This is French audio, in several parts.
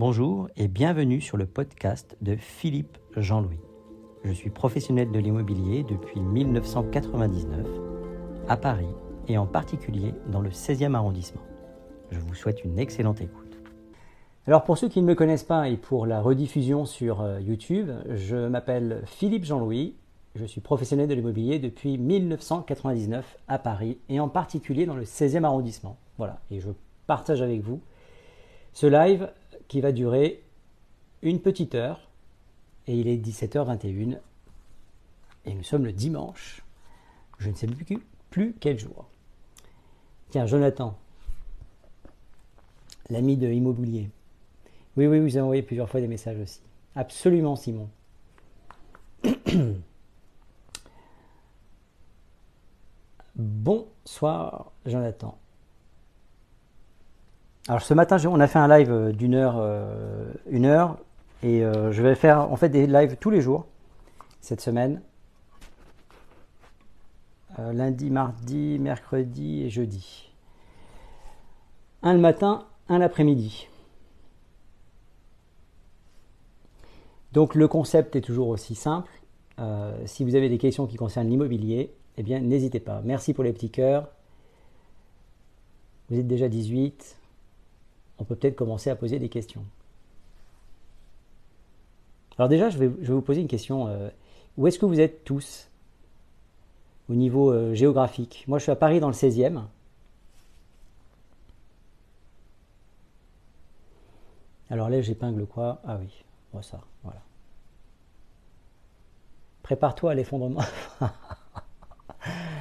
Bonjour et bienvenue sur le podcast de Philippe Jean-Louis. Je suis professionnel de l'immobilier depuis 1999 à Paris et en particulier dans le 16e arrondissement. Je vous souhaite une excellente écoute. Alors pour ceux qui ne me connaissent pas et pour la rediffusion sur euh, YouTube, je m'appelle Philippe Jean-Louis, je suis professionnel de l'immobilier depuis 1999 à Paris et en particulier dans le 16e arrondissement. Voilà, et je partage avec vous ce live qui va durer une petite heure. Et il est 17h21. Et nous sommes le dimanche. Je ne sais plus, plus quel jour. Tiens, Jonathan, l'ami de Immobilier. Oui, oui, vous avez envoyé plusieurs fois des messages aussi. Absolument, Simon. Bonsoir, Jonathan. Alors ce matin, on a fait un live euh, d'une heure, euh, une heure, et euh, je vais faire en fait des lives tous les jours cette semaine, lundi, mardi, mercredi et jeudi. Un le matin, un l'après-midi. Donc le concept est toujours aussi simple. si vous avez des questions qui concernent l'immobilier, eh bien n'hésitez pas. Merci pour les petits cœurs. Vous êtes déjà 18 on peut peut-être commencer à poser des questions. Alors déjà, je vais, vous poser une question. Euh, où est-ce que vous êtes tous au niveau euh, géographique? Moi, je suis à Paris dans le 16e. Alors là, j'épingle quoi? Ah oui, moi ça, voilà. Prépare-toi à l'effondrement.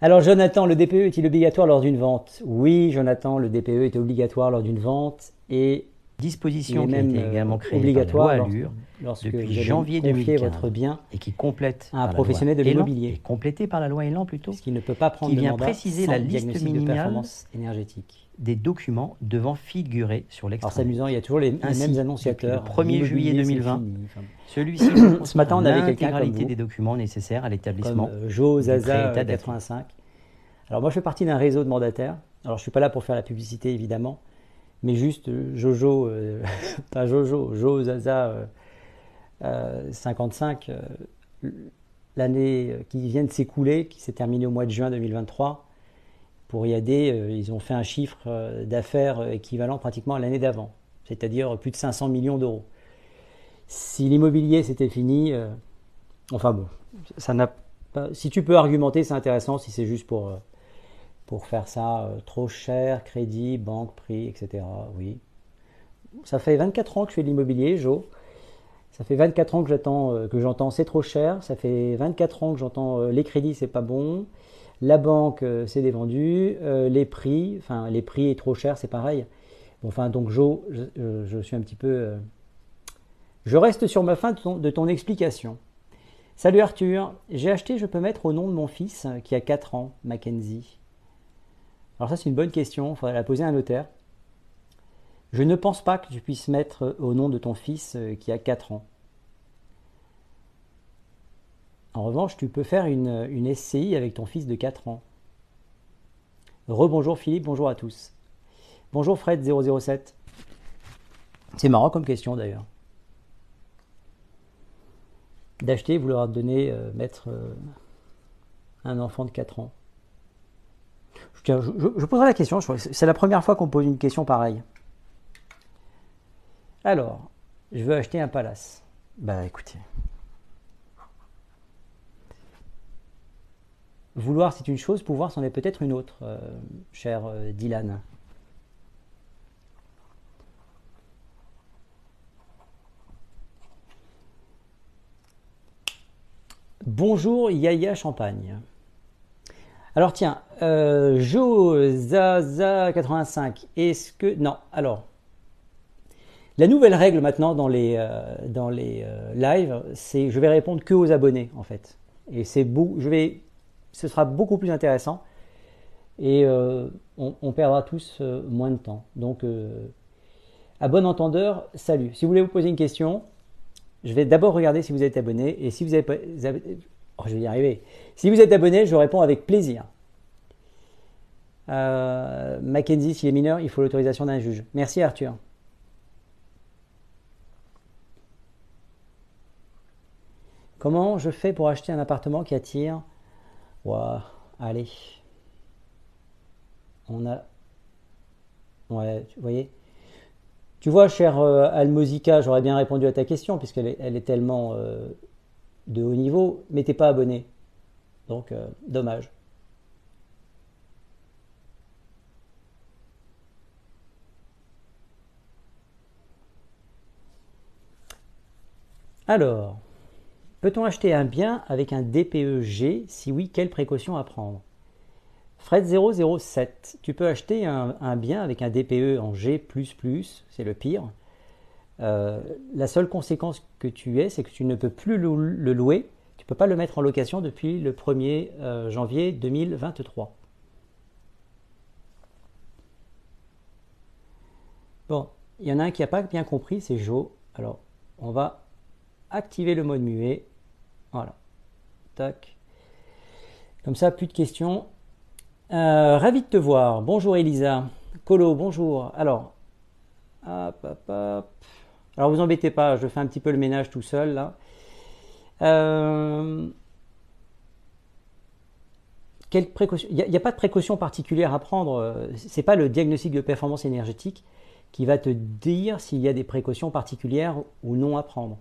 Alors Jonathan, le DPE est-il obligatoire lors d'une vente? Oui, Jonathan, le DPE est obligatoire lors d'une vente et disposition qui même également créée obligatoire par la loi lorsque depuis janvier 2015 votre bien et qui complète un professionnel de l'immobilier et complété par la loi Elan plutôt qui ne peut pas prendre qui vient préciser la liste minimale de performance énergétique des documents devant figurer sur l'extrait. Alors c'est amusant, il y a toujours les, mêmes annonciateurs. Le 1er juillet 2020, celui-ci ce matin on avait quelqu'un des documents nécessaires à l'établissement. Euh, Jo Zaza 85. Alors moi je fais partie d'un réseau de mandataires. Alors je suis pas là pour faire la publicité évidemment, mais juste euh, Jojo, euh, pas Jojo, Jo Zaza 55, l'année qui vient de s'écouler, qui s'est terminée au mois de juin 2023 pour IAD, euh, ils ont fait un chiffre euh, d'affaires euh, équivalent pratiquement à l'année d'avant, c'est-à-dire plus de 500 millions d'euros. Si l'immobilier c'était fini, enfin bon, ça n'a pas, si tu peux argumenter, c'est intéressant. Si c'est juste pour, pour faire ça trop cher, crédit, banque, prix, etc. Oui. Ça fait 24 ans que je fais de l'immobilier, Jo. Ça fait 24 ans que j'attends, que j'entends c'est trop cher. Ça fait 24 ans que j'entends les crédits c'est pas bon. La banque, euh, c'est des vendus. Euh, les prix, enfin, les prix est trop cher, c'est pareil. enfin, donc, Jo, je, suis un petit peu. Euh, je reste sur ma fin de ton, explication. Salut Arthur, j'ai acheté, je peux mettre au nom de mon fils qui a 4 ans, Mackenzie. Alors, ça, c'est une bonne question, il faudrait la poser à un notaire. Je ne pense pas que tu puisses mettre au nom de ton fils qui a 4 ans. En revanche, tu peux faire une, SCI avec ton fils de 4 ans. Rebonjour Philippe, bonjour à tous. Bonjour Fred007. C'est marrant comme question d'ailleurs. D'acheter, vous leur donner, euh, mettre euh, un enfant de 4 ans. Je, poserai la question, c'est la première fois qu'on pose une question pareille. Alors, je veux acheter un palace. Bah écoutez, Vouloir, c'est une chose, pouvoir, c'en est peut-être une autre, euh, cher euh, Dylan. Bonjour Yaya Champagne. Alors tiens, euh, Zaza85, est-ce que... Non, alors, la nouvelle règle maintenant dans les, euh, dans les lives, c'est je vais répondre que aux abonnés en fait. Et c'est beau, je vais ce sera beaucoup plus intéressant et euh, on, perdra tous euh, moins de temps. Donc, euh, à bon entendeur, salut. Si vous voulez vous poser une question, je vais d'abord regarder si vous êtes abonné et si vous êtes, Oh, je vais y arriver. Si vous êtes abonné, je réponds avec plaisir. Euh, Mackenzie, s'il est mineur, il faut l'autorisation d'un juge. Merci Arthur. Comment je fais pour acheter un appartement qui attire? Waouh, allez. On a. Ouais, vous voyez Tu vois, cher euh, Almozika, j'aurais bien répondu à ta question, puisqu'elle est, elle est tellement euh, de haut niveau, mais t'es pas abonné. Donc, euh, dommage. Alors, peut-on acheter un bien avec un DPEG Si oui, quelles précautions à prendre? Fred 007, tu peux acheter un, bien avec un DPE en G, c'est le pire. Euh, la seule conséquence que tu aies, c'est que tu ne peux plus le, louer, tu ne peux pas le mettre en location depuis le 1er euh, janvier 2023. Bon, il y en a un qui n'a pas bien compris, c'est Joe. Alors, on va activer le mode muet. Voilà. Tac. Comme ça, plus de questions. Euh, ravi de te voir. Bonjour Elisa. Colo, bonjour. Alors, hop, hop, hop. Alors, vous embêtez pas, je fais un petit peu le ménage tout seul là. Euh, il n'y a, pas de précaution particulière à prendre. C'est pas le diagnostic de performance énergétique qui va te dire s'il y a des précautions particulières ou non à prendre.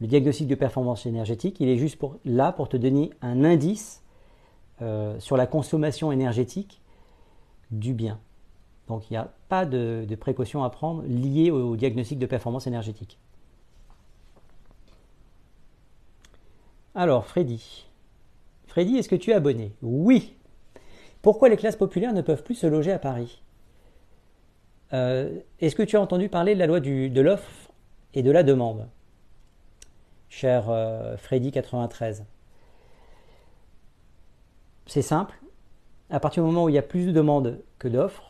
Le diagnostic de performance énergétique, il est juste là pour te donner un indice euh, sur la consommation énergétique du bien. Donc il n'y a pas de, précautions à prendre liées au, diagnostic de performance énergétique. Alors, Freddy. Freddy, est-ce que tu es abonné? Oui. Pourquoi les classes populaires ne peuvent plus se loger à Paris? Euh, Est-ce que tu as entendu parler de la loi de l'offre et de la demande? Cher euh, Freddy93 C'est simple. À partir du moment où il y a plus de demandes que d'offres,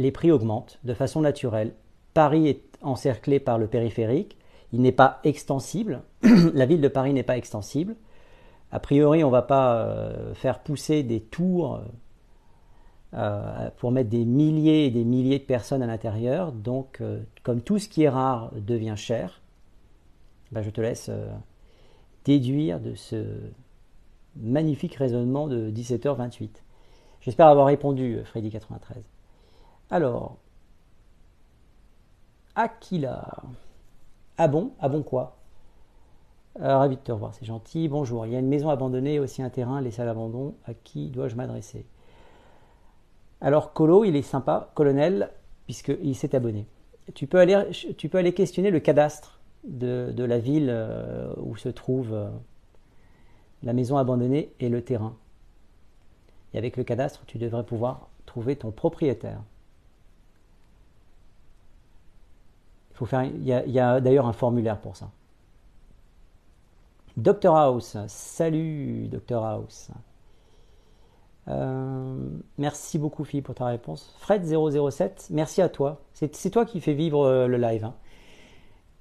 les prix augmentent de façon naturelle. Paris est encerclé par le périphérique. Il n'est pas extensible. La ville de Paris n'est pas extensible. A priori, on ne va pas euh, faire pousser des tours euh, pour mettre des milliers et des milliers de personnes à l'intérieur. Donc, comme tout ce qui est rare devient cher, bah, je te laisse euh, déduire de ce magnifique raisonnement de 17h28. J'espère avoir répondu, euh, Freddy93. Alors, Aquila. Ah bon? Ah bon quoi? Euh, Ravi de te revoir, c'est gentil. Bonjour. Il y a une maison abandonnée, aussi un terrain laissé à l'abandon. À qui dois-je m'adresser? Alors, Colo, il est sympa, colonel, puisqu'il s'est abonné. Tu peux, aller, questionner le cadastre de, la ville euh, où se trouve euh, la maison abandonnée et le terrain. Et avec le cadastre, tu devrais pouvoir trouver ton propriétaire. Il, il y a, d'ailleurs un formulaire pour ça. Dr House, salut Dr House. Euh, merci beaucoup Philippe pour ta réponse. Fred007, merci à toi. C'est toi qui fais vivre le live. Hein.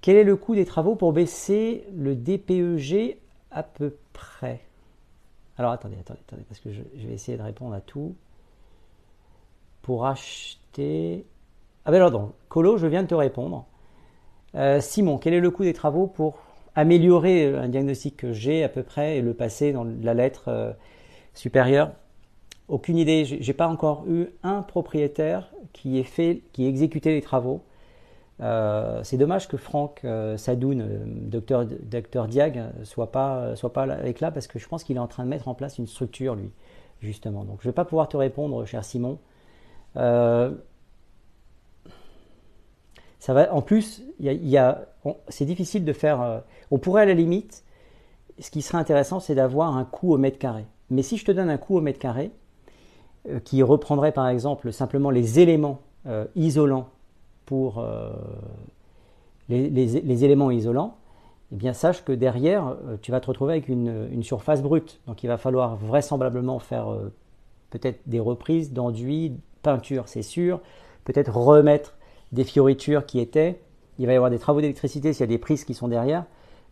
Quel est le coût des travaux pour baisser le DPEG à peu près? Alors attendez, attendez, attendez, parce que je, vais essayer de répondre à tout. Pour acheter... Ah ben alors Colo, je viens de te répondre. Euh, Simon, quel est le coût des travaux pour améliorer un diagnostic que j'ai à peu près et le passer dans la lettre euh, supérieure? Aucune idée. J'ai pas encore eu un propriétaire qui ait fait, qui ait exécuté les travaux. Euh, c'est dommage que Franck euh, Sadoun, euh, docteur, docteur Diag, soit pas, soit pas avec là parce que je pense qu'il est en train de mettre en place une structure, lui, justement. Donc je ne vais pas pouvoir te répondre, cher Simon. Ça va, en plus, c'est difficile de faire. on pourrait à la limite, ce qui serait intéressant, c'est d'avoir un coût au mètre carré. Mais si je te donne un coût au mètre carré, qui reprendrait par exemple simplement les éléments isolants pour euh, les, éléments isolants, eh bien sache que derrière, euh, tu vas te retrouver avec une, surface brute. Donc il va falloir vraisemblablement faire euh, peut-être des reprises d'enduit, peinture, c'est sûr, peut-être remettre des fioritures qui étaient. Il va y avoir des travaux d'électricité s'il y a des prises qui sont derrière.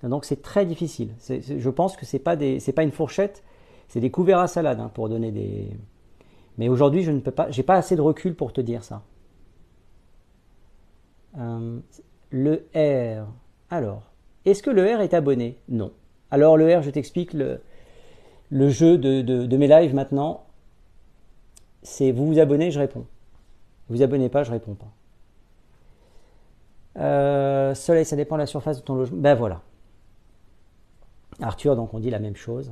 Donc c'est très difficile. je pense que ce n'est pas, pas une fourchette, c'est des couverts à salade hein, pour donner des... Mais aujourd'hui, je ne peux pas, j'ai pas assez de recul pour te dire ça. Euh, le R. Alors, est-ce que le R est abonné? Non. Alors le R, je t'explique le, le jeu de, de, mes lives maintenant. C'est vous vous abonnez, je réponds. Vous vous abonnez pas, je réponds pas. Euh, soleil, ça dépend de la surface de ton logement. Ben voilà. Arthur, donc on dit la même chose.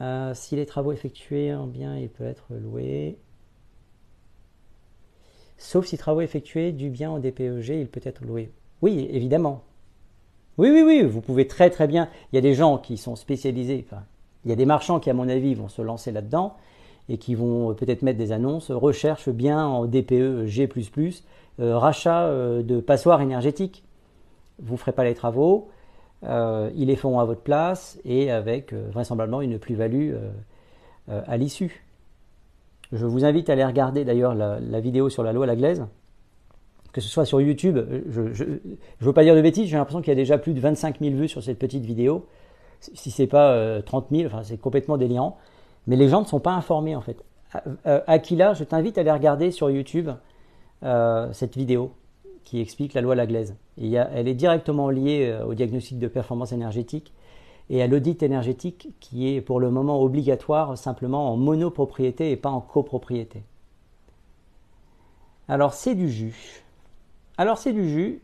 Euh, si les travaux effectués en bien, il peut être loué. Sauf si travaux effectués du bien en DPEG, il peut être loué. Oui, évidemment. Oui, oui, oui, vous pouvez très très bien. Il y a des gens qui sont spécialisés, il y a des marchands qui, à mon avis, vont se lancer là-dedans et qui vont peut-être mettre des annonces, recherche bien en DPE G, euh, rachat euh, de passoires énergétiques. Vous ne ferez pas les travaux, euh, ils les feront à votre place et avec vraisemblablement une plus-value à l'issue. Je vous invite à aller regarder d'ailleurs la, vidéo sur la loi Laglaise, que ce soit sur YouTube. Je ne veux pas dire de bêtises, j'ai l'impression qu'il y a déjà plus de 25 000 vues sur cette petite vidéo. Si ce n'est pas 30 000, enfin, c'est complètement délirant. Mais les gens ne sont pas informés en fait. Aquila, je t'invite à aller regarder sur YouTube euh, cette vidéo qui explique la loi Laglaise. Elle est directement liée euh, au diagnostic de performance énergétique et à l'audit énergétique qui est pour le moment obligatoire simplement en monopropriété et pas en copropriété. Alors c'est du jus. Alors c'est du jus.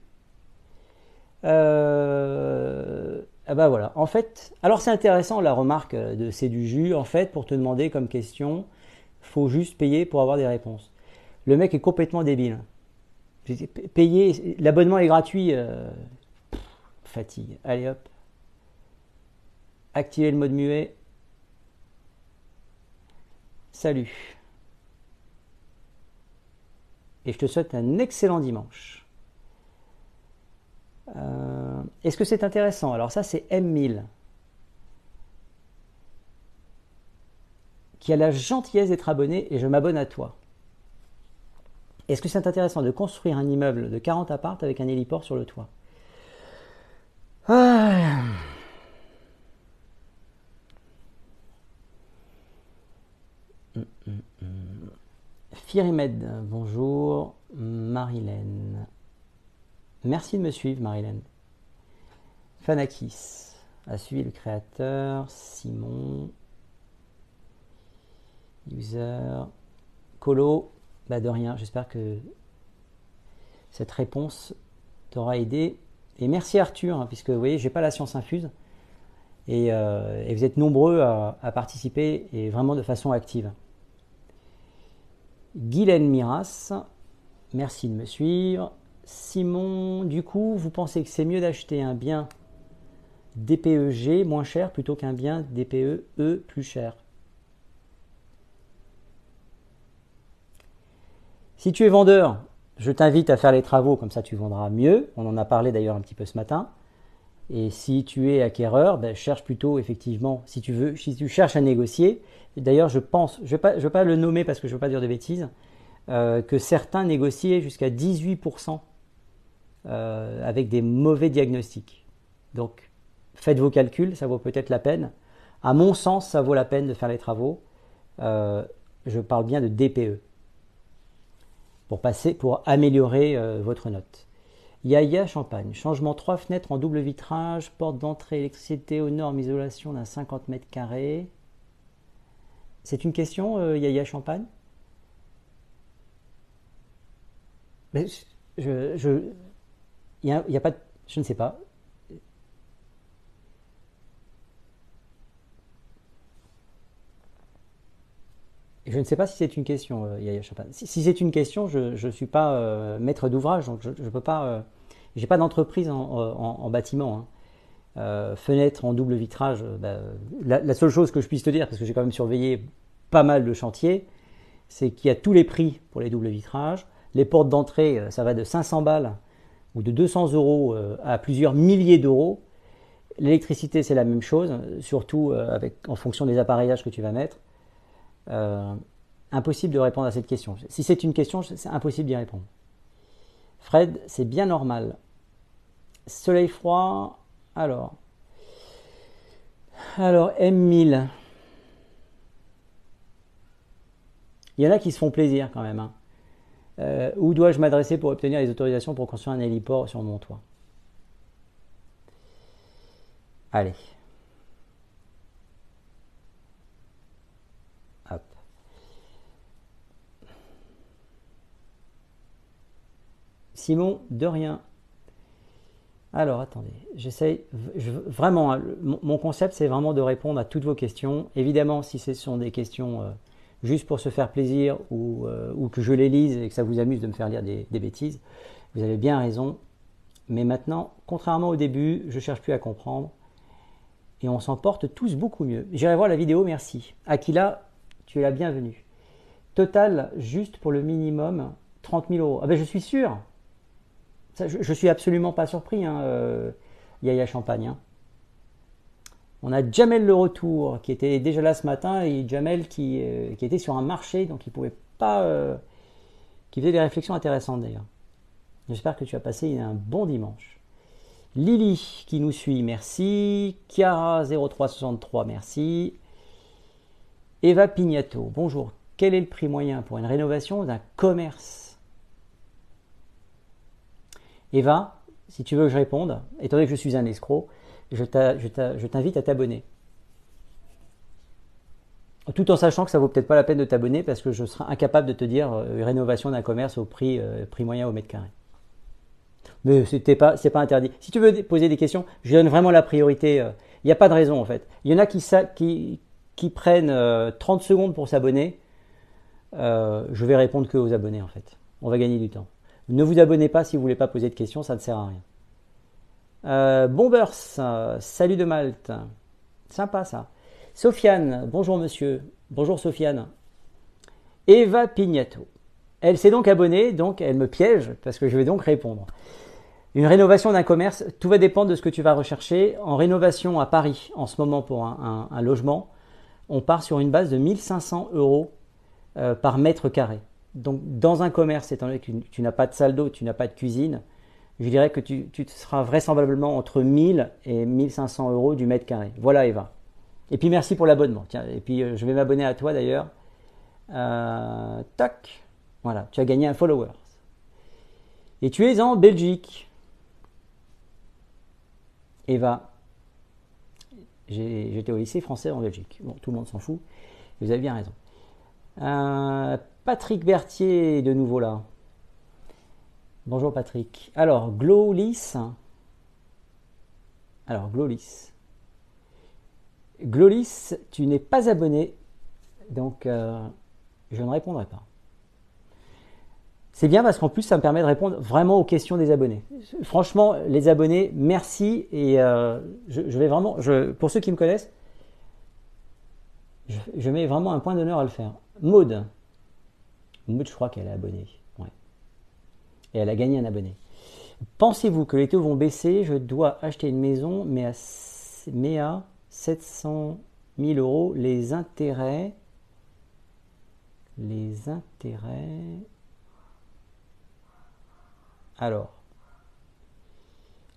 Euh, ah bah voilà. En fait, alors c'est intéressant la remarque de c'est du jus. En fait, pour te demander comme question, faut juste payer pour avoir des réponses. Le mec est complètement débile. Payer, l'abonnement est gratuit. Euh, fatigue. Allez hop. Activer le mode muet. Salut. Et je te souhaite un excellent dimanche. Euh, est-ce que c'est intéressant? Alors ça c'est M1000 qui a la gentillesse d'être abonné et je m'abonne à toi. Est-ce que c'est intéressant de construire un immeuble de 40 appartes avec un héliport sur le toit? Ah. Firimed, bonjour. Marilène. Merci de me suivre, Marilène. Fanakis a suivi le créateur. Simon. User. Colo. Bah de rien, j'espère que cette réponse t'aura aidé. Et merci Arthur, hein, puisque vous voyez, j'ai pas la science infuse. Et, euh, vous êtes nombreux à, participer et vraiment de façon active. Guylaine Miras, merci de me suivre. Simon, du coup, vous pensez que c'est mieux d'acheter un bien DPEG moins cher plutôt qu'un bien DPE E plus cher? Si tu es vendeur, je t'invite à faire les travaux, comme ça tu vendras mieux. On en a parlé d'ailleurs un petit peu ce matin. Et si tu es acquéreur, ben, cherche plutôt effectivement, si tu veux, si tu cherches à négocier. D'ailleurs, je pense, je ne vais, vais, pas le nommer parce que je ne veux pas dire de bêtises, euh, que certains négociaient jusqu'à 18% euh, avec des mauvais diagnostics. Donc, faites vos calculs, ça vaut peut-être la peine. À mon sens, ça vaut la peine de faire les travaux. Euh, je parle bien de DPE pour, passer, pour améliorer euh, votre note. Yaya Champagne, changement 3 fenêtres en double vitrage, porte d'entrée électricité aux normes isolation d'un 50 mètres carrés. C'est une question, Yaya Champagne? Je, je, y a, y a pas je ne sais pas. Je ne sais pas si c'est une question, euh, Yaya Si, c'est une question, je ne suis pas euh, maître d'ouvrage, donc je ne peux pas. Euh, j'ai pas d'entreprise en, bâtiment. Hein. fenêtre en double vitrage, bah, la, seule chose que je puisse te dire, parce que j'ai quand même surveillé pas mal de chantiers, c'est qu'il y a tous les prix pour les doubles vitrages. Les portes d'entrée, ça va de 500 balles de 200 euros à plusieurs milliers d'euros. L'électricité, c'est la même chose, surtout avec, en fonction des appareillages que tu vas mettre. Euh, impossible de répondre à cette question. Si c'est une question, c'est impossible d'y répondre. Fred, c'est bien normal. Soleil froid, alors. Alors, M1000. Il y en a qui se font plaisir quand même. Hein. Euh, où dois-je m'adresser pour obtenir les autorisations pour construire un héliport sur mon toit? Allez. Simon, de rien. Alors, attendez, j'essaye vraiment. Hein, mon concept, c'est vraiment de répondre à toutes vos questions. Évidemment, si ce sont des questions euh, juste pour se faire plaisir euh, ou, que je les lise et que ça vous amuse de me faire lire des, bêtises, vous avez bien raison. Mais maintenant, contrairement au début, je cherche plus à comprendre et on s'en porte tous beaucoup mieux. J'irai voir la vidéo, merci. Aquila, tu es la bienvenue. Total, juste pour le minimum, 30 000 euros. Ah ben je suis sûr je, ne suis absolument pas surpris, hein, euh, Yaya Champagne. Hein. On a Jamel le retour qui était déjà là ce matin et Jamel qui, euh, était sur un marché donc il pouvait pas. Euh, qui faisait des réflexions intéressantes d'ailleurs. J'espère que tu as passé un bon dimanche. Lily qui nous suit, merci. Chiara0363, merci. Eva Pignato, bonjour. Quel est le prix moyen pour une rénovation d'un commerce? Eva, si tu veux que je réponde, étant donné que je suis un escroc, je t'invite à t'abonner. Tout en sachant que ça vaut peut-être pas la peine de t'abonner parce que je serai incapable de te dire euh, rénovation d'un commerce au prix, euh, prix moyen au mètre carré. Mais ce n'est pas, pas interdit. Si tu veux poser des questions, je donne vraiment la priorité. Il euh, n'y a pas de raison en fait. Il y en a qui, qui, prennent 30 secondes pour s'abonner. je vais répondre que aux abonnés en fait. On va gagner du temps. Ne vous abonnez pas si vous ne voulez pas poser de questions, ça ne sert à rien. Euh, Bombers, salut de Malte. Sympa ça. Sofiane, bonjour monsieur. Bonjour Sofiane. Eva Pignato. Elle s'est donc abonnée, donc elle me piège parce que je vais donc répondre. Une rénovation d'un commerce, tout va dépendre de ce que tu vas rechercher. En rénovation à Paris, en ce moment pour un, logement, on part sur une base de 1500 euros euh, par mètre carré. Donc, dans un commerce, étant donné que tu, n'as pas de salle d'eau, tu n'as pas de cuisine, je dirais que tu, seras vraisemblablement entre 1000 et 1500 euros du mètre carré. Voilà, Eva. Et puis, merci pour l'abonnement. Et puis, euh, je vais m'abonner à toi d'ailleurs. Euh, tac. Voilà, tu as gagné un follower. Et tu es en Belgique. Eva. J'étais au lycée français en Belgique. Bon, tout le monde s'en fout. Vous avez bien raison. Euh, Patrick Berthier de nouveau là. Bonjour Patrick. Alors, Glolis. Alors, Glolis. Glolis, tu n'es pas abonné, donc euh, je ne répondrai pas. C'est bien parce qu'en plus, ça me permet de répondre vraiment aux questions des abonnés. Franchement, les abonnés, merci. Et euh, je, vais vraiment, pour ceux qui me connaissent, je, je mets vraiment un point d'honneur à le faire. Maude, je crois qu'elle est abonnée. Et elle a gagné un abonné. Pensez-vous que les taux vont baisser? Je dois acheter une maison, mais à, mais à 700 000 euros. Les intérêts. Les intérêts. Alors.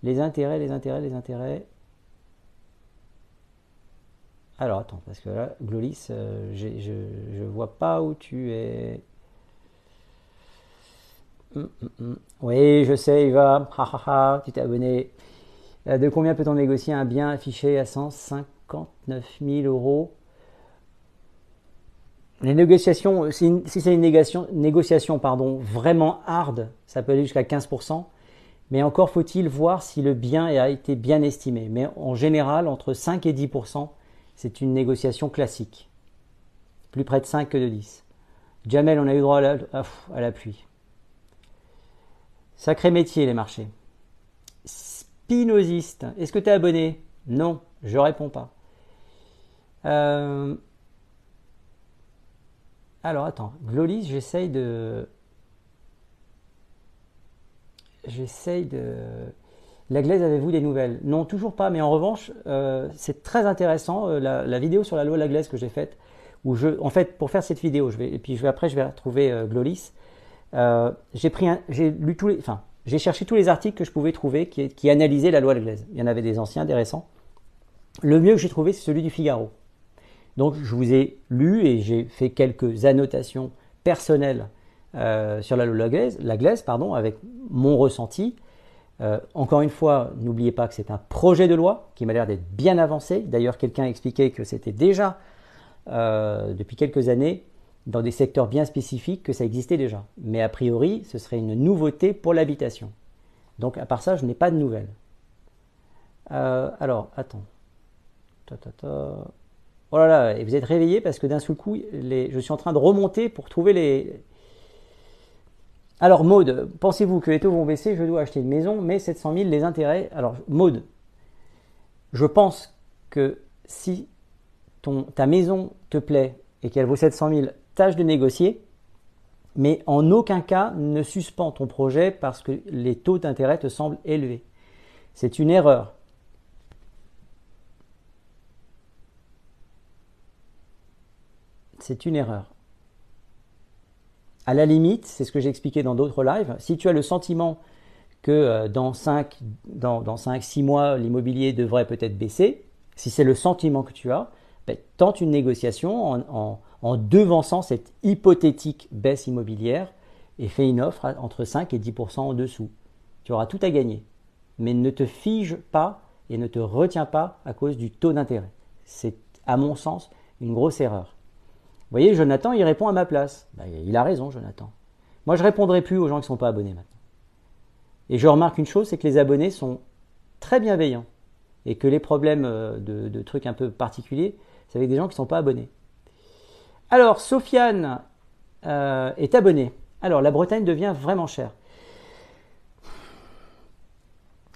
Les intérêts, les intérêts, les intérêts. Alors attends, parce que là, Glolis, euh, je ne vois pas où tu es. Oui, je sais, il va. tu t'es abonné. Euh, de combien peut-on négocier un bien affiché à 159 000 euros? Les négociations, si c'est une négociation, vraiment hard, ça peut aller jusqu'à 15%. Mais encore faut-il voir si le bien a été bien estimé. Mais en général, entre 5 et 10%, c'est une négociation classique. Plus près de 5 que de 10. Jamel, on a eu droit à la pluie. Sacré métier, les marchés. Spinoziste. Est-ce que tu es abonné? Non, je réponds pas. Euh, alors, attends. Glolis, j'essaye de. J'essaye de. La glaise, avez-vous des nouvelles? Non, toujours pas. Mais en revanche, euh, c'est très intéressant euh, la, vidéo sur la loi de la glaise que j'ai faite. Où je, en fait, pour faire cette vidéo, et puis je vais, après, je vais retrouver Glolis. Euh, j'ai lu tous les, cherché tous les articles que je pouvais trouver qui, analysaient la loi de. Il y en avait des anciens, des récents. Le mieux que j'ai trouvé, c'est celui du Figaro. Donc, je vous ai lu et j'ai fait quelques annotations personnelles euh, sur la loi de la Glaise, la Glaise pardon, avec mon ressenti. Euh, encore une fois, n'oubliez pas que c'est un projet de loi qui m'a l'air d'être bien avancé. D'ailleurs, quelqu'un a expliqué que c'était déjà, depuis quelques années, dans des secteurs bien spécifiques, que ça existait déjà. Mais a priori, ce serait une nouveauté pour l'habitation. Donc, à part ça, je n'ai pas de nouvelles. Euh, alors, attends. Oh là là, et vous êtes réveillé parce que d'un seul coup, je suis en train de remonter pour trouver les, alors, Maude, pensez-vous que les taux vont baisser? Je dois acheter une maison, mais 700 000, les intérêts. Alors, Maude, je pense que si ta maison te plaît et qu'elle vaut 700 000, de négocier, mais en aucun cas ne suspends ton projet parce que les taux d'intérêt te semblent élevés. C'est une erreur. C'est une erreur. À la limite, c'est ce que j'ai expliqué dans d'autres lives, si tu as le sentiment que euh, dans 5, dans, 6 mois, l'immobilier devrait peut-être baisser, si c'est le sentiment que tu as, ben, tente une négociation en, devançant cette hypothétique baisse immobilière et fais une offre entre 5 et 10% en dessous. Tu auras tout à gagner. Mais ne te fige pas et ne te retiens pas à cause du taux d'intérêt. C'est, à mon sens, une grosse erreur. Vous voyez, Jonathan, il répond à ma place. Bah, il a raison, Jonathan. Moi, je répondrai plus aux gens qui ne sont pas abonnés maintenant. Et je remarque une chose, c'est que les abonnés sont très bienveillants. Et que les problèmes euh, de, trucs un peu particuliers, c'est avec des gens qui ne sont pas abonnés. Alors, Sofiane euh, est abonnée. Alors, la Bretagne devient vraiment chère.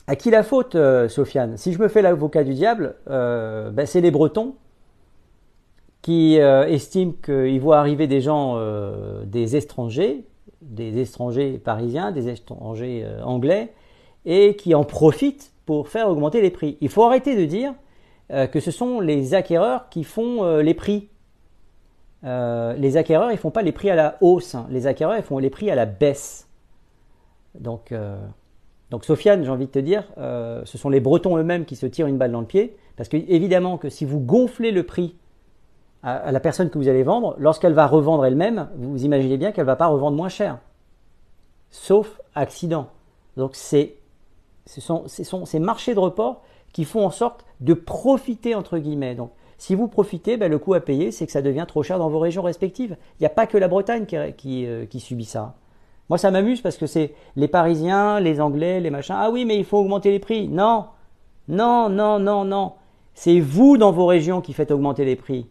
À qui la faute, euh, Sofiane? Si je me fais l'avocat du diable, ben, c'est les Bretons qui euh, estime qu'il voit arriver des gens, euh, des étrangers, des étrangers parisiens, des étrangers euh, anglais, et qui en profitent pour faire augmenter les prix. Il faut arrêter de dire que ce sont les acquéreurs qui font les prix. Les acquéreurs, ils font pas les prix à la hausse. Hein. Les acquéreurs, ils font les prix à la baisse. Donc, donc Sofiane, j'ai envie de te dire, ce sont les Bretons eux-mêmes qui se tirent une balle dans le pied. Parce que évidemment que si vous gonflez le prix à, la personne que vous allez vendre, lorsqu'elle va revendre elle-même, vous imaginez bien qu'elle ne va pas revendre moins cher. Sauf accident. Donc ce sont, ces marchés de report qui font en sorte de profiter entre guillemets. Si vous profitez, ben, le coût à payer, c'est que ça devient trop cher dans vos régions respectives. Il n'y a pas que la Bretagne qui, euh, qui, subit ça. Moi, ça m'amuse parce que c'est les Parisiens, les Anglais, les machins. Ah oui, mais il faut augmenter les prix. Non, non, non, non, non. C'est vous dans vos régions qui faites augmenter les prix.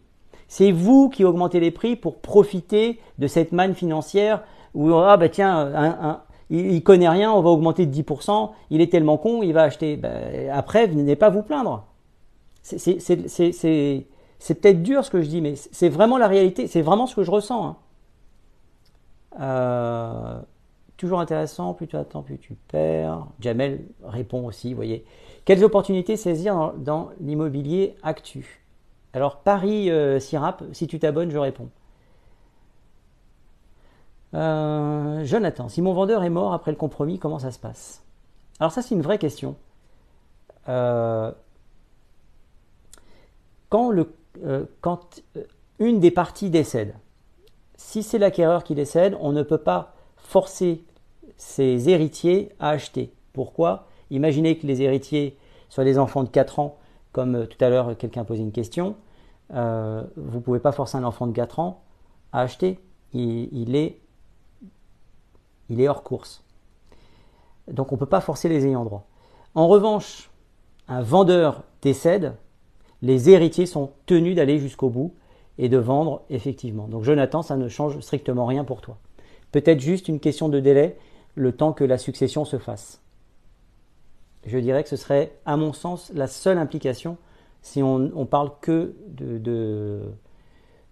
C'est vous qui augmentez les prix pour profiter de cette manne financière où, ah bah tiens, il, ne connaît rien, on va augmenter de 10%, il est tellement con, il va acheter. Ben, après, venez pas vous plaindre. C'est peut-être dur ce que je dis, mais c'est vraiment la réalité, c'est vraiment ce que je ressens. Hein. Euh, toujours intéressant, plus tu attends, plus tu perds. Jamel répond aussi, vous voyez. Quelles opportunités saisir dans l'immobilier actu? Alors Paris euh, Sirap, si tu t'abonnes, je réponds. Euh, Jonathan, si mon vendeur est mort après le compromis, comment ça se passe? Alors ça c'est une vraie question. Euh, quand, le, quand une des parties décède, si c'est l'acquéreur qui décède, on ne peut pas forcer ses héritiers à acheter. Pourquoi? Imaginez que les héritiers soient des enfants de 4 ans, comme tout à l'heure quelqu'un posait une question. Euh, vous ne pouvez pas forcer un enfant de 4 ans à acheter. Il, est, il est hors course. Donc on ne peut pas forcer les ayants droit. En revanche, un vendeur décède, les héritiers sont tenus d'aller jusqu'au bout et de vendre effectivement. Donc Jonathan, ça ne change strictement rien pour toi. Peut-être juste une question de délai, le temps que la succession se fasse. Je dirais que ce serait, à mon sens, la seule implication si on, parle que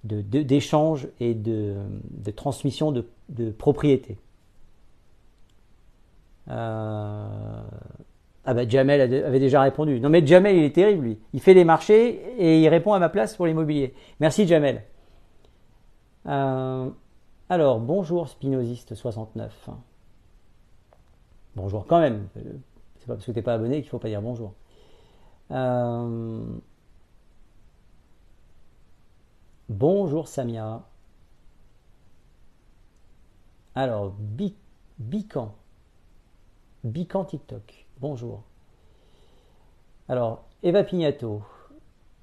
d'échange et de, transmission de, propriété. Euh, ah bah Jamel avait déjà répondu. Non mais Jamel il est terrible lui. Il fait des marchés et il répond à ma place pour l'immobilier. Merci Jamel. Euh, alors bonjour Spinoziste 69. Bonjour quand même. C'est pas parce que tu n'es pas abonné qu'il faut pas dire bonjour. Euh, bonjour Samia. Alors, Bican. Bican TikTok. Bonjour. Alors, Eva Pignato.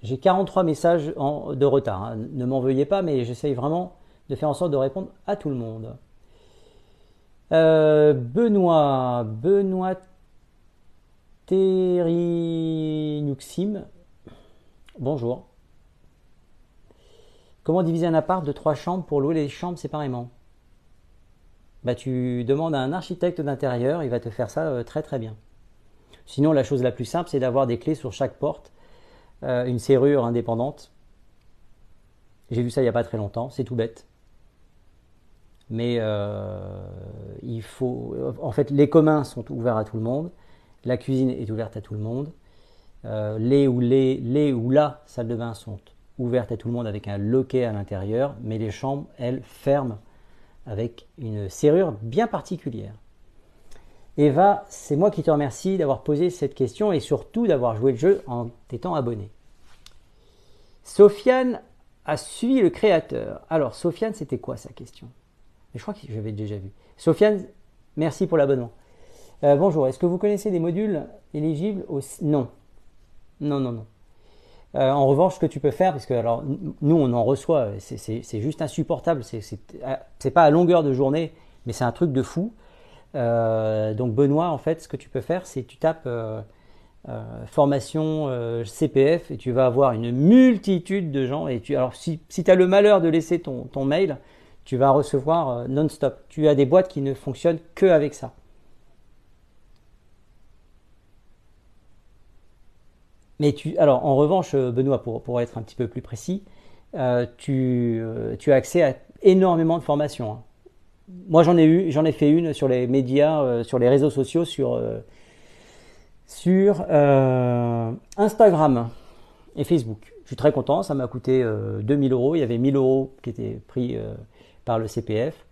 J'ai 43 messages de retard. Hein. Ne m'en veuillez pas, mais j'essaye vraiment de faire en sorte de répondre à tout le monde. Euh, Benoît, Benoît Terinuxim. Bonjour. Comment diviser un appart de trois chambres pour louer les chambres séparément? Bah, Tu demandes à un architecte d'intérieur, il va te faire ça euh, très très bien. Sinon, la chose la plus simple, c'est d'avoir des clés sur chaque porte, euh, une serrure indépendante. J'ai vu ça il n'y a pas très longtemps, c'est tout bête. Mais euh, il faut. En fait, les communs sont ouverts à tout le monde, la cuisine est ouverte à tout le monde, les, ou les, les ou la salle de bain sont ouvertes à tout le monde avec un loquet à l'intérieur, mais les chambres, elles, ferment avec une serrure bien particulière. Eva, c'est moi qui te remercie d'avoir posé cette question et surtout d'avoir joué le jeu en t'étant abonné. Sofiane a suivi le créateur. Alors, Sofiane, c'était quoi sa question? Je crois que j'avais déjà vu. Sofiane, merci pour l'abonnement. Euh, bonjour, est-ce que vous connaissez des modules éligibles au... Non. Non, non, non. Euh, en revanche, ce que tu peux faire, parce que alors nous on en reçoit, c'est juste insupportable, c'est pas à longueur de journée, mais c'est un truc de fou. Euh, donc Benoît, en fait, ce que tu peux faire, c'est tu tapes euh, formation CPF et tu vas avoir une multitude de gens. Et alors si, tu as le malheur de laisser ton, mail, tu vas recevoir non-stop. Tu as des boîtes qui ne fonctionnent que avec ça. Mais tu, alors, en revanche, euh, Benoît, pour, être un petit peu plus précis, euh, tu, euh, tu, as accès à énormément de formations. Hein. Moi, j'en ai eu, j'en ai fait une sur les médias, sur les réseaux sociaux, sur, sur Instagram et Facebook. Je suis très content, ça m'a coûté 2000 euros. Il y avait 1000 euros qui étaient pris par le CPF.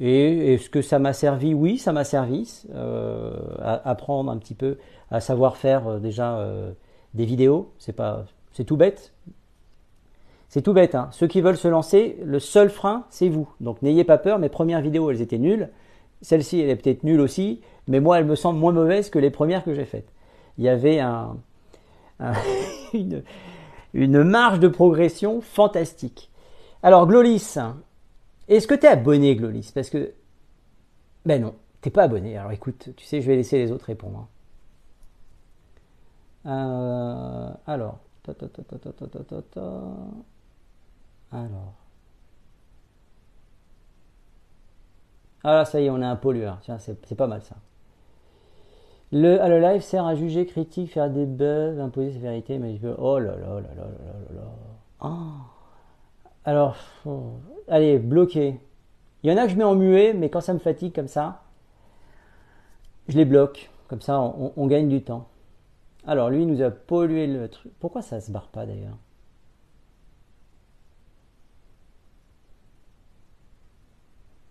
Et est-ce que ça m'a servi Oui, ça m'a servi à apprendre un petit peu à savoir faire déjà des vidéos, c'est pas, c'est tout bête. C'est tout bête. Hein. Ceux qui veulent se lancer, le seul frein, c'est vous. Donc n'ayez pas peur. Mes premières vidéos, elles étaient nulles. Celle-ci, elle est peut-être nulle aussi, mais moi, elle me semble moins mauvaise que les premières que j'ai faites. Il y avait un, une, marge de progression fantastique. Alors, Glolis, est-ce que tu es abonné, Glolis? Parce que, ben non, t'es pas abonné. Alors écoute, tu sais, je vais laisser les autres répondre. Alors, alors. Ah ça y est, on a un pollueur. Tiens, c'est pas mal ça. Le, ah, le live sert à juger, critique, faire des bugs, imposer ses vérités, mais je veux. Oh là là là là là là là. Oh. Alors, allez, bloqué. Il y en a que je mets en muet, mais quand ça me fatigue comme ça, je les bloque. Comme ça, on gagne du temps. Alors, lui, il nous a pollué le truc. Pourquoi ça se barre pas d'ailleurs?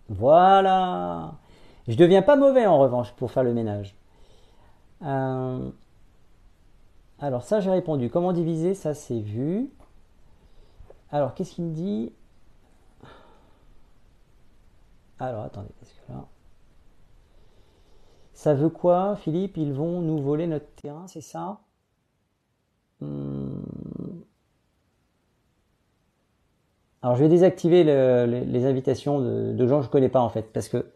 Voilà. Je deviens pas mauvais en revanche pour faire le ménage. Euh, alors ça j'ai répondu. Comment diviser? Ça c'est vu. Alors qu'est-ce qu'il me dit? Alors attendez, parce que là. Ça veut quoi, Philippe? Ils vont nous voler notre terrain, c'est ça? Hmm. Alors je vais désactiver les, invitations de, gens que je connais pas en fait, parce que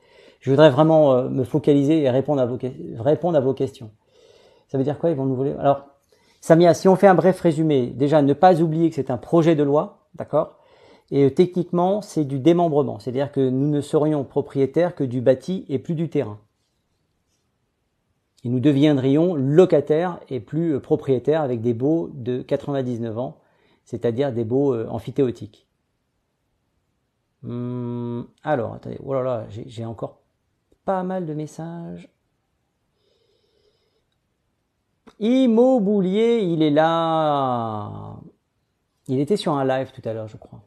je voudrais vraiment euh, me focaliser et répondre à vos, répondre à vos questions. Ça veut dire quoi Ils vont nous voler? Alors, Samia, si on fait un bref résumé, déjà ne pas oublier que c'est un projet de loi, d'accord? Et euh, techniquement, c'est du démembrement, c'est-à-dire que nous ne serions propriétaires que du bâti et plus du terrain et nous deviendrions locataires et plus euh, propriétaires avec des baux de 99 ans, c'est-à-dire des baux amphithéotiques. Hum, alors, attendez, oh là là, j'ai encore pas mal de messages. Immobilier, il est là. Il était sur un live tout à l'heure, je crois.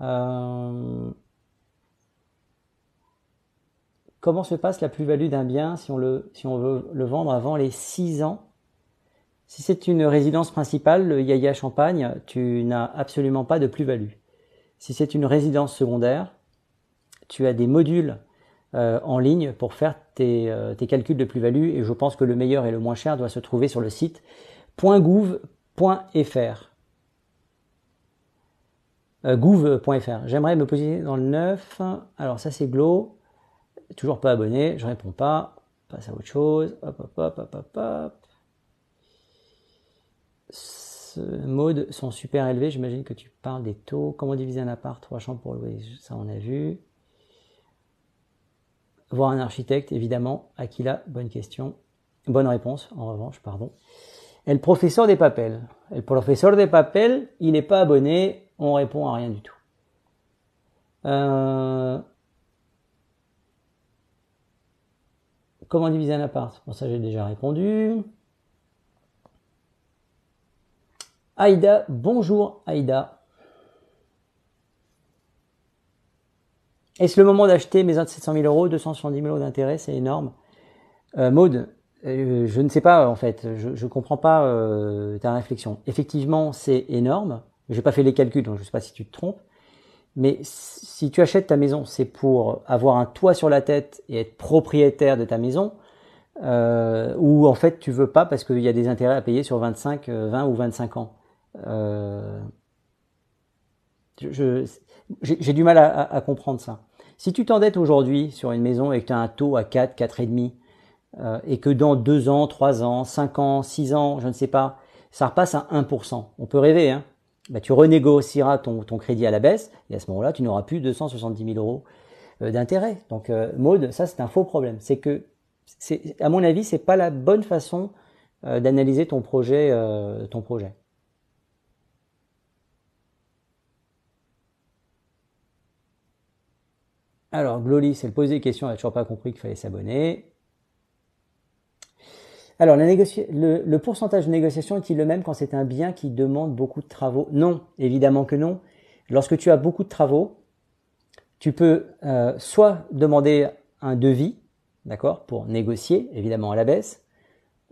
Euh, Comment se passe la plus-value d'un bien si on, si on veut le vendre avant les 6 ans? Si c'est une résidence principale, le Yaya Champagne, tu n'as absolument pas de plus-value. Si c'est une résidence secondaire, tu as des modules en ligne pour faire tes, tes calculs de plus-value. Et je pense que le meilleur et le moins cher doit se trouver sur le site .gouv.fr. Euh, gouv.fr. J'aimerais me positionner dans le 9. Alors ça c'est Glo. Toujours pas abonné, je réponds pas. Passe à autre chose. Hop hop hop hop hop hop. Ce modes sont super élevés. J'imagine que tu parles des taux. Comment diviser un appart? Trois chambres pour louer? Ça on a vu. Voir un architecte, évidemment. Aquila, bonne question. Bonne réponse, en revanche, pardon. Et le professeur des papels. Le professeur des papels, il n'est pas abonné on répond à rien du tout. Euh, comment diviser un appart? Bon, ça j'ai déjà répondu. Aïda, bonjour Aïda. Est-ce le moment d'acheter de 700 000 euros, 270 000 euros d'intérêt? C'est énorme. Euh, Maude, euh, je ne sais pas en fait, je ne comprends pas euh, ta réflexion. Effectivement, c'est énorme. J'ai pas fait les calculs, donc je sais pas si tu te trompes. Mais si tu achètes ta maison, c'est pour avoir un toit sur la tête et être propriétaire de ta maison, ou en fait tu veux pas parce qu'il y a des intérêts à payer sur 25, 20 euh, ou 25 ans. Euh, j'ai du mal à, comprendre ça. Si tu t'endettes aujourd'hui sur une maison et que tu as un taux à 4, 4,5, euh, et que dans 2 ans, 3 ans, 5 ans, 6 ans, je ne sais pas, ça repasse à 1%. On peut rêver, hein, bah, tu renégocieras ton, crédit à la baisse et à ce moment-là, tu n'auras plus 270 000 euros euh, d'intérêt. Donc, euh, Maude, ça c'est un faux problème. C'est que, à mon avis, c'est pas la bonne façon d'analyser ton projet. Alors, Glolis, elle pose des questions, elle n'a toujours pas compris qu'il fallait s'abonner. Alors, le, pourcentage de négociation est-il le même quand c'est un bien qui demande beaucoup de travaux? Non, évidemment que non. Lorsque tu as beaucoup de travaux, tu peux euh, soit demander un devis, d'accord, pour négocier, évidemment à la baisse.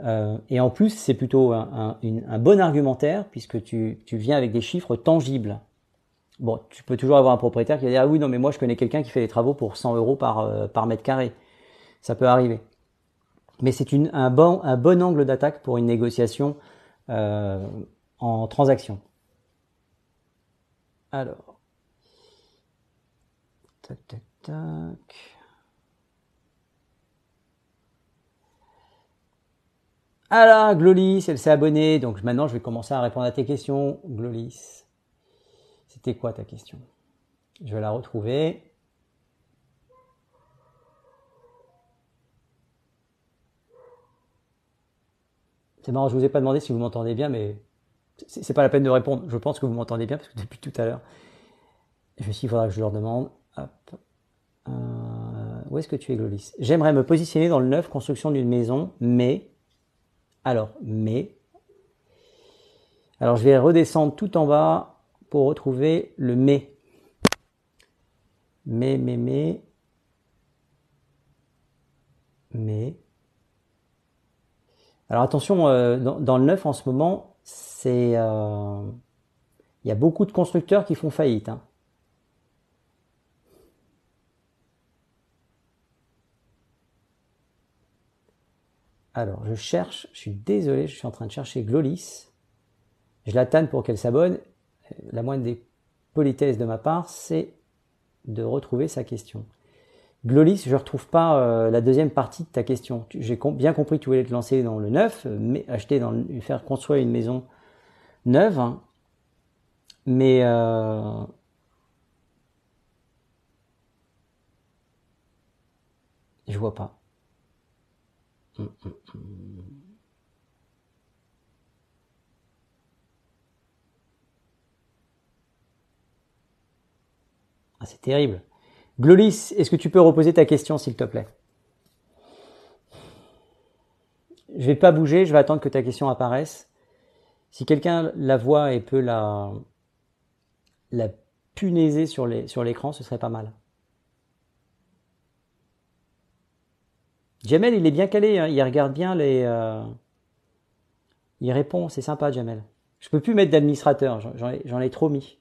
Euh, et en plus, c'est plutôt un, bon argumentaire puisque tu, viens avec des chiffres tangibles. Bon, tu peux toujours avoir un propriétaire qui va dire ah oui non mais moi je connais quelqu'un qui fait des travaux pour 100 euros par euh, par mètre carré. Ça peut arriver mais c'est un bon, angle d'attaque pour une négociation euh, en transaction. Alors, tac, tac, tac. Alors, Glolis, elle s'est abonnée, donc maintenant je vais commencer à répondre à tes questions. Glolis, c'était quoi ta question? Je vais la retrouver. C'est marrant, je vous ai pas demandé si vous m'entendez bien, mais c'est pas la peine de répondre. Je pense que vous m'entendez bien parce que depuis tout à l'heure, je me suis faudra que je leur demande. Euh, où est-ce que tu es, Glolis? J'aimerais me positionner dans le neuf, construction d'une maison, mais. Alors, mais. Alors, je vais redescendre tout en bas pour retrouver le mais. Mais, mais, mais. Mais. Alors attention, euh, dans, le neuf en ce moment, c'est euh, il y a beaucoup de constructeurs qui font faillite. Hein. Alors, je cherche, je suis désolé, je suis en train de chercher Glolis. Je la tanne pour qu'elle s'abonne. La moindre des politesses de ma part, c'est de retrouver sa question. Glolis, je ne retrouve pas euh, la deuxième partie de ta question. J'ai bien compris que tu voulais te lancer dans le neuf, mais acheter dans le, faire construire une maison neuve, hein. mais euh, je vois pas. Hum, hum, hum. Ah, c'est terrible. Glolis, est-ce que tu peux reposer ta question, s'il te plaît? Je vais pas bouger, je vais attendre que ta question apparaisse. Si quelqu'un la voit et peut la, punaiser sur l'écran, ce serait pas mal. Jamel, il est bien calé, hein. il regarde bien les... Euh, il répond, c'est sympa Jamel. Je peux plus mettre d'administrateur, j'en ai trop mis.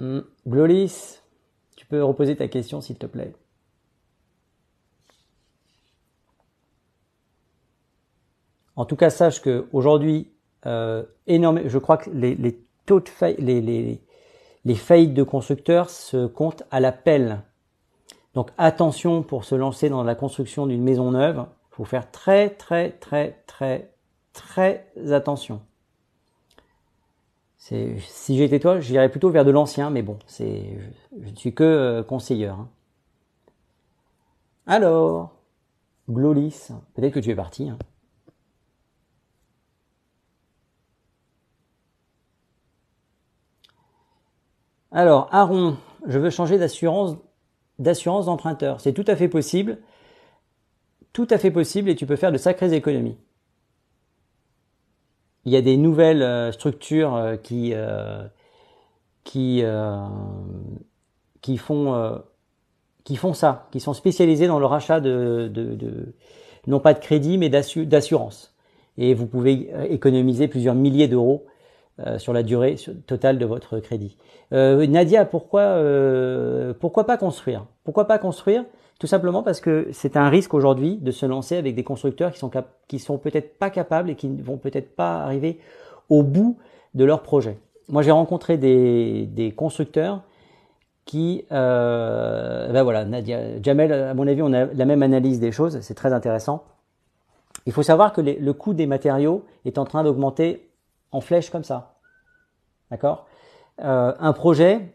Hmm. Glolis, tu peux reposer ta question s'il te plaît. En tout cas, sache que aujourd'hui, euh, je crois que les, de faillites de constructeurs se comptent à la pelle. Donc attention pour se lancer dans la construction d'une maison neuve, faut faire très très très très très attention. Si j'étais toi, j'irais plutôt vers de l'ancien, mais bon, c'est, je, ne suis que euh, conseilleur. Hein. Alors, Glolis, peut-être que tu es parti. Hein. Alors, Aaron, je veux changer d'assurance d'assurance d'emprunteur. C'est tout à fait possible. Tout à fait possible et tu peux faire de sacrées économies. Il y a des nouvelles euh, structures euh, qui euh, qui qui font qui font ça, qui sont spécialisées dans le rachat de, non pas de crédit mais d'assurance. Et vous pouvez économiser plusieurs milliers d'euros sur la durée totale de votre crédit. Nadia, pourquoi pourquoi pas construire? Pourquoi pas construire? Tout simplement parce que c'est un risque aujourd'hui de se lancer avec des constructeurs qui sont, qui sont peut-être pas capables et qui ne vont peut-être pas arriver au bout de leur projet. Moi, j'ai rencontré des, des, constructeurs qui, euh, ben voilà, Nadia, Jamel, à mon avis, on a la même analyse des choses, c'est très intéressant. Il faut savoir que le coût des matériaux est en train d'augmenter en flèche comme ça. D'accord? Euh, Un projet,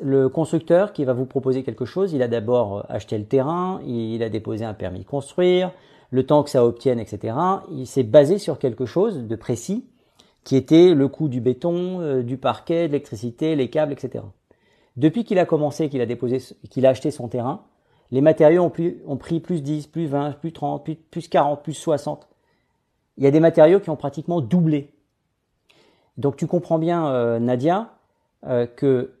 le constructeur qui va vous proposer quelque chose, il a d'abord euh, acheté le terrain, il a déposé un permis de construire, le temps que ça obtienne, etc. Il s'est basé sur quelque chose de précis, qui était le coût du béton, euh, du parquet, de l'électricité, les câbles, etc. Depuis qu'il a commencé, qu'il a déposé, qu'il a acheté son terrain, les matériaux ont, pris plus 10, plus 20, plus 30, plus, 40, plus 60. Il y a des matériaux qui ont pratiquement doublé. Donc tu comprends bien, euh, Nadia, que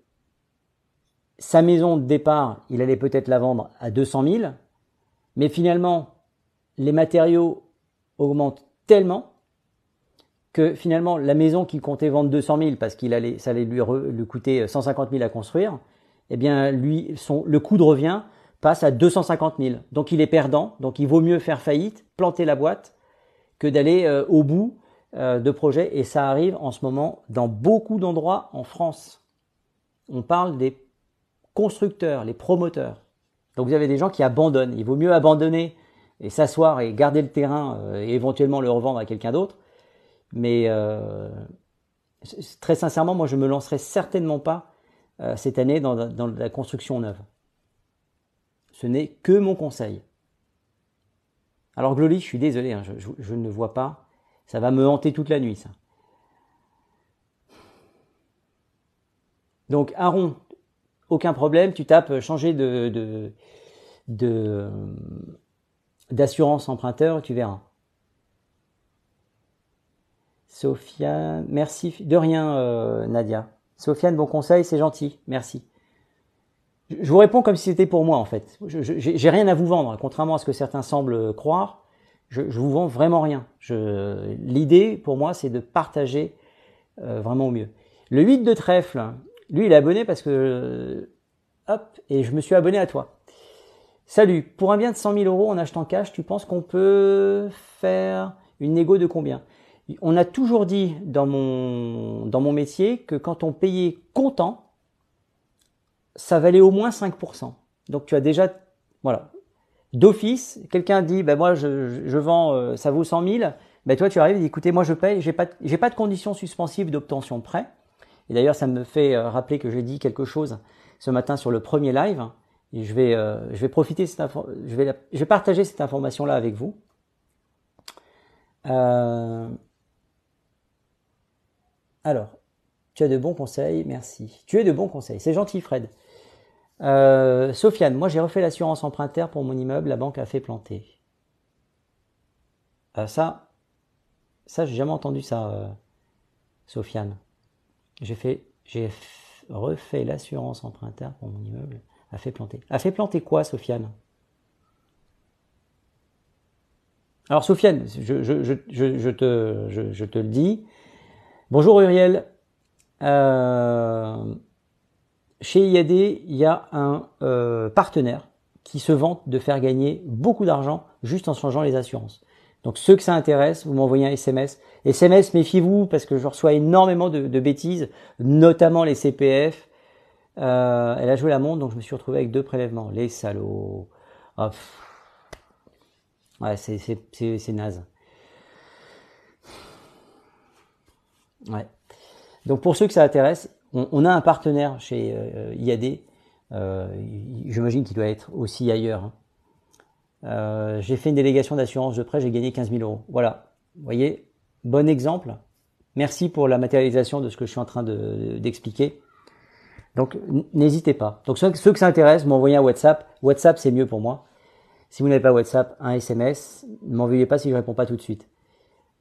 sa maison de départ, il allait peut-être la vendre à 200 000, mais finalement, les matériaux augmentent tellement que finalement, la maison qu'il comptait vendre 200 000 parce qu'il allait, ça allait lui, lui, coûter 150 000 à construire, eh bien, lui, son, le coût de revient passe à 250 000. Donc, il est perdant. Donc, il vaut mieux faire faillite, planter la boîte, que d'aller euh, au bout euh, de projet. Et ça arrive en ce moment dans beaucoup d'endroits en France. On parle des constructeurs, les promoteurs. Donc vous avez des gens qui abandonnent. Il vaut mieux abandonner et s'asseoir et garder le terrain euh, et éventuellement le revendre à quelqu'un d'autre. Mais euh, très sincèrement, moi je me lancerai certainement pas euh, cette année dans, la construction neuve. Ce n'est que mon conseil. Alors Gloli, je suis désolé, hein, je, je ne vois pas. Ça va me hanter toute la nuit, ça. Donc Aaron, aucun problème, tu tapes euh, changer de, de, d'assurance emprunteur, tu verras. Sofiane, merci. De rien, euh, Nadia. Sofiane, bon conseil, c'est gentil. Merci. Je vous réponds comme si c'était pour moi, en fait. Je J'ai rien à vous vendre, contrairement à ce que certains semblent croire. Je, je vous vends vraiment rien. L'idée, pour moi, c'est de partager euh, vraiment au mieux. Le 8 de trèfle, lui, il est abonné parce que, hop, et je me suis abonné à toi. Salut, pour un bien de 100 000 euros en achetant cash, tu penses qu'on peut faire une négo de combien? On a toujours dit dans mon, dans mon métier que quand on payait comptant, ça valait au moins 5%. Donc tu as déjà, voilà, d'office, quelqu'un dit, ben moi je, je vends, euh, ça vaut 100 000, ben toi tu arrives et dis, écoutez, moi je paye, j'ai pas, j'ai pas de conditions suspensives d'obtention de prêt. Et d'ailleurs, ça me fait euh, rappeler que j'ai dit quelque chose ce matin sur le premier live. Et je vais, euh, je vais profiter, cette je, vais, je vais partager cette information-là avec vous. Euh, alors, tu as de bons conseils, merci. Tu es de bons conseils, c'est gentil Fred. Sofiane, moi j'ai refait l'assurance emprunteur pour mon immeuble, la banque a fait planter. ça, ça j'ai jamais entendu ça, Sofiane. J'ai fait, j'ai refait l'assurance emprunteur pour mon immeuble. A fait planter. A fait planter quoi, Sofiane? Alors, Sofiane, je te, je, te le dis. Bonjour Uriel. Euh, chez IAD, il y a un euh, partenaire qui se vante de faire gagner beaucoup d'argent juste en changeant les assurances. Donc ceux que ça intéresse, vous m'envoyez un SMS. SMS, méfiez-vous parce que je reçois énormément de, bêtises, notamment les CPF. Euh, elle a joué la montre, donc je me suis retrouvé avec deux prélèvements. Les salauds. Oh, ouais, c'est naze. Ouais. Donc pour ceux que ça intéresse, on, a un partenaire chez euh, IAD. Euh, J'imagine qu'il doit être aussi ailleurs. Hein. Euh, j'ai fait une délégation d'assurance de prêt, j'ai gagné 15 000 euros. Voilà. Vous voyez, bon exemple. Merci pour la matérialisation de ce que je suis en train d'expliquer. Donc n'hésitez pas. Donc ceux, que ça intéresse, m'envoyez un WhatsApp. WhatsApp c'est mieux pour moi. Si vous n'avez pas WhatsApp, un SMS. Ne m'envoyez pas si je réponds pas tout de suite.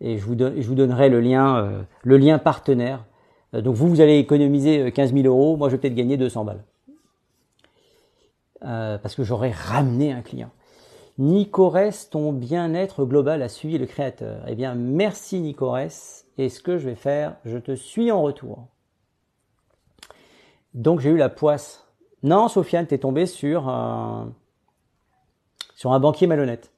Et je vous, donnerai le lien, euh, le lien partenaire. Euh, donc vous, vous allez économiser 15 000 euros. Moi, je vais peut-être gagner 200 balles. parce que j'aurais ramené un client. Nicorès, ton bien-être global a suivi le créateur. Eh bien, merci Nicorès. Et ce que je vais faire, je te suis en retour. Donc j'ai eu la poisse. Non, Sofiane, t'es tombé sur un, sur un banquier malhonnête.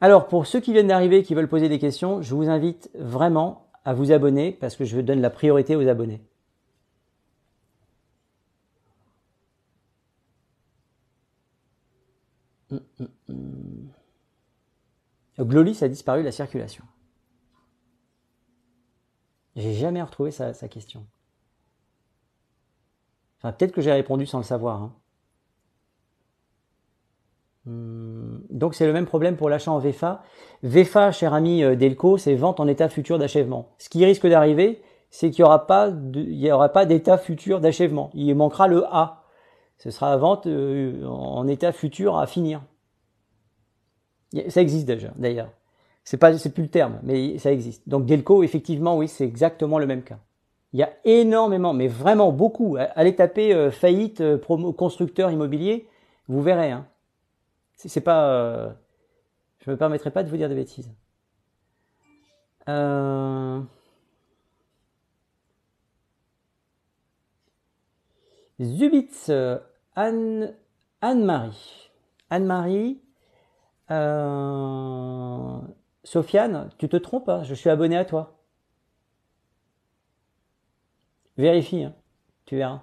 Alors, pour ceux qui viennent d'arriver, qui veulent poser des questions, je vous invite vraiment à vous abonner parce que je donne la priorité aux abonnés. Glolis a disparu de la circulation. J'ai jamais retrouvé sa, question. Enfin, peut-être que j'ai répondu sans le savoir. Hein. Donc c'est le même problème pour l'achat en VFA. VFA, cher ami euh, Delco, c'est vente en état futur d'achèvement. Ce qui risque d'arriver, c'est qu'il n'y aura pas d'état futur d'achèvement. Il manquera le A. Ce sera vente euh, en état futur à finir. Ça existe déjà, d'ailleurs. C'est pas, c'est plus le terme, mais ça existe. Donc Delco, effectivement, oui, c'est exactement le même cas. Il y a énormément, mais vraiment beaucoup. Allez taper euh, faillite euh, promo, constructeur immobilier, vous verrez. Hein. C'est pas, je me permettrai pas de vous dire des bêtises. Euh... Zubitz, Anne, Anne-Marie. Anne-Marie, euh, Sofiane, tu te trompes, hein, je suis abonné à toi. Vérifie, hein, tu verras.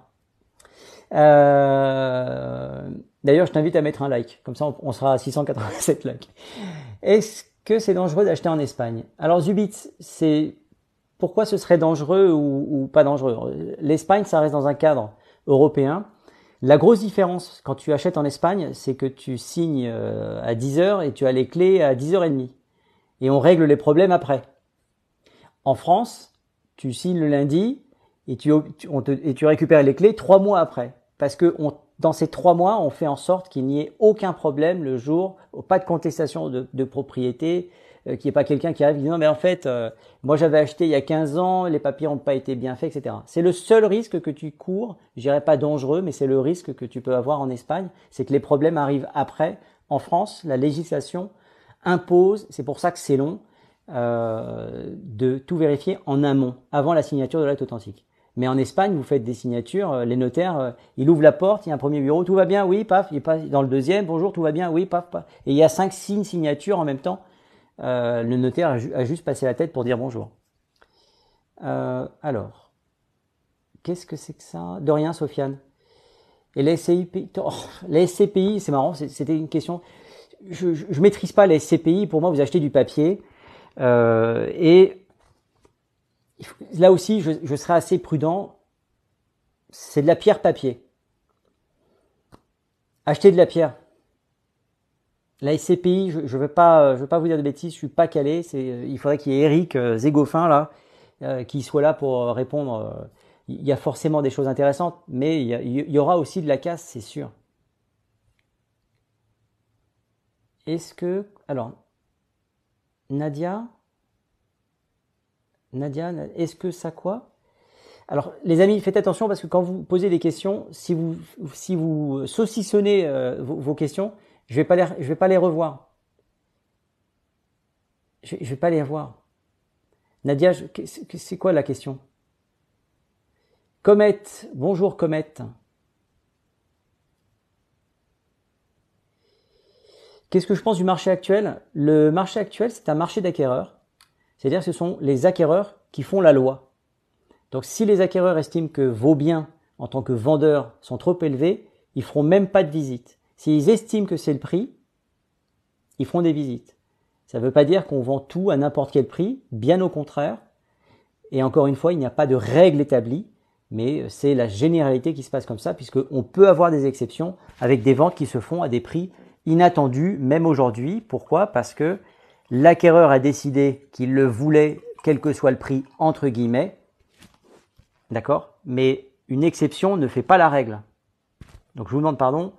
Euh, d'ailleurs, je t'invite à mettre un like, comme ça on, sera à 687 likes. Est-ce que c'est dangereux d'acheter en Espagne? Alors Zubitz, c'est pourquoi ce serait dangereux ou pas dangereux? L'Espagne, ça reste dans un cadre européen. La grosse différence quand tu achètes en Espagne, c'est que tu signes euh, à 10h et tu as les clés à 10h30. Et on règle les problèmes après. En France, tu signes le lundi et tu, récupères les clés trois mois après. Parce que dans ces trois mois, on fait en sorte qu'il n'y ait aucun problème le jour, pas de contestation de propriété, euh, qui est pas quelqu'un qui arrive et dit non mais en fait euh, moi j'avais acheté il y a 15 ans, les papiers n'ont pas été bien faits, etc. C'est le seul risque que tu cours, je dirais pas dangereux, mais c'est le risque que tu peux avoir en Espagne, c'est que les problèmes arrivent après. En France, la législation impose, c'est pour ça que c'est long, euh, de tout vérifier en amont, avant la signature de l'acte authentique. Mais en Espagne, vous faites des signatures, les notaires, ils ouvrent la porte, il y a un premier bureau, tout va bien, oui, paf, il passe dans le deuxième, bonjour, tout va bien, oui, paf, paf. Et il y a cinq, six signatures en même temps. Euh, le notaire a, juste passé la tête pour dire bonjour. Euh, alors, qu'est-ce que c'est que ça? De rien, Sofiane. Et les SCPI, oh, c'est marrant, c'était une question. Je, je, maîtrise pas les SCPI. Pour moi, vous achetez du papier euh, et là aussi, je, je serai assez prudent. C'est de la pierre papier. Achetez de la pierre. La SCPI, je ne veux pas, je veux pas vous dire de bêtises, je suis pas calé. C'est, il faudrait qu'il y ait Eric euh, Zégoffin là, euh, qui soit là pour euh, répondre. Il y a forcément des choses intéressantes, mais il y, aura aussi de la casse, c'est sûr. Est-ce que, alors, Nadia, Nadia, est-ce que ça quoi? Alors, les amis, faites attention parce que quand vous posez des questions, si vous saucissonnez vos questions, je vais vais pas les revoir. Je, je vais pas les revoir. Nadia, c'est quoi la question? Comet, bonjour Comet. Qu'est-ce que je pense du marché actuel? Le marché actuel, c'est un marché d'acquéreurs. C'est-à-dire ce sont les acquéreurs qui font la loi. Donc si les acquéreurs estiment que vos biens en tant que vendeurs sont trop élevés, ils feront même pas de visite. S'ils estiment que c'est le prix, ils feront des visites. Ça ne veut pas dire qu'on vend tout à n'importe quel prix, bien au contraire. Et encore une fois, il n'y a pas de règle établie, mais c'est la généralité qui se passe comme ça, puisqu'on peut avoir des exceptions avec des ventes qui se font à des prix inattendus, même aujourd'hui. Pourquoi? Parce que l'acquéreur a décidé qu'il le voulait, quel que soit le prix, entre guillemets. D'accord? Mais une exception ne fait pas la règle. Donc je vous demande pardon.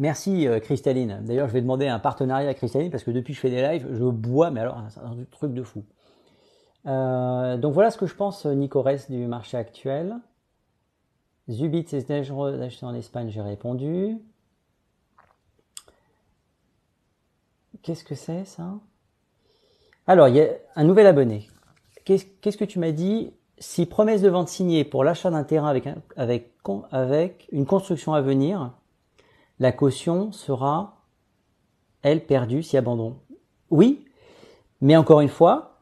Merci euh, Cristalline. D'ailleurs, je vais demander un partenariat à Cristalline parce que depuis que je fais des lives, je bois, mais alors c'est un truc de fou. Euh, donc voilà ce que je pense, Nicorès, du marché actuel. Zubit, c'est dangereux d'acheter en Espagne, j'ai répondu. Qu'est-ce que c'est ça? Alors, il y a un nouvel abonné. Qu'est-ce que tu m'as dit? Si promesse de vente signée pour l'achat d'un terrain avec une construction à venir, la caution sera, elle, perdue si abandon. Oui, mais encore une fois,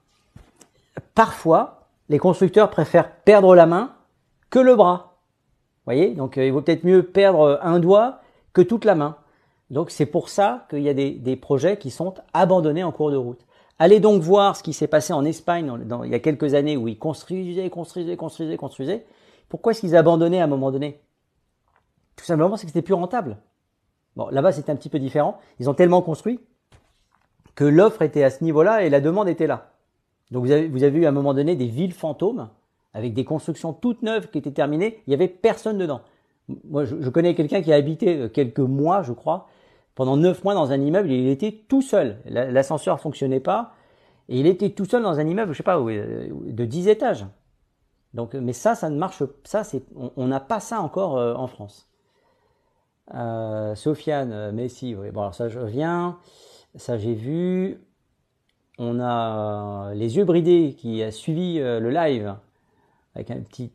parfois, les constructeurs préfèrent perdre la main que le bras. Vous voyez Donc, euh, il vaut peut-être mieux perdre un doigt que toute la main. Donc c'est pour ça qu'il y a des, projets qui sont abandonnés en cours de route. Allez donc voir ce qui s'est passé en Espagne il y a quelques années où ils construisaient, construisaient, construisaient, construisaient. Pourquoi est-ce qu'ils abandonnaient à un moment donné? Tout simplement parce que c'était plus rentable. Bon, là-bas c'était un petit peu différent. Ils ont tellement construit que l'offre était à ce niveau-là et la demande était là. Donc vous avez, eu à un moment donné des villes fantômes avec des constructions toutes neuves qui étaient terminées. Il n'y avait personne dedans. Moi, je, connais quelqu'un qui a habité euh, quelques mois, je crois, pendant neuf mois dans un immeuble, il était tout seul. L'ascenseur fonctionnait pas. Et il était tout seul dans un immeuble, je sais pas, euh, de 10 étages. Donc, mais ça, ça ne marche, c'est, on n'a pas ça encore euh, en France. Euh, Sofiane, euh, Messi, oui. Bon, ça, je reviens. Ça, j'ai vu. On a les yeux bridés qui a suivi le live avec un petit.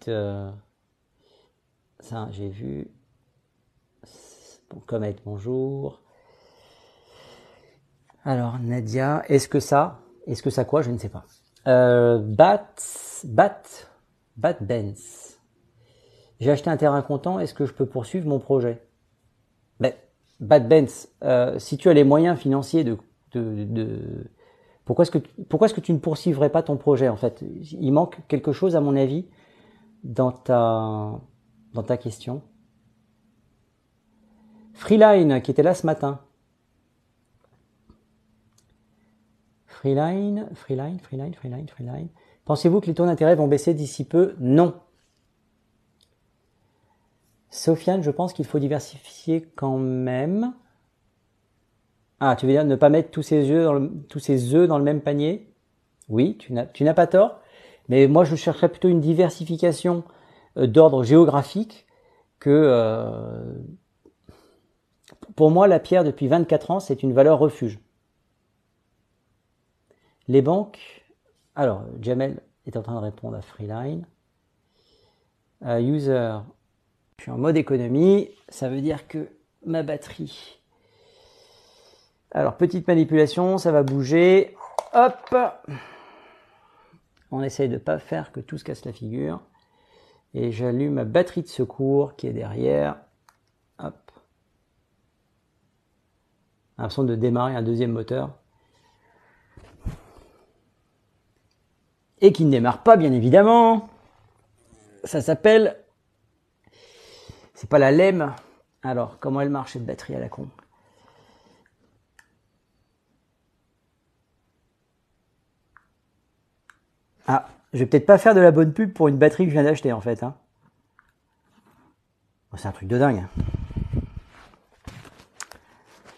ça, j'ai vu. Bon, Comet, bonjour. Alors, Nadia, est-ce que ça, est-ce que ça quoi? Je ne sais pas. Euh, Bat, Bat, Bat Benz. J'ai acheté un terrain comptant, est-ce que je peux poursuivre mon projet? Ben, Bat Benz, euh, si tu as les moyens financiers de, de, de pourquoi est-ce que pourquoi est-ce que tu ne poursuivrais pas ton projet en fait? Il manque quelque chose à mon avis dans ta dans ta question? Freeline qui était là ce matin. Freeline, Freeline, Freeline, Freeline, Freeline. Pensez-vous que les taux d'intérêt vont baisser d'ici peu? Non. Sofiane, je pense qu'il faut diversifier quand même. Ah, tu veux dire ne pas mettre tous ses œufs dans le, même panier? Oui, tu n'as pas tort. Mais moi, je chercherais plutôt une diversification euh, d'ordre géographique que... Euh, pour moi, la pierre, depuis 24 ans, c'est une valeur refuge. Les banques, alors Jamel est en train de répondre à Freeline. Euh, user, je suis en mode économie, ça veut dire que ma batterie. Alors petite manipulation, ça va bouger. Hop On essaye de ne pas faire que tout se casse la figure. Et j'allume ma batterie de secours qui est derrière. Hop. L'impression de démarrer un deuxième moteur. et qui ne démarre pas, bien évidemment. Ça s'appelle. C'est pas la LEM. Alors, comment elle marche cette batterie à la con? Ah, je vais peut-être pas faire de la bonne pub pour une batterie que je viens d'acheter en fait. Hein. c'est un truc de dingue.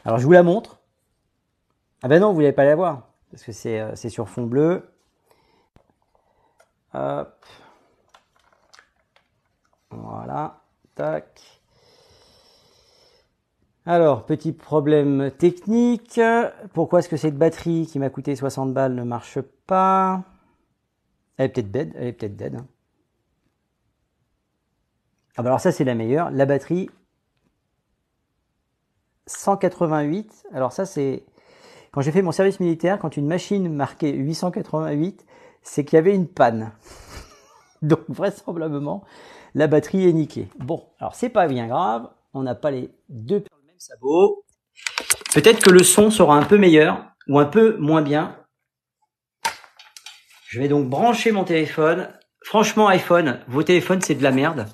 Alors je vous la montre. Ah ben non, vous n'allez pas la voir parce que c'est euh, sur fond bleu. Voilà. Alors, petit problème technique. Pourquoi est-ce que cette batterie qui m'a coûté 60 balles ne marche pas? Elle est peut-être dead. Elle est peut-être dead. Hein. Ah bah alors ça c'est la meilleure. La batterie 188. Alors ça c'est quand j'ai fait mon service militaire, quand une machine marquait 888, c'est qu'il y avait une panne. Donc vraisemblablement la batterie est niquée. Bon, alors c'est pas bien grave. On n'a pas les deux sabot. Peut-être que le son sera un peu meilleur ou un peu moins bien. Je vais donc brancher mon téléphone. Franchement, iPhone, vos téléphones, c'est de la merde.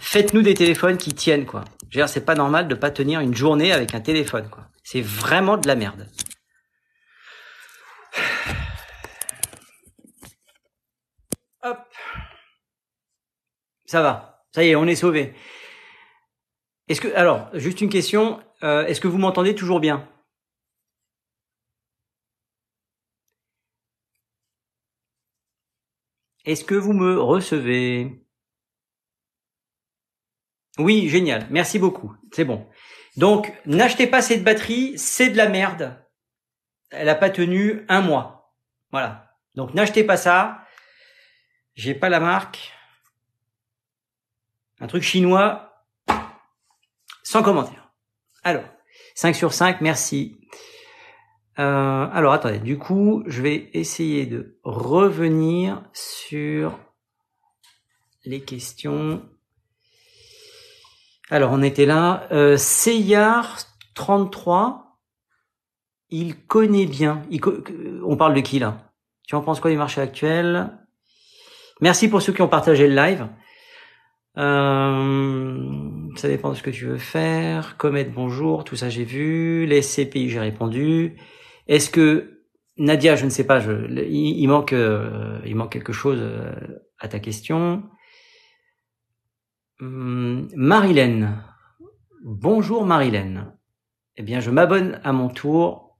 Faites-nous des téléphones qui tiennent, quoi. C'est pas normal de pas tenir une journée avec un téléphone, quoi. C'est vraiment de la merde. Hop. Ça va. Ça y est, on est sauvé. Est-ce que, alors, juste une question, euh, est-ce que vous m'entendez toujours bien? Est-ce que vous me recevez? Oui, génial, merci beaucoup, c'est bon. Donc, n'achetez pas cette batterie, c'est de la merde. Elle n'a pas tenu un mois. Voilà. Donc, n'achetez pas ça. J'ai pas la marque. Un truc chinois, sans commentaire. Alors, 5 sur 5, merci. Euh, alors, attendez, du coup, je vais essayer de revenir sur les questions. Alors, on était là. Euh, 33, il connaît bien. on parle de qui là? Tu en penses quoi du marché actuel? Merci pour ceux qui ont partagé le live. Euh, ça dépend de ce que tu veux faire. Comet, bonjour, tout ça j'ai vu. Les CPI, j'ai répondu. Est-ce que Nadia, je ne sais pas, je, il, manque, euh, il manque quelque chose euh, à ta question. Hum, bonjour Marilène. Eh bien, je m'abonne à mon tour.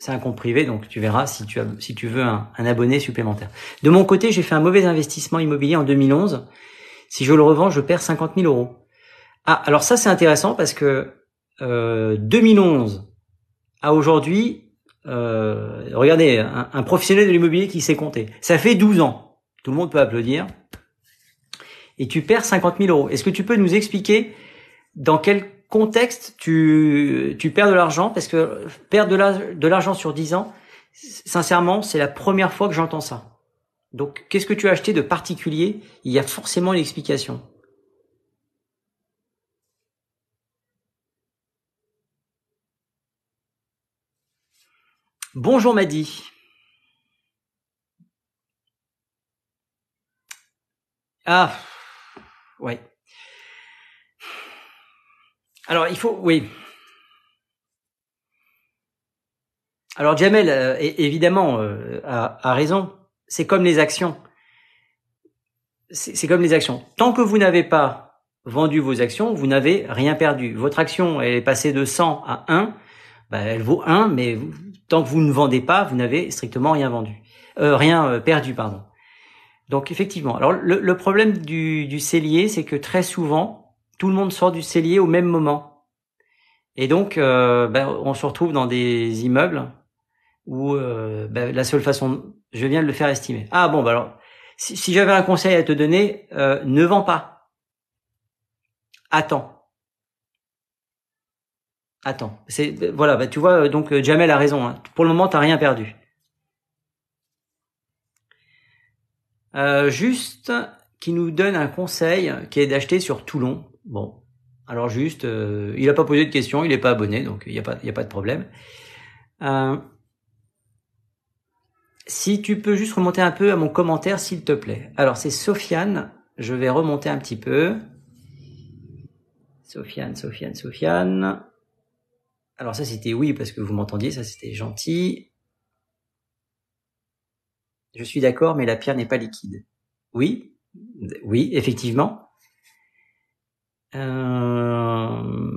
C'est un compte privé, donc tu verras si tu as, si tu veux un, un abonné supplémentaire. De mon côté, j'ai fait un mauvais investissement immobilier en 2011 si je le revends, je perds 50 000 euros. Ah, alors ça c'est intéressant parce que euh, 2011 à aujourd'hui, euh, regardez, un, professionnel de l'immobilier qui s'est compté. Ça fait 12 ans. Tout le monde peut applaudir. Et tu perds 50 000 euros. Est-ce que tu peux nous expliquer dans quel contexte tu, tu perds de l'argent? Parce que perdre de l'argent sur 10 ans, sincèrement, c'est la première fois que j'entends ça. Donc, qu'est-ce que tu as acheté de particulier? Il y a forcément une explication. Bonjour Madi. Ah, ouais. Alors, il faut, oui. Alors, Jamel, euh, évidemment, euh, a raison c'est comme les actions. C'est comme les actions. Tant que vous n'avez pas vendu vos actions, vous n'avez rien perdu. Votre action est passée de 100 à 1, bah, elle vaut 1, mais tant que vous ne vendez pas, vous n'avez strictement rien vendu, euh, rien euh, perdu, pardon. Donc effectivement, alors le, problème du, du cellier, c'est que très souvent, tout le monde sort du cellier au même moment, et donc ben, on se retrouve dans des immeubles où ben, la seule façon je viens de le faire estimer. Ah bon, bah alors, si, j'avais un conseil à te donner, euh, ne vends pas. Attends. Attends. C'est voilà, bah, tu vois, donc euh, Jamel a raison. Hein. Pour le moment, t'as rien perdu. Euh, juste qui nous donne un conseil qui est d'acheter sur Toulon. Bon, alors juste, il n'a pas posé de questions, il n'est pas abonné, donc il n'y a pas, il a pas de problème. Si tu peux juste remonter un peu à mon commentaire, s'il te plaît. Alors, c'est Sofiane. Je vais remonter un petit peu. Sofiane, Sofiane, Sofiane. Alors ça, c'était oui, parce que vous m'entendiez, ça c'était gentil. Je suis d'accord, mais la pierre n'est pas liquide. Oui, oui, effectivement. Euh...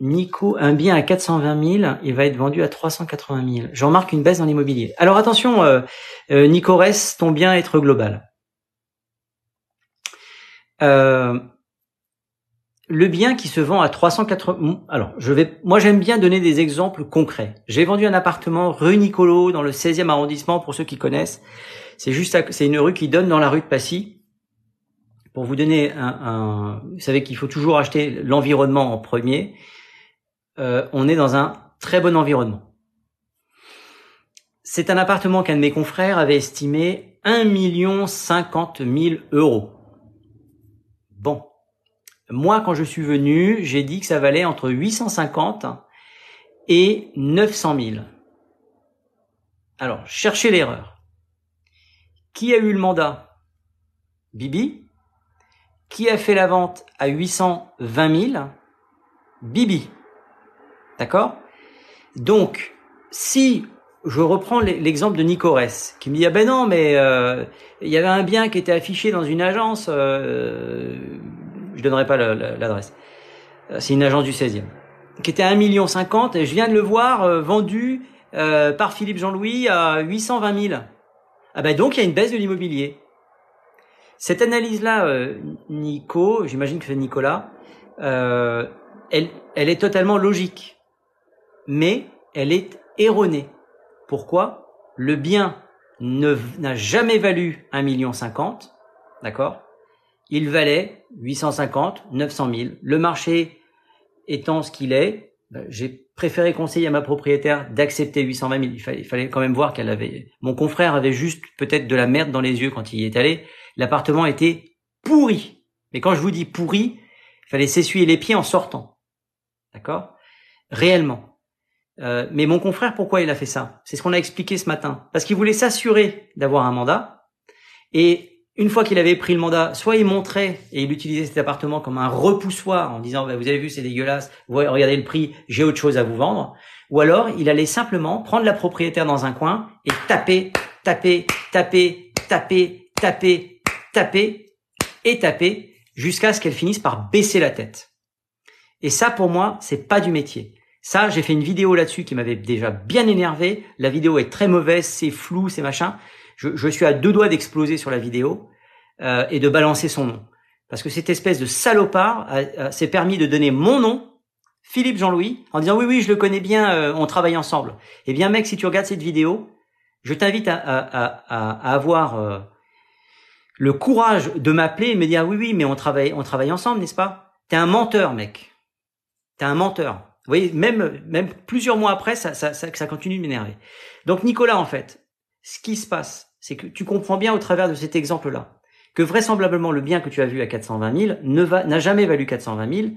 Nico, un bien à 420 000, il va être vendu à 380 000. J'en remarque une baisse dans l'immobilier. Alors attention, euh, euh, ton bien être global. Euh, le bien qui se vend à 380. Alors, je vais. Moi, j'aime bien donner des exemples concrets. J'ai vendu un appartement rue Nicolo dans le 16e arrondissement pour ceux qui connaissent. C'est juste, c'est une rue qui donne dans la rue de Passy. Pour vous donner un vous savez qu'il faut toujours acheter l'environnement en premier. Euh, on est dans un très bon environnement. C'est un appartement qu'un de mes confrères avait estimé 1 million 50 000 euros. Bon, moi, quand je suis venu, j'ai dit que ça valait entre 850 et 900 000. Alors, cherchez l'erreur. Qui a eu le mandat? Bibi. Qui a fait la vente à 820 000 Bibi. D'accord? Donc, si je reprends l'exemple de Nicorès, qui me dit ah ben non mais euh, il y avait un bien qui était affiché dans une agence euh, je donnerai pas l'adresse. Euh, c'est une agence du 16e, qui était à 1,50 million et je viens de le voir euh, vendu par Philippe Jean-Louis à 820 000. Ah ben donc il y a une baisse de l'immobilier. Cette analyse-là, Nico, j'imagine que c'est Nicolas, elle est totalement logique, mais elle est erronée. Pourquoi? Le bien n'a jamais valu 1,50 million, d'accord? Il valait 850, 900 000. Le marché étant ce qu'il est, ben, j'ai préféré conseiller à ma propriétaire d'accepter 820 000. Il fallait, il fallait quand même voir qu'elle avait. Mon confrère avait juste peut-être de la merde dans les yeux quand il y est allé. L'appartement était pourri. Mais quand je vous dis pourri, il fallait s'essuyer les pieds en sortant. D'accord? Réellement. Euh, mais mon confrère, pourquoi il a fait ça? C'est ce qu'on a expliqué ce matin. Parce qu'il voulait s'assurer d'avoir un mandat. Et une fois qu'il avait pris le mandat, soit il montrait et il utilisait cet appartement comme un repoussoir en disant bah, vous avez vu c'est dégueulasse, regardez le prix, j'ai autre chose à vous vendre, ou alors il allait simplement prendre la propriétaire dans un coin et taper, taper, taper, taper, taper, taper et taper jusqu'à ce qu'elle finisse par baisser la tête. Et ça pour moi c'est pas du métier. Ça, j'ai fait une vidéo là-dessus qui m'avait déjà bien énervé. La vidéo est très mauvaise, c'est flou, c'est machin je, suis à deux doigts d'exploser sur la vidéo euh, et de balancer son nom. Parce que cette espèce de salopard s'est permis de donner mon nom, Philippe Jean-Louis, en disant oui, oui, je le connais bien, euh, on travaille ensemble. Eh bien, mec, si tu regardes cette vidéo, je t'invite à, avoir euh, le courage de m'appeler et me dire oui, oui, mais on travaille, on travaille ensemble, n'est-ce pas? T'es un menteur, mec. T'es un menteur. Vous voyez, même, même plusieurs mois après, ça, ça, ça, continue de m'énerver. Donc Nicolas, en fait, ce qui se passe, c'est que tu comprends bien au travers de cet exemple-là que vraisemblablement le bien que tu as vu à 420 000 ne n'a jamais valu 420 000.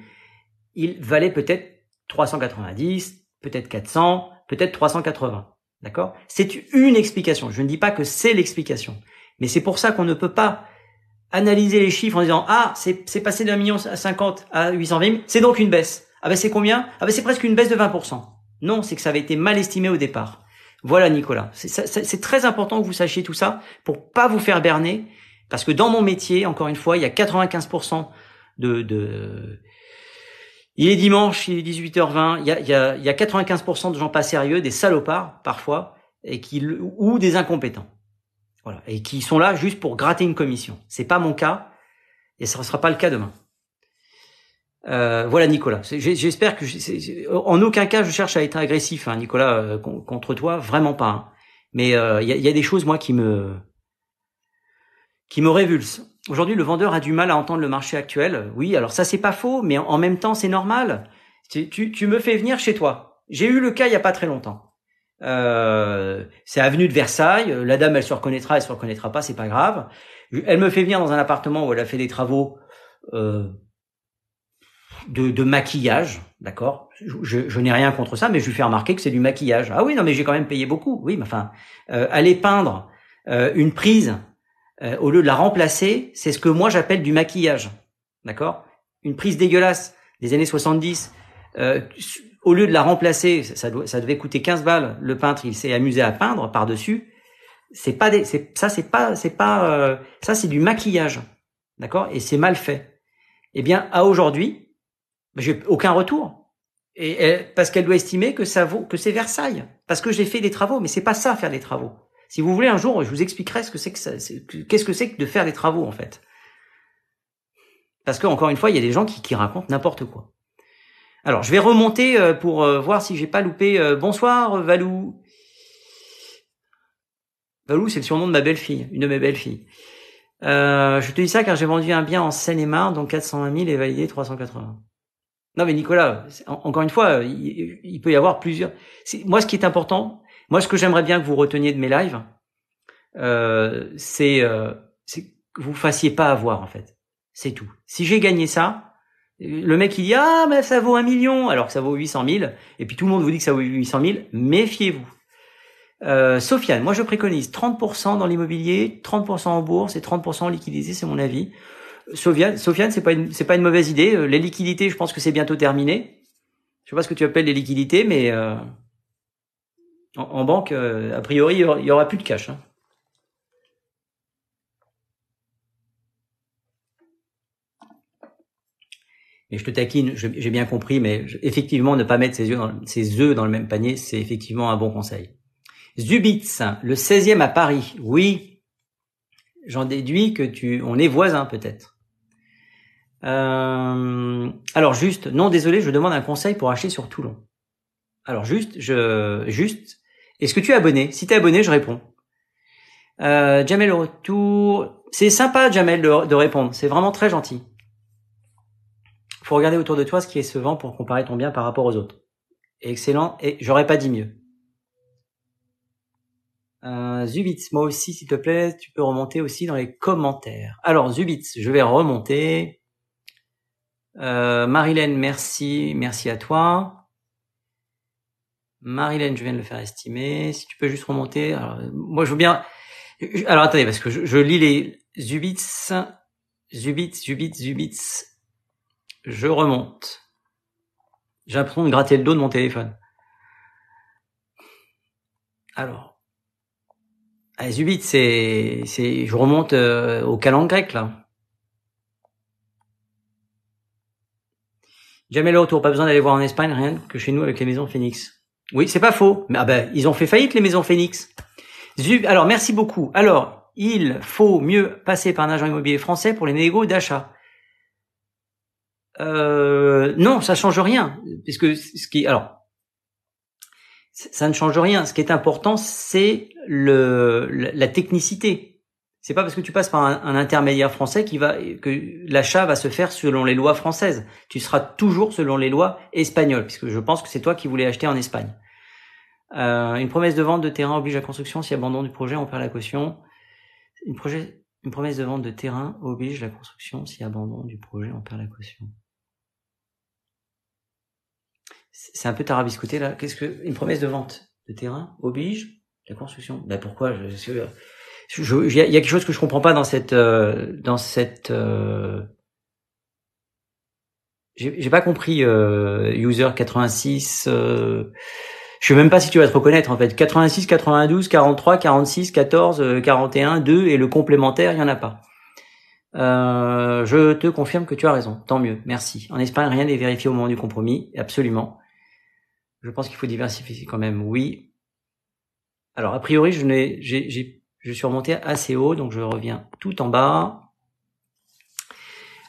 Il valait peut-être 390, peut-être 400, peut-être 380. D'accord? C'est une explication. Je ne dis pas que c'est l'explication. Mais c'est pour ça qu'on ne peut pas analyser les chiffres en disant ah c'est, c'est passé d'un million cinquante à 820 000, c'est donc une baisse. Ah ben c'est combien? Ah ben c'est presque une baisse de 20%. Non, c'est que ça avait été mal estimé au départ. Voilà Nicolas, c'est très important que vous sachiez tout ça pour pas vous faire berner, parce que dans mon métier, encore une fois, il y a 95% de, de... Il est dimanche, il est 18h20, il y a, il y a, il y a 95% de gens pas sérieux, des salopards parfois, et qui ou des incompétents. Voilà, et qui sont là juste pour gratter une commission. C'est pas mon cas, et ce ne sera pas le cas demain. Euh, voilà Nicolas. J'espère que en aucun cas je cherche à être agressif, hein, Nicolas, euh, contre toi, vraiment pas. Hein. Mais euh, il y, a, des choses moi qui me qui me révulsent. Aujourd'hui, le vendeur a du mal à entendre le marché actuel. Oui, alors ça c'est pas faux, mais en même temps c'est normal. Tu, tu, me fais venir chez toi. J'ai eu le cas il y a pas très longtemps. c'est avenue de Versailles. La dame, elle se reconnaîtra, elle se reconnaîtra pas, c'est pas grave. Elle me fait venir dans un appartement où elle a fait des travaux euh, de, maquillage, d'accord? Je, n'ai rien contre ça, mais je lui fais remarquer que c'est du maquillage. Ah oui, non, mais j'ai quand même payé beaucoup. Oui, mais enfin, euh, aller peindre euh, une prise euh, au lieu de la remplacer, c'est ce que moi j'appelle du maquillage, d'accord? Une prise dégueulasse des années 70, au lieu de la remplacer, ça, devait coûter 15 balles. Le peintre, il s'est amusé à peindre par dessus. C'est pas ça, c'est pas, c'est pas, ça, c'est du maquillage, d'accord? Et c'est mal fait. Eh bien, à aujourd'hui, j'ai aucun retour. Et parce qu'elle doit estimer que ça vaut, que c'est Versailles. Parce que j'ai fait des travaux, mais c'est pas ça faire des travaux. Si vous voulez un jour, je vous expliquerai ce que c'est que ça, qu'est-ce que c'est que de faire des travaux en fait. Parce que encore une fois, il y a des gens qui, qui racontent n'importe quoi. Alors, je vais remonter euh, pour euh, voir si j'ai pas loupé. Euh, bonsoir, Valou. Valou, c'est le surnom de ma belle-fille, une de mes belles-filles. je te dis ça car j'ai vendu un bien en Seine-et-Marne, donc 420 000 et validé 380. Non mais Nicolas, encore une fois, il, peut y avoir plusieurs. Moi, ce qui est important, moi, ce que j'aimerais bien que vous reteniez de mes lives, c'est que vous fassiez pas avoir en fait. C'est tout. Si j'ai gagné ça, le mec il dit ah mais ça vaut un million alors que ça vaut 800 000 et puis tout le monde vous dit que ça vaut 800 000, méfiez-vous. Euh, Sofiane, moi je préconise 30% dans l'immobilier, 30% en bourse et 30% liquidité, c'est mon avis. Sofiane, Sofiane, c'est pas une, c'est pas une mauvaise idée. Euh, les liquidités, je pense que c'est bientôt terminé. Je sais pas ce que tu appelles les liquidités, mais euh, en, banque, euh, a priori, il y aura, plus de cash. Hein. Je te taquine, j'ai bien compris, mais effectivement, ne pas mettre ses œufs dans, œufs dans le même panier, c'est effectivement un bon conseil. Zubitz, le 16e à Paris. Oui, j'en déduis que tu, on est voisins peut-être. Euh, alors juste, non désolé, je demande un conseil pour acheter sur Toulon. Alors juste, je, juste, est-ce que tu es abonné? Si tu es abonné, je réponds. Euh, Jamel retour, c'est sympa Jamel de répondre, c'est vraiment très gentil faut regarder autour de toi ce qui est se vend pour comparer ton bien par rapport aux autres. Excellent, et j'aurais pas dit mieux. Euh, Zubitz, moi aussi, s'il te plaît, tu peux remonter aussi dans les commentaires. Alors, Zubitz, je vais remonter. Euh, Marilène, merci, merci à toi. Marilène, je viens de le faire estimer. Si tu peux juste remonter. Alors, moi, je veux bien. Alors, attendez, parce que je, je lis les Zubitz, Zubitz, Zubitz, Zubitz. Je remonte. J'ai l'impression de gratter le dos de mon téléphone. Alors. Ah, Zubit, c'est, c'est, je remonte euh, au calendrier grec, là. Jamais le retour, pas besoin d'aller voir en Espagne, rien que chez nous avec les maisons Phoenix. Oui, c'est pas faux. Mais ah ben, ils ont fait faillite les maisons Phoenix. Alors merci beaucoup. Alors, il faut mieux passer par un agent immobilier français pour les négociations d'achat. Euh, non, ça change rien, puisque ce qui, alors, ça ne change rien. Ce qui est important, c'est le la technicité. C'est pas parce que tu passes par un, intermédiaire français qui va que l'achat va se faire selon les lois françaises. Tu seras toujours selon les lois espagnoles, puisque je pense que c'est toi qui voulais acheter en Espagne. Euh, une promesse de vente de terrain oblige la construction. Si abandon du projet, on perd la caution. Une, promesse de vente de terrain oblige la construction. Si abandon du projet, on perd la caution c'est un peu tarabiscoté là. Qu'est-ce que une promesse de vente de terrain oblige la construction? Ben pourquoi? Il y, a quelque chose que je comprends pas dans cette euh, dans cette euh, j'ai pas compris euh, user 86 euh, je sais même pas si tu vas te reconnaître en fait. 86 92 43 46 14 41 2 et le complémentaire il y en a pas. Euh, je te confirme que tu as raison. Tant mieux. Merci. En Espagne rien n'est vérifié au moment du compromis. Absolument. Je pense qu'il faut diversifier quand même, oui. Alors, a priori, je, n'ai, j'ai, je suis remonté assez haut, donc je reviens tout en bas.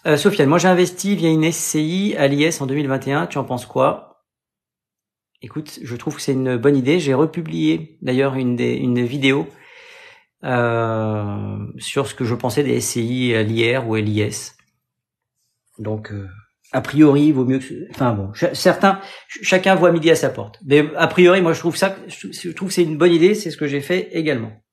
Euh, Sofiane, moi j'ai investi via une SCI à l'IS en 2021. Tu en penses quoi? Écoute, je trouve que c'est une bonne idée. J'ai republié d'ailleurs une, une vidéo euh, sur ce que je pensais des SCI à l'IR ou à l'IS. Donc, euh, a priori, il vaut mieux que, enfin bon, certains, chacun voit midi à sa porte. Mais a priori, moi, je trouve ça, je trouve que c'est une bonne idée. C'est ce que j'ai fait également.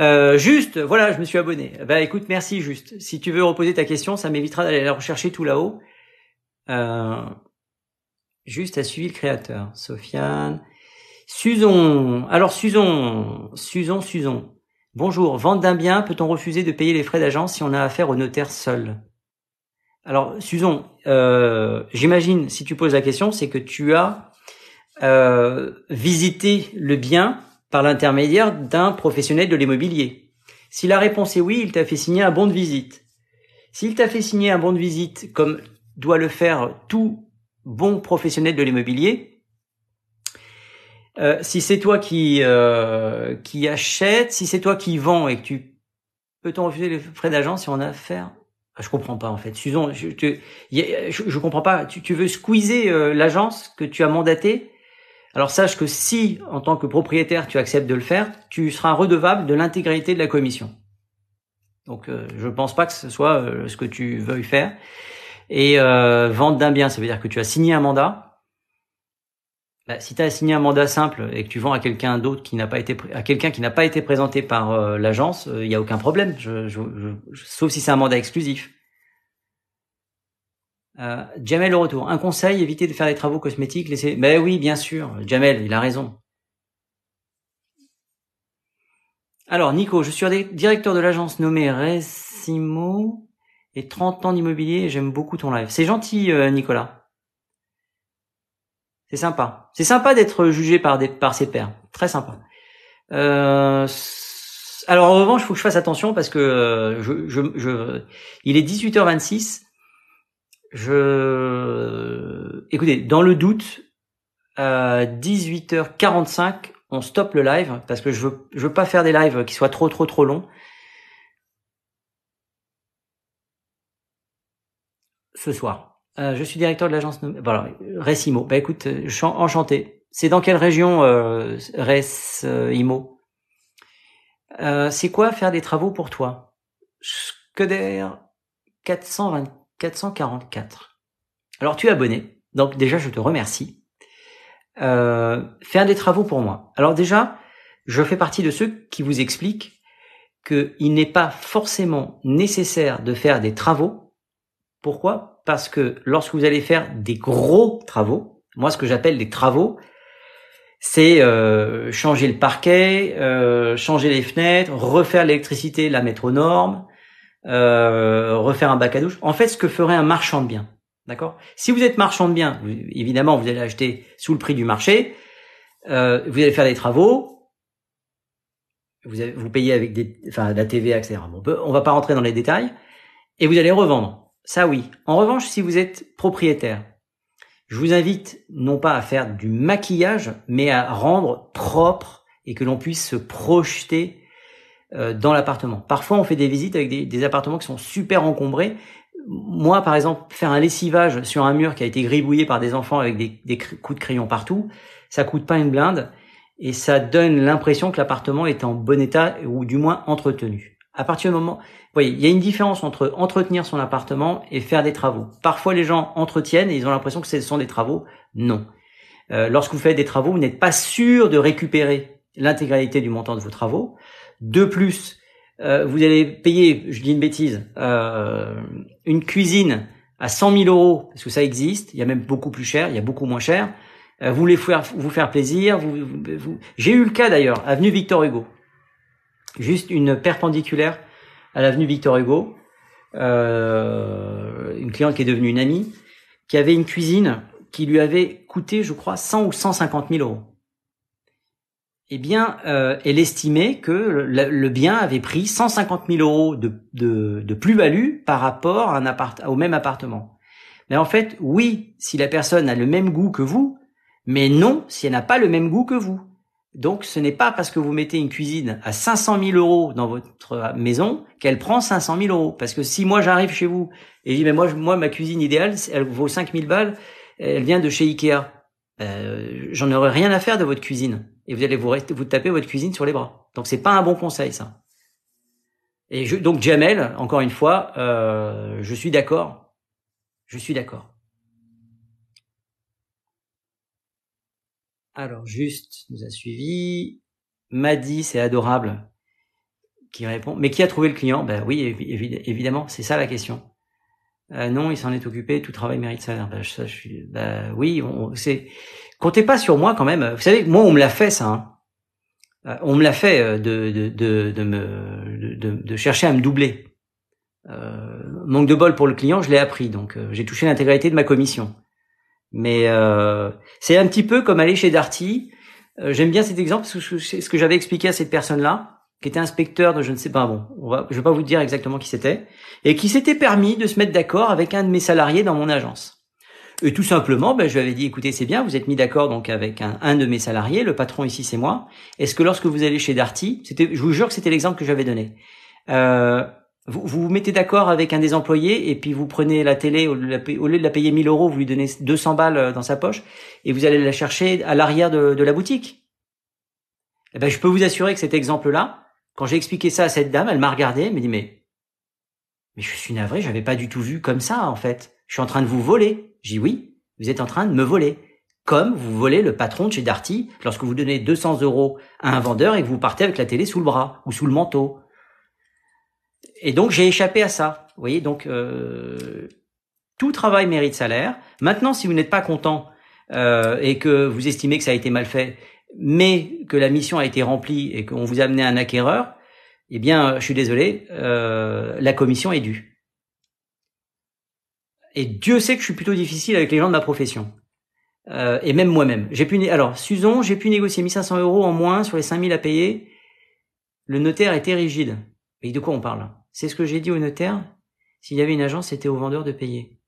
Euh, juste, voilà, je me suis abonné. Bah écoute, merci juste. Si tu veux reposer ta question, ça m'évitera d'aller la rechercher tout là-haut. Euh, juste à suivre le créateur, Sofiane. Suzon. Alors Suzon, Suzon, Suzon. Bonjour. Vente d'un bien, peut-on refuser de payer les frais d'agence si on a affaire au notaire seul? Alors, Susan, euh, j'imagine, si tu poses la question, c'est que tu as euh, visité le bien par l'intermédiaire d'un professionnel de l'immobilier. Si la réponse est oui, il t'a fait signer un bon de visite. S'il t'a fait signer un bon de visite, comme doit le faire tout bon professionnel de l'immobilier, euh, si c'est toi qui euh, qui achète, si c'est toi qui vends et que tu peut-on refuser les frais d'agence si on a affaire Je comprends pas en fait. Susan, je, je, comprends pas. Tu, tu veux squeezer euh, l'agence que tu as mandatée Alors sache que si, en tant que propriétaire, tu acceptes de le faire, tu seras redevable de l'intégralité de la commission. Donc euh, je pense pas que ce soit euh, ce que tu veuilles faire. Et vente d'un bien, ça veut dire que tu as signé un mandat bah, si tu as signé un mandat simple et que tu vends à quelqu'un d'autre qui n'a pas été à quelqu'un qui n'a pas été présenté par euh, l'agence, il euh, n'y a aucun problème, sauf si c'est un mandat exclusif. Euh, Jamel le retour. Un conseil, éviter de faire des travaux cosmétiques. Laisser. Ben oui, bien sûr. Jamel, il a raison. Alors, Nico, je suis directeur de l'agence nommée Resimo et 30 ans d'immobilier. J'aime beaucoup ton live. C'est gentil, euh, Nicolas. C'est sympa. C'est sympa d'être jugé par des par ses pairs. Très sympa. Euh, alors en revanche, il faut que je fasse attention parce que euh, je, je, je il est 18h26. Je écoutez, dans le doute, à 18h45, on stoppe le live parce que je veux veux pas faire des lives qui soient trop trop trop longs. Ce soir. Euh, je suis directeur de l'agence. Voilà, Resimo. Bah écoute, enchanté. C'est dans quelle région euh, Resimo euh, C'est quoi faire des travaux pour toi? Scudder 420, 444. Alors tu es abonné, donc déjà je te remercie. Euh, faire des travaux pour moi. Alors déjà, je fais partie de ceux qui vous expliquent qu'il n'est pas forcément nécessaire de faire des travaux. Pourquoi? Parce que lorsque vous allez faire des gros travaux, moi ce que j'appelle des travaux, c'est euh, changer le parquet, euh, changer les fenêtres, refaire l'électricité, la mettre aux normes, euh, refaire un bac à douche. En fait, ce que ferait un marchand de biens. D'accord? Si vous êtes marchand de biens, évidemment, vous allez acheter sous le prix du marché, vous allez faire des travaux, vous, vous payez avec des, enfin, la TVA, etc. on, peut, on va pas rentrer dans les détails, et vous allez revendre. Ça oui. En revanche, si vous êtes propriétaire, je vous invite non pas à faire du maquillage, mais à rendre propre et que l'on puisse se projeter euh, dans l'appartement. Parfois, on fait des visites avec des, appartements qui sont super encombrés. Moi, par exemple, faire un lessivage sur un mur qui a été gribouillé par des enfants avec des, des coups de crayon partout, ça coûte pas une blinde et ça donne l'impression que l'appartement est en bon état ou du moins entretenu. À partir du moment, vous voyez, il y a une différence entre entretenir son appartement et faire des travaux. Parfois, les gens entretiennent et ils ont l'impression que ce sont des travaux. Non. Euh, lorsque vous faites des travaux, vous n'êtes pas sûr de récupérer l'intégralité du montant de vos travaux. De plus, euh, vous allez payer, je dis une bêtise, euh, une cuisine à 100 000 euros, parce que ça existe, il y a même beaucoup plus cher, il y a beaucoup moins cher. vous voulez faire, vous faire plaisir. Vous. J'ai eu le cas d'ailleurs, avenue Victor Hugo juste une perpendiculaire à l'avenue Victor Hugo, euh, une cliente qui est devenue une amie, qui avait une cuisine qui lui avait coûté, je crois, 100 ou 150 000 euros. Eh bien, euh, elle estimait que le, bien avait pris 150 000 euros de, de, plus-value par rapport à un appart au même appartement. Mais en fait, oui, si la personne a le même goût que vous, mais non si elle n'a pas le même goût que vous. Donc, ce n'est pas parce que vous mettez une cuisine à 500 000 euros dans votre maison qu'elle prend 500 000 euros. Parce que si moi j'arrive chez vous et je dis mais moi, moi ma cuisine idéale, elle vaut 5 000 balles, elle vient de chez Ikea. Euh, J'en aurais rien à faire de votre cuisine et vous allez vous, vous taper votre cuisine sur les bras. Donc c'est pas un bon conseil ça. Et je, donc Jamel, encore une fois, euh, je suis d'accord. Je suis d'accord. Alors, juste nous a suivi. Madi, c'est adorable, qui répond. Mais qui a trouvé le client? Ben oui, évidemment, c'est ça la question. Euh, non, il s'en est occupé. Tout travail mérite salaire. Ben, ça, suis. Ben, oui, c'est. Comptez pas sur moi quand même. Vous savez, moi, on me l'a fait ça. Hein. Euh, on me l'a fait euh, de de de, chercher à me doubler. Euh, manque de bol pour le client, je l'ai appris. Donc, j'ai touché l'intégralité de ma commission. Mais c'est un petit peu comme aller chez Darty. J'aime bien cet exemple c'est ce que j'avais expliqué à cette personne-là, qui était inspecteur de je ne sais pas, bon, on je vais pas vous dire exactement qui c'était, et qui s'était permis de se mettre d'accord avec un de mes salariés dans mon agence. Et tout simplement, ben, je lui avais dit, écoutez, c'est bien, vous êtes mis d'accord donc avec un, un, de mes salariés, le patron ici c'est moi. Est-ce que lorsque vous allez chez Darty, c'était, je vous jure que c'était l'exemple que j'avais donné. Euh, vous, vous mettez d'accord avec un des employés et puis vous prenez la télé au lieu de la payer, 1000 euros, vous lui donnez 200 balles euh, dans sa poche et vous allez la chercher à l'arrière de, de, la boutique. Eh ben, je peux vous assurer que cet exemple-là, quand j'ai expliqué ça à cette dame, elle m'a regardé, elle m'a dit mais mais je suis navré, j'avais pas du tout vu comme ça en fait. Je suis en train de vous voler. J'ai dit oui, vous êtes en train de me voler. Comme vous volez le patron de chez Darty lorsque vous donnez 200 euros à un vendeur et que vous partez avec la télé sous le bras ou sous le manteau et donc j'ai échappé à ça. Vous voyez, donc euh, tout travail mérite salaire. Maintenant, si vous n'êtes pas content euh, et que vous estimez que ça a été mal fait, mais que la mission a été remplie et qu'on vous a amené un acquéreur, eh bien, je suis désolé, euh, la commission est due. Et Dieu sait que je suis plutôt difficile avec les gens de ma profession. Euh, et même moi-même. J'ai pu, alors, Suzon, j'ai pu négocier 1500 euros en moins sur les 5000 à payer. Le notaire était rigide. Et de quoi on parle? C'est ce que j'ai dit au notaire. S'il y avait une agence, c'était au vendeur de payer.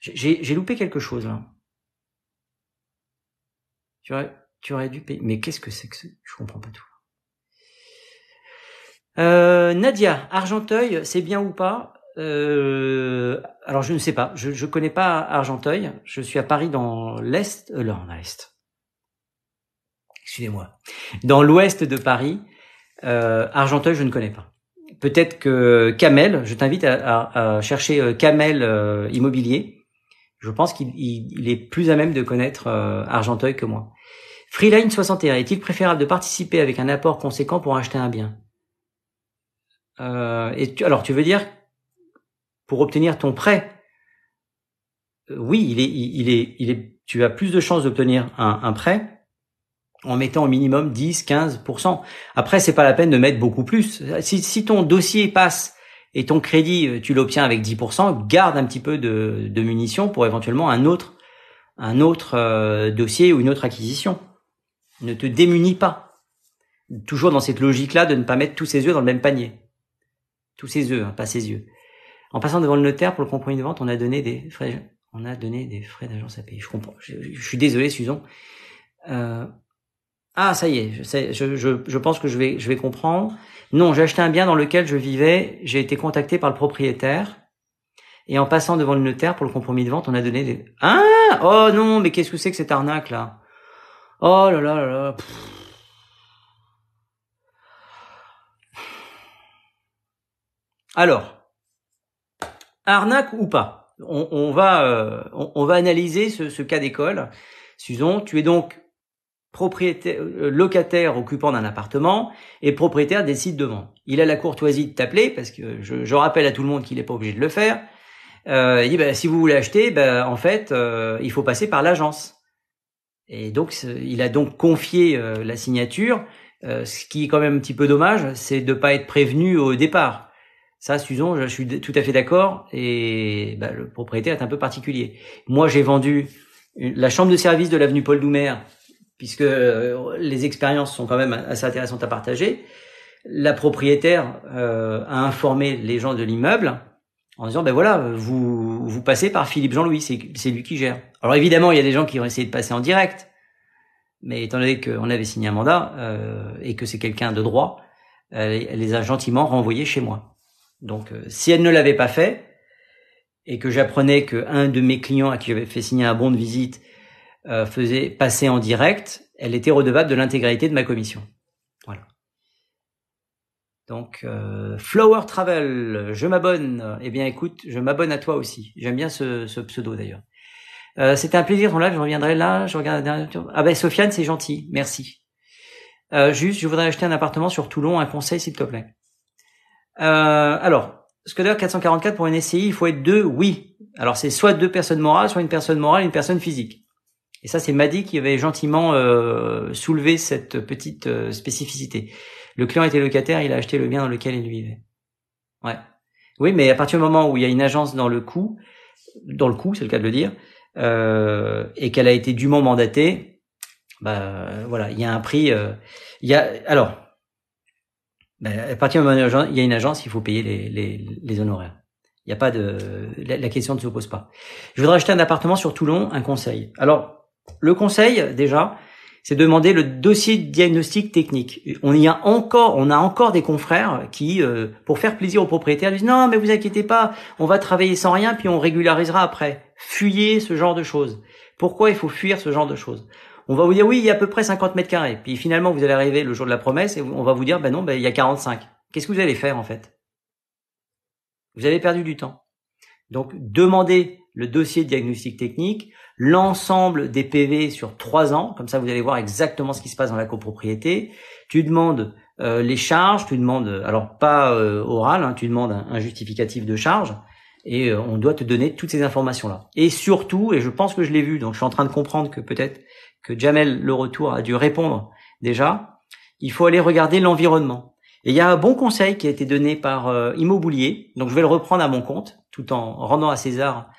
J'ai loupé quelque chose là. Tu aurais, tu aurais dû payer. Mais qu'est-ce que c'est que ça Je comprends pas tout. Euh, Nadia, Argenteuil, c'est bien ou pas? Euh, Alors je ne sais pas. Je ne connais pas Argenteuil. Je suis à Paris dans l'est, euh, là, l'est. Excusez-moi. Dans l'ouest de Paris. Euh, Argenteuil, je ne connais pas peut-être que Kamel, je t'invite à, chercher Kamel euh, Immobilier. Je pense qu'il est plus à même de connaître Argenteuil que moi. Freeline 61, est-il préférable de participer avec un apport conséquent pour acheter un bien? Et Alors, tu veux dire, pour obtenir ton prêt, oui, il est, il est, il est, tu as plus de chances d'obtenir un, un prêt en mettant au minimum 10, 15%. Après, c'est pas la peine de mettre beaucoup plus. Si, si ton dossier passe et ton crédit, euh, tu l'obtiens avec 10%, garde un petit peu de, de munitions pour éventuellement un autre, un autre euh, dossier ou une autre acquisition. Ne te démunis pas. Toujours dans cette logique-là de ne pas mettre tous ses œufs dans le même panier. Tous ses œufs, hein, pas ses yeux. En passant devant le notaire pour le compromis de vente, on a donné des frais, on a donné des frais d'agence à payer. Je comprends. Je, suis désolé, Susan. Euh, ah, ça y est, je, je, je, je, pense que je vais, je vais comprendre. Non, j'ai acheté un bien dans lequel je vivais, j'ai été contacté par le propriétaire, et en passant devant le notaire pour le compromis de vente, on a donné des... Ah Oh non, mais qu'est-ce que c'est que cette arnaque là? Oh là là là là Alors, arnaque ou pas on, va, euh, on, va analyser ce, cas d'école. Susan, tu es donc propriétaire, euh, locataire occupant d'un appartement et propriétaire décide de vendre. Il a la courtoisie de t'appeler parce que je, rappelle à tout le monde qu'il n'est pas obligé de le faire. Euh, il dit bah, si vous voulez acheter, bah, en fait, il faut passer par l'agence. Et donc, il a donc confié la signature. ce qui est quand même un petit peu dommage, c'est de pas être prévenu au départ. Ça, Susan, je suis tout à fait d'accord. Et bah, le propriétaire est un peu particulier. Moi, j'ai vendu la chambre de service de l'avenue Paul Doumer puisque euh, les expériences sont quand même assez intéressantes à partager. La propriétaire euh, a informé les gens de l'immeuble en disant ben voilà, vous vous passez par Philippe Jean-Louis, c'est lui qui gère. Alors évidemment, il y a des gens qui ont essayé de passer en direct, mais étant donné qu'on avait signé un mandat euh, et que c'est quelqu'un de droit, elle, les a gentiment renvoyés chez moi. Donc si elle ne l'avait pas fait et que j'apprenais qu'un de mes clients à qui j'avais fait signer un bon de visite euh, faisait passer en direct, elle était redevable de l'intégralité de ma commission. Voilà. Donc, euh, Flower Travel, je m'abonne. Eh bien, écoute, je m'abonne à toi aussi. J'aime bien ce, ce pseudo d'ailleurs. Euh, C'était un plaisir ton live. Je reviendrai là. Je regarde la dernière. Ah ben, Sofiane, c'est gentil. Merci. Euh, juste, je voudrais acheter un appartement sur Toulon. Un conseil, s'il te plaît. Euh, alors, Skoda 444 pour une SCI, il faut être deux. Oui. Alors, c'est soit deux personnes morales, soit une personne morale, et une personne physique. Et ça, c'est Madi qui avait gentiment euh, soulevé cette petite euh, spécificité. Le client était locataire, il a acheté le bien dans lequel il vivait. Ouais. Oui, mais à partir du moment où il y a une agence dans le coup, dans le coup, c'est le cas de le dire, euh, et qu'elle a été dûment mandatée, bah voilà, il y a un prix. Euh, il y a alors, bah, à partir du moment où il y a une agence, il faut payer les, honoraires. Il n'y a pas de la, la question ne se pose pas. Je voudrais acheter un appartement sur Toulon, un conseil. Alors le conseil, déjà, c'est demander le dossier de diagnostic technique. On y a encore, on a encore des confrères qui, euh, pour faire plaisir aux propriétaires, disent non, mais vous inquiétez pas, on va travailler sans rien, puis on régularisera après. Fuyez ce genre de choses. Pourquoi il faut fuir ce genre de choses? On va vous dire oui, il y a à peu près 50 mètres carrés. Puis finalement, vous allez arriver le jour de la promesse et on va vous dire ben non, ben il y a 45. Qu'est-ce que vous allez faire en fait? Vous avez perdu du temps. Donc demandez le dossier de diagnostic technique, l'ensemble des PV sur trois ans, comme ça vous allez voir exactement ce qui se passe dans la copropriété. Tu demandes euh, les charges, tu demandes, alors pas euh, oral, hein, tu demandes un, justificatif de charge, et euh, on doit te donner toutes ces informations-là. Et surtout, et je pense que je l'ai vu, donc je suis en train de comprendre que peut-être que Jamel le retour a dû répondre déjà, il faut aller regarder l'environnement. Et il y a un bon conseil qui a été donné par Immobilier, donc je vais le reprendre à mon compte, tout en rendant à César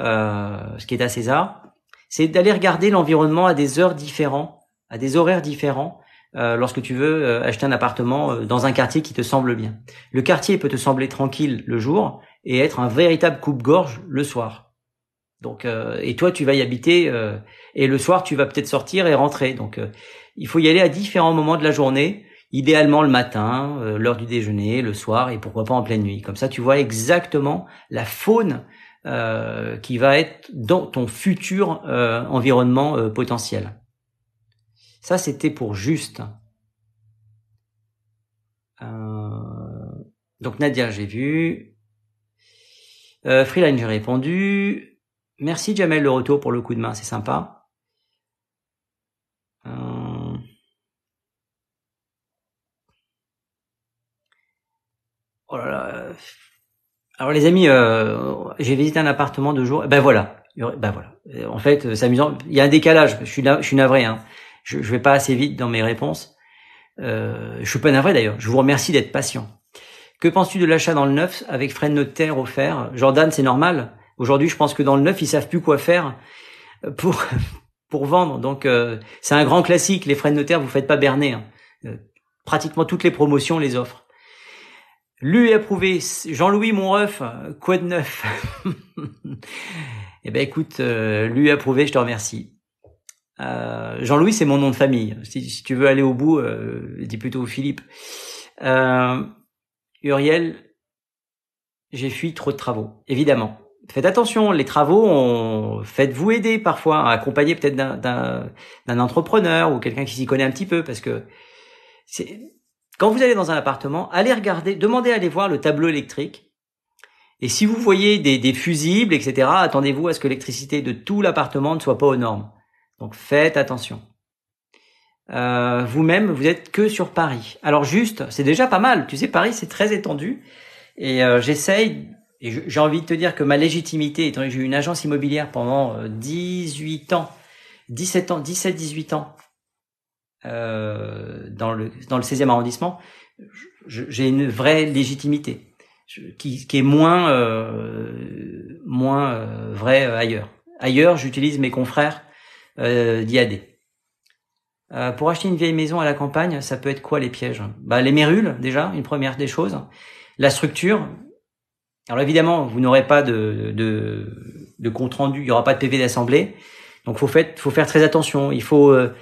euh, ce qui est à César, c'est d'aller regarder l'environnement à des heures différentes, à des horaires différents, euh, lorsque tu veux euh, acheter un appartement dans un quartier qui te semble bien. Le quartier peut te sembler tranquille le jour et être un véritable coupe-gorge le soir. Donc, et toi, tu vas y habiter et le soir, tu vas peut-être sortir et rentrer. Donc, il faut y aller à différents moments de la journée, idéalement le matin, l'heure du déjeuner, le soir et pourquoi pas en pleine nuit. Comme ça, tu vois exactement la faune euh, qui va être dans ton futur euh, environnement euh, potentiel. Ça, c'était pour juste. donc Nadia, j'ai vu. Freeline, j'ai répondu. Merci Jamel le retour pour le coup de main, c'est sympa. Oh là là, alors les amis, euh, j'ai visité un appartement de jour. Ben voilà, ben voilà. En fait, c'est amusant. Il y a un décalage. Je suis, je suis navré. Hein. Je, je vais pas assez vite dans mes réponses. Euh, je suis pas navré d'ailleurs. Je vous remercie d'être patient. Que penses-tu de l'achat dans le neuf avec frais de notaire offerts? Jordan, c'est normal? Aujourd'hui, je pense que dans le neuf, ils savent plus quoi faire pour pour vendre. Donc euh, c'est un grand classique. Les frais de notaire, vous faites pas berner. Hein. Euh, pratiquement toutes les promotions les offrent. Lu et approuvé. Jean-Louis Monreuf, quoi de neuf? Eh ben écoute, euh, lu et approuvé, je te remercie. Euh, Jean-Louis, c'est mon nom de famille. Si, tu veux aller au bout, euh, dis plutôt Philippe. Euh, Uriel, j'ai fui trop de travaux, évidemment. Faites attention, les travaux, faites-vous aider parfois, accompagner peut-être d'un entrepreneur ou quelqu'un qui s'y connaît un petit peu, parce que quand vous allez dans un appartement, allez regarder, demandez à aller voir le tableau électrique. Et si vous voyez des, fusibles, etc., attendez-vous à ce que l'électricité de tout l'appartement ne soit pas aux normes. Donc faites attention. Euh, vous-même, vous êtes que sur Paris. Alors juste, c'est déjà pas mal. Tu sais, Paris, c'est très étendu. Et euh, j'essaye, et j'ai envie de te dire que ma légitimité, étant que j'ai eu une agence immobilière pendant 18 euh, ans, 17 ans, 17, 18 ans, euh, dans le dans le 16e arrondissement, j'ai une vraie légitimité qui, qui est moins euh, moins euh, vrai ailleurs. Ailleurs, j'utilise mes confrères euh, d'IAD. Euh, pour acheter une vieille maison à la campagne, ça peut être quoi les pièges? Bah les mérules déjà, une première des choses. La structure. Alors évidemment, vous n'aurez pas de, de, de compte rendu, il y aura pas de PV d'assemblée. Donc faut faut faire très attention. Il faut euh,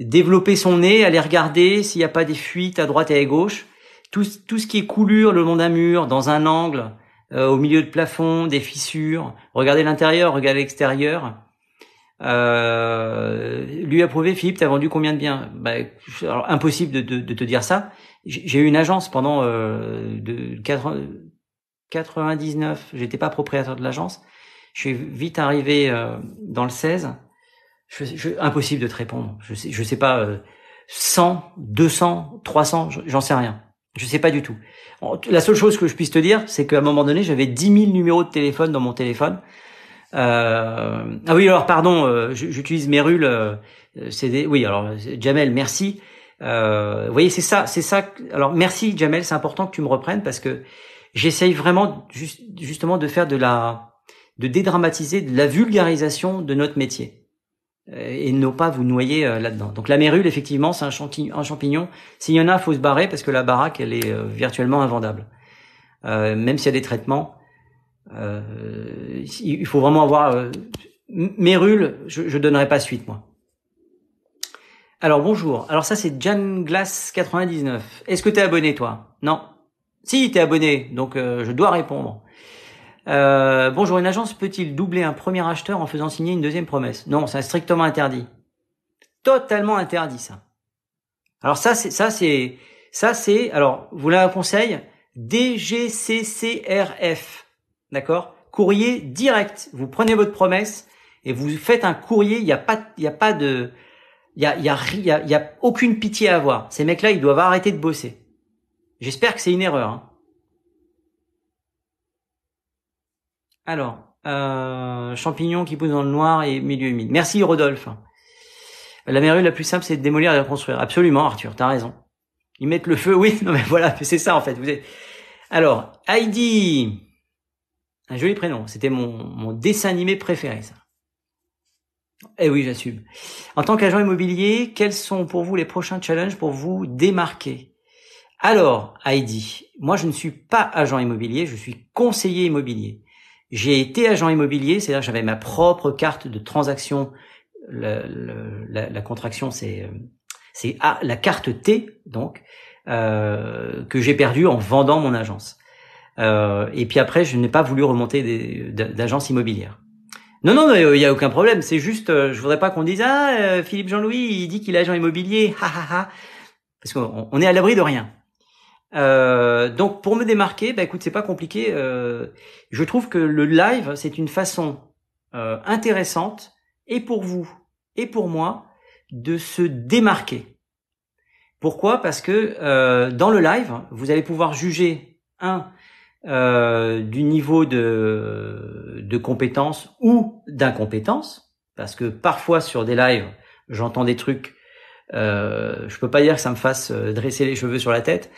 développer son nez, aller regarder s'il n'y a pas des fuites à droite et à gauche. Tout, tout ce qui est coulure le long d'un mur, dans un angle, euh, au milieu de plafond, des fissures. Regardez l'intérieur, regardez l'extérieur. Euh, lui approuvé, Philippe, t'as vendu combien de biens? Bah, Impossible de, de, de, te dire ça. J'ai eu une agence pendant euh, de 99, j'étais pas propriétaire de l'agence. Je suis vite arrivé euh, dans le 16 je, impossible de te répondre. Je sais, je sais pas, 100, 200, 300, j'en sais rien. Je sais pas du tout. La seule chose que je puisse te dire, c'est qu'à un moment donné, j'avais 10 000 numéros de téléphone dans mon téléphone. Euh... Ah oui, alors pardon, euh, j'utilise Merul. Euh, c'est des... Oui, alors Jamel, merci. Euh, vous voyez, c'est ça, c'est ça. Alors merci Jamel, c'est important que tu me reprennes parce que j'essaye vraiment justement de faire de la, de dédramatiser, de la vulgarisation de notre métier. Euh, et ne pas vous noyer euh, là-dedans. Donc la mérule, effectivement, c'est un, champignon. S'il y en a, faut se barrer parce que la baraque, elle est euh, virtuellement invendable. Euh, même s'il y a des traitements, euh, il faut vraiment avoir... Euh, mérule, je ne donnerai pas suite, moi. Alors bonjour. Alors ça c'est Jan Glass 99. Est-ce que t'es abonné toi? Non? Si t'es abonné, donc euh, je dois répondre. Euh, bonjour, une agence peut-il doubler un premier acheteur en faisant signer une deuxième promesse? Non, c'est strictement interdit. Totalement interdit ça. Alors ça c'est ça c'est ça c'est alors vous l'avez un conseil? DGCCRF. D'accord? Courrier direct. Vous prenez votre promesse et vous faites un courrier, il n'y a pas il y a pas de il y a, a, y a aucune pitié à avoir. Ces mecs-là, ils doivent arrêter de bosser. J'espère que c'est une erreur. Hein. Alors, euh, champignons qui poussent dans le noir et milieu humide. Merci Rodolphe. La meilleure la plus simple, c'est de démolir et de reconstruire. Absolument, Arthur, t'as raison. Ils mettent le feu, oui, non mais voilà, c'est ça en fait. Alors, Heidi, un joli prénom. C'était mon, mon dessin animé préféré, ça. Eh oui, j'assume. En tant qu'agent immobilier, quels sont pour vous les prochains challenges pour vous démarquer? Alors, Heidi, moi je ne suis pas agent immobilier, je suis conseiller immobilier. J'ai été agent immobilier, c'est-à-dire j'avais ma propre carte de transaction. la, contraction, c'est c'est la carte T, donc euh, que j'ai perdue en vendant mon agence. Euh, et puis après, je n'ai pas voulu remonter d'agence immobilière. Non, non, il n'y a aucun problème. C'est juste, euh, je voudrais pas qu'on dise ah euh, Philippe Jean-Louis, il dit qu'il est agent immobilier, ha ha ha, parce qu'on est à l'abri de rien. Euh, donc pour me démarquer, bah écoute, c'est pas compliqué. Euh, je trouve que le live c'est une façon euh, intéressante et pour vous et pour moi de se démarquer. Pourquoi? Parce que dans le live, vous allez pouvoir juger un euh, du niveau de, de compétence ou d'incompétence, parce que parfois sur des lives, j'entends des trucs, euh, je peux pas dire que ça me fasse euh, dresser les cheveux sur la tête,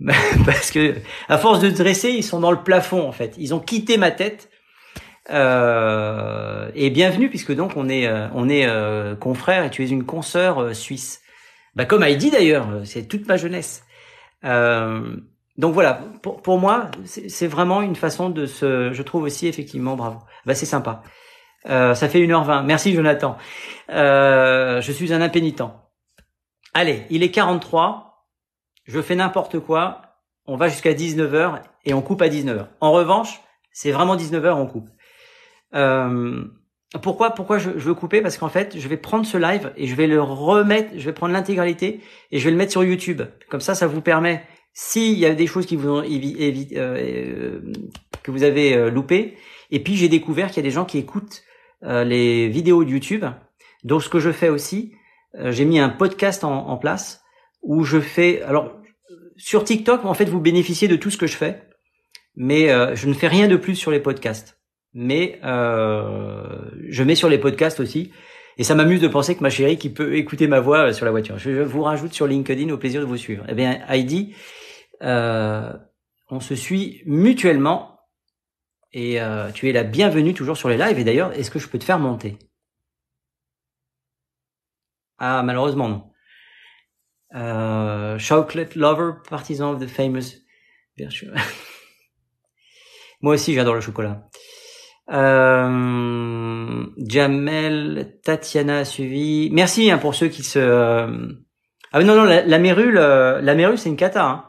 parce que à force de dresser, ils sont dans le plafond en fait. Ils ont quitté ma tête. Euh, et bienvenue puisque donc on est euh, on est confrère et tu es une consoeur suisse. Bah comme Heidi d'ailleurs, c'est toute ma jeunesse. Euh, donc voilà, pour, pour moi, c'est vraiment une façon de se, je trouve aussi effectivement, bravo. Bah c'est sympa. Euh, ça fait 1h20. Merci Jonathan. Euh, je suis un impénitent. Allez, il est 43. Je fais n'importe quoi. On va jusqu'à 19h et on coupe à 19h. En revanche, c'est vraiment 19h, on coupe. Euh, pourquoi pourquoi je, veux couper? Parce qu'en fait, je vais prendre ce live et je vais le remettre, je vais prendre l'intégralité et je vais le mettre sur YouTube. Comme ça, ça vous permet s'il y a des choses qui vous ont euh, euh, que vous avez euh, loupées. Et puis j'ai découvert qu'il y a des gens qui écoutent les vidéos de YouTube. Donc ce que je fais aussi, j'ai mis un podcast en, place où je fais. Alors sur TikTok, en fait, vous bénéficiez de tout ce que je fais, mais je ne fais rien de plus sur les podcasts. Mais je mets sur les podcasts aussi. Et ça m'amuse de penser que ma chérie qui peut écouter ma voix sur la voiture. Je vous rajoute sur LinkedIn au plaisir de vous suivre. Eh bien, Heidi, euh, on se suit mutuellement et euh, tu es la bienvenue toujours sur les lives. Et d'ailleurs, est-ce que je peux te faire monter? Ah, malheureusement non. Euh, chocolate lover, partisan of the famous Moi aussi, j'adore le chocolat. Euh, Jamel, Tatiana a suivi. Merci hein, pour ceux qui se. Ah non non, la, la mérule, la mérule, c'est une cata. Hein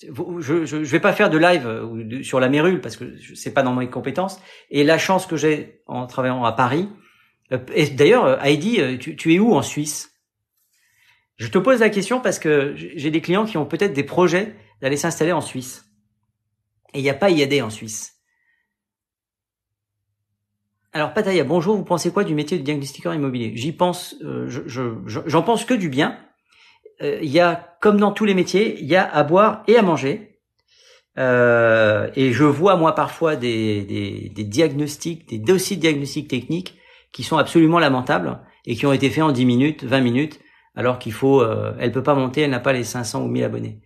je, je, vais pas faire de live euh, sur la mérule parce que c'est pas dans mes compétences. Et la chance que j'ai en travaillant à Paris. Euh, d'ailleurs, euh, Heidi, tu, tu es où en Suisse? Je te pose la question parce que j'ai des clients qui ont peut-être des projets d'aller s'installer en Suisse. Et il n'y a pas IAD en Suisse. Alors Pataya, bonjour, vous pensez quoi du métier de diagnostiqueur immobilier? J'y pense, je, j'en pense que du bien. Euh, il y a, comme dans tous les métiers, il y a à boire et à manger. Euh, et je vois moi parfois des, des, diagnostics, des dossiers de diagnostic techniques qui sont absolument lamentables et qui ont été faits en 10 minutes, 20 minutes, alors qu'il faut, euh, elle peut pas monter, elle n'a pas les 500 ou 1000 abonnés.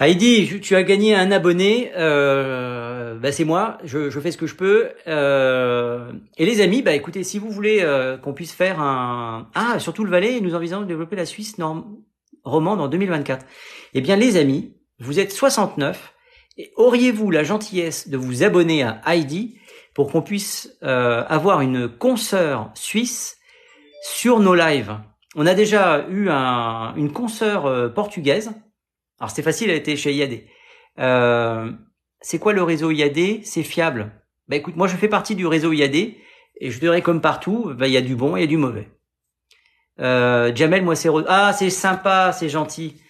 Heidi, tu as gagné un abonné, euh, bah c'est moi, je, fais ce que je peux. Euh, et les amis, bah écoutez, si vous voulez euh, qu'on puisse faire un... Ah, surtout le Valais, nous envisageons de développer la Suisse norme romande en 2024. Eh bien les amis, vous êtes 69, et auriez-vous la gentillesse de vous abonner à Heidi pour qu'on puisse euh, avoir une consoeur suisse sur nos lives? On a déjà eu un, une consoeur portugaise. Alors c'était facile, elle était chez IAD. Euh, c'est quoi le réseau IAD C'est fiable. Bah écoute, moi je fais partie du réseau IAD et je dirais comme partout, bah, il y a du bon et du mauvais. Euh, Jamel, moi c'est ah c'est sympa, c'est gentil.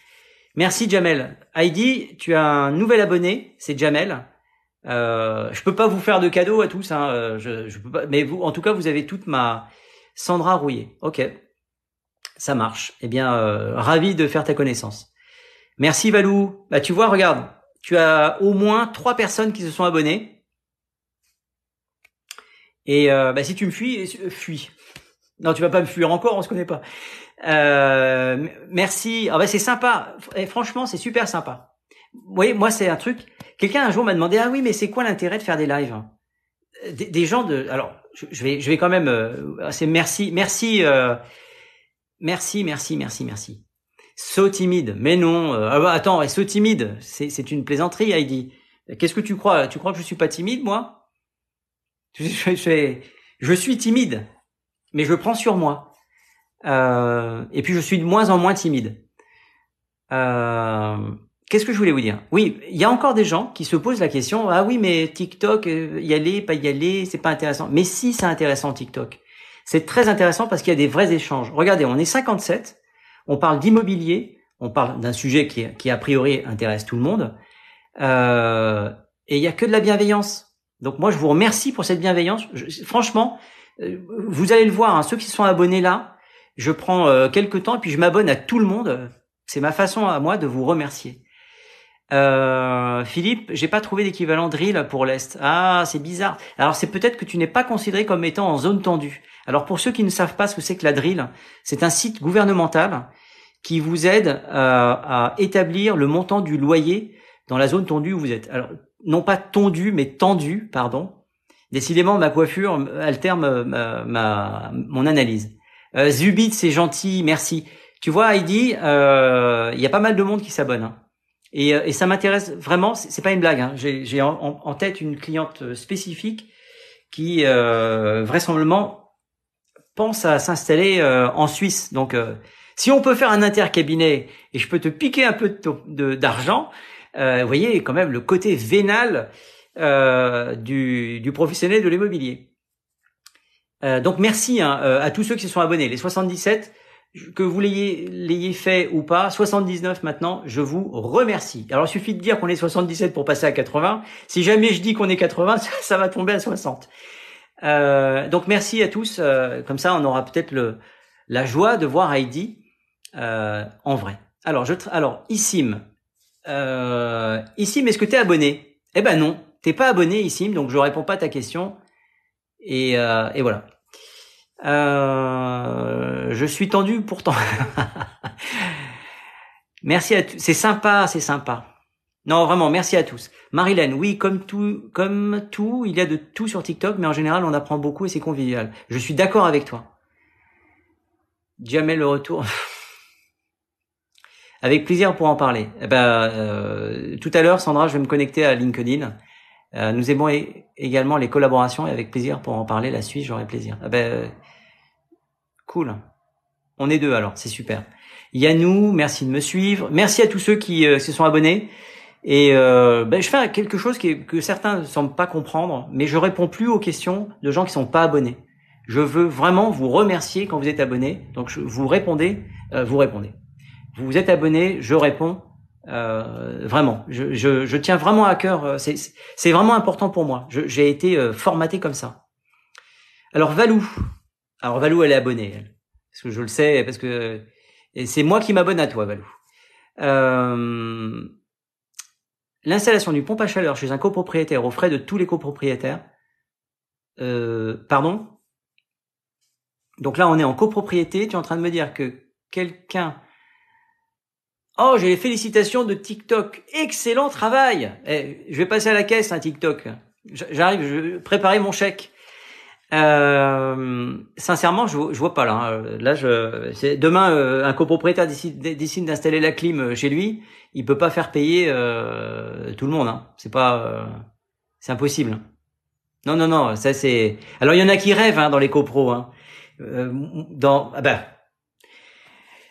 Merci Jamel. Heidi, tu as un nouvel abonné, c'est Jamel. Euh, je peux pas vous faire de cadeaux à tous, hein, euh, je, je peux pas, mais vous, en tout cas, vous avez toute ma Sandra Rouillé. Ok, ça marche. Eh bien, euh, ravi de faire ta connaissance. Merci Valou. Bah tu vois, regarde, tu as au moins trois personnes qui se sont abonnées. Et euh, bah, si tu me fuis, fuis. Non, tu vas pas me fuir encore, on se connaît pas. Euh, merci. Ah bah, c'est sympa. Et franchement, c'est super sympa. Oui, moi c'est un truc. Quelqu'un un jour m'a demandé ah oui, mais c'est quoi l'intérêt de faire des lives des, gens de. Alors, je, vais, quand même. Euh, c'est merci, merci, euh, merci, merci, merci, merci. So timide, mais non. Euh, ah bah, attends, so timide, c'est une plaisanterie, Heidi. Qu'est-ce que tu crois? Tu crois que je suis pas timide, moi? Je, suis timide mais je prends sur moi. Euh, et puis je suis de moins en moins timide. Euh, Qu'est-ce que je voulais vous dire? Oui, il y a encore des gens qui se posent la question ah oui mais TikTok euh, y aller pas y aller c'est pas intéressant. Mais si c'est intéressant TikTok, c'est très intéressant parce qu'il y a des vrais échanges. Regardez, on est 57, on parle d'immobilier, on parle d'un sujet qui, a priori intéresse tout le monde, euh, et il y a que de la bienveillance. Donc moi je vous remercie pour cette bienveillance. franchement, euh, vous allez le voir, hein, ceux qui sont abonnés là, je prends euh, quelques temps et puis je m'abonne à tout le monde. C'est ma façon à moi de vous remercier. Euh, Philippe, j'ai pas trouvé d'équivalent drill pour l'Est. Ah, c'est bizarre. Alors c'est peut-être que tu n'es pas considéré comme étant en zone tendue. Alors pour ceux qui ne savent pas ce que c'est que la drill, c'est un site gouvernemental qui vous aide euh, à établir le montant du loyer dans la zone tendue où vous êtes. Alors non pas tondu, mais tendu, pardon. Décidément, ma coiffure altère ma, mon analyse. Euh, Zubit, c'est gentil, merci. Tu vois, Heidi, euh, il y a pas mal de monde qui s'abonne. Hein. Et, euh, et, ça m'intéresse vraiment, c'est pas une blague. Hein. J'ai en, en, tête une cliente spécifique qui, euh, vraisemblablement, pense à s'installer euh, en Suisse. Donc, si on peut faire un intercabinet et je peux te piquer un peu d'argent, vous voyez quand même le côté vénal euh, du, du, professionnel de l'immobilier. Euh, donc merci hein, euh, à tous ceux qui se sont abonnés. Les 77, que vous l'ayez fait ou pas, 79 maintenant, je vous remercie. Alors il suffit de dire qu'on est 77 pour passer à 80. Si jamais je dis qu'on est 80, ça, va tomber à 60. Euh, donc merci à tous. Euh, comme ça, on aura peut-être le la joie de voir Heidi en vrai. Alors je alors Issim, Issim, est-ce que tu es abonné? Eh ben non. T'es pas abonné ici, donc je réponds pas à ta question. Et, euh, et voilà. Euh, je suis tendu pourtant. merci à tous. C'est sympa, c'est sympa. Non, vraiment, merci à tous. Marilène, oui, comme tout, comme tout, il y a de tout sur TikTok, mais en général, on apprend beaucoup et c'est convivial. Je suis d'accord avec toi. Jamais le retour. avec plaisir pour en parler. Eh ben, euh, tout à l'heure, Sandra, je vais me connecter à LinkedIn euh, nous aimons également les collaborations et avec plaisir pour en parler la suite, j'aurai plaisir. Ah ben, cool. On est deux alors, c'est super. Yannou, merci de me suivre. Merci à tous ceux qui euh, se sont abonnés. Et euh, ben, je fais quelque chose que certains ne semblent pas comprendre, mais je réponds plus aux questions de gens qui sont pas abonnés. Je veux vraiment vous remercier quand vous êtes abonné. Donc je, vous répondez, vous répondez. Vous êtes abonné, je réponds. Euh, vraiment, je, je, je, tiens vraiment à cœur. Euh, c'est vraiment important pour moi. J'ai été euh, formaté comme ça. Alors Valou, alors Valou, elle est abonnée, elle. parce que je le sais, parce que c'est moi qui m'abonne à toi, Valou. Euh, L'installation du pompe à chaleur chez un copropriétaire aux frais de tous les copropriétaires. Euh, pardon. Donc là, on est en copropriété. Tu es en train de me dire que quelqu'un Oh, j'ai les félicitations de TikTok. Excellent travail. Eh, je vais passer à la caisse, un hein, TikTok. J'arrive, je vais préparer mon chèque. Euh, sincèrement, je, vois pas là. Hein. Là, je, demain, euh, un copropriétaire décide, d'installer la clim chez lui. Il peut pas faire payer euh, tout le monde. Hein. C'est pas, euh, c'est impossible. Non, non, non. Ça c'est. Alors il y en a qui rêvent hein, dans les copros. Hein. dans, ah ben,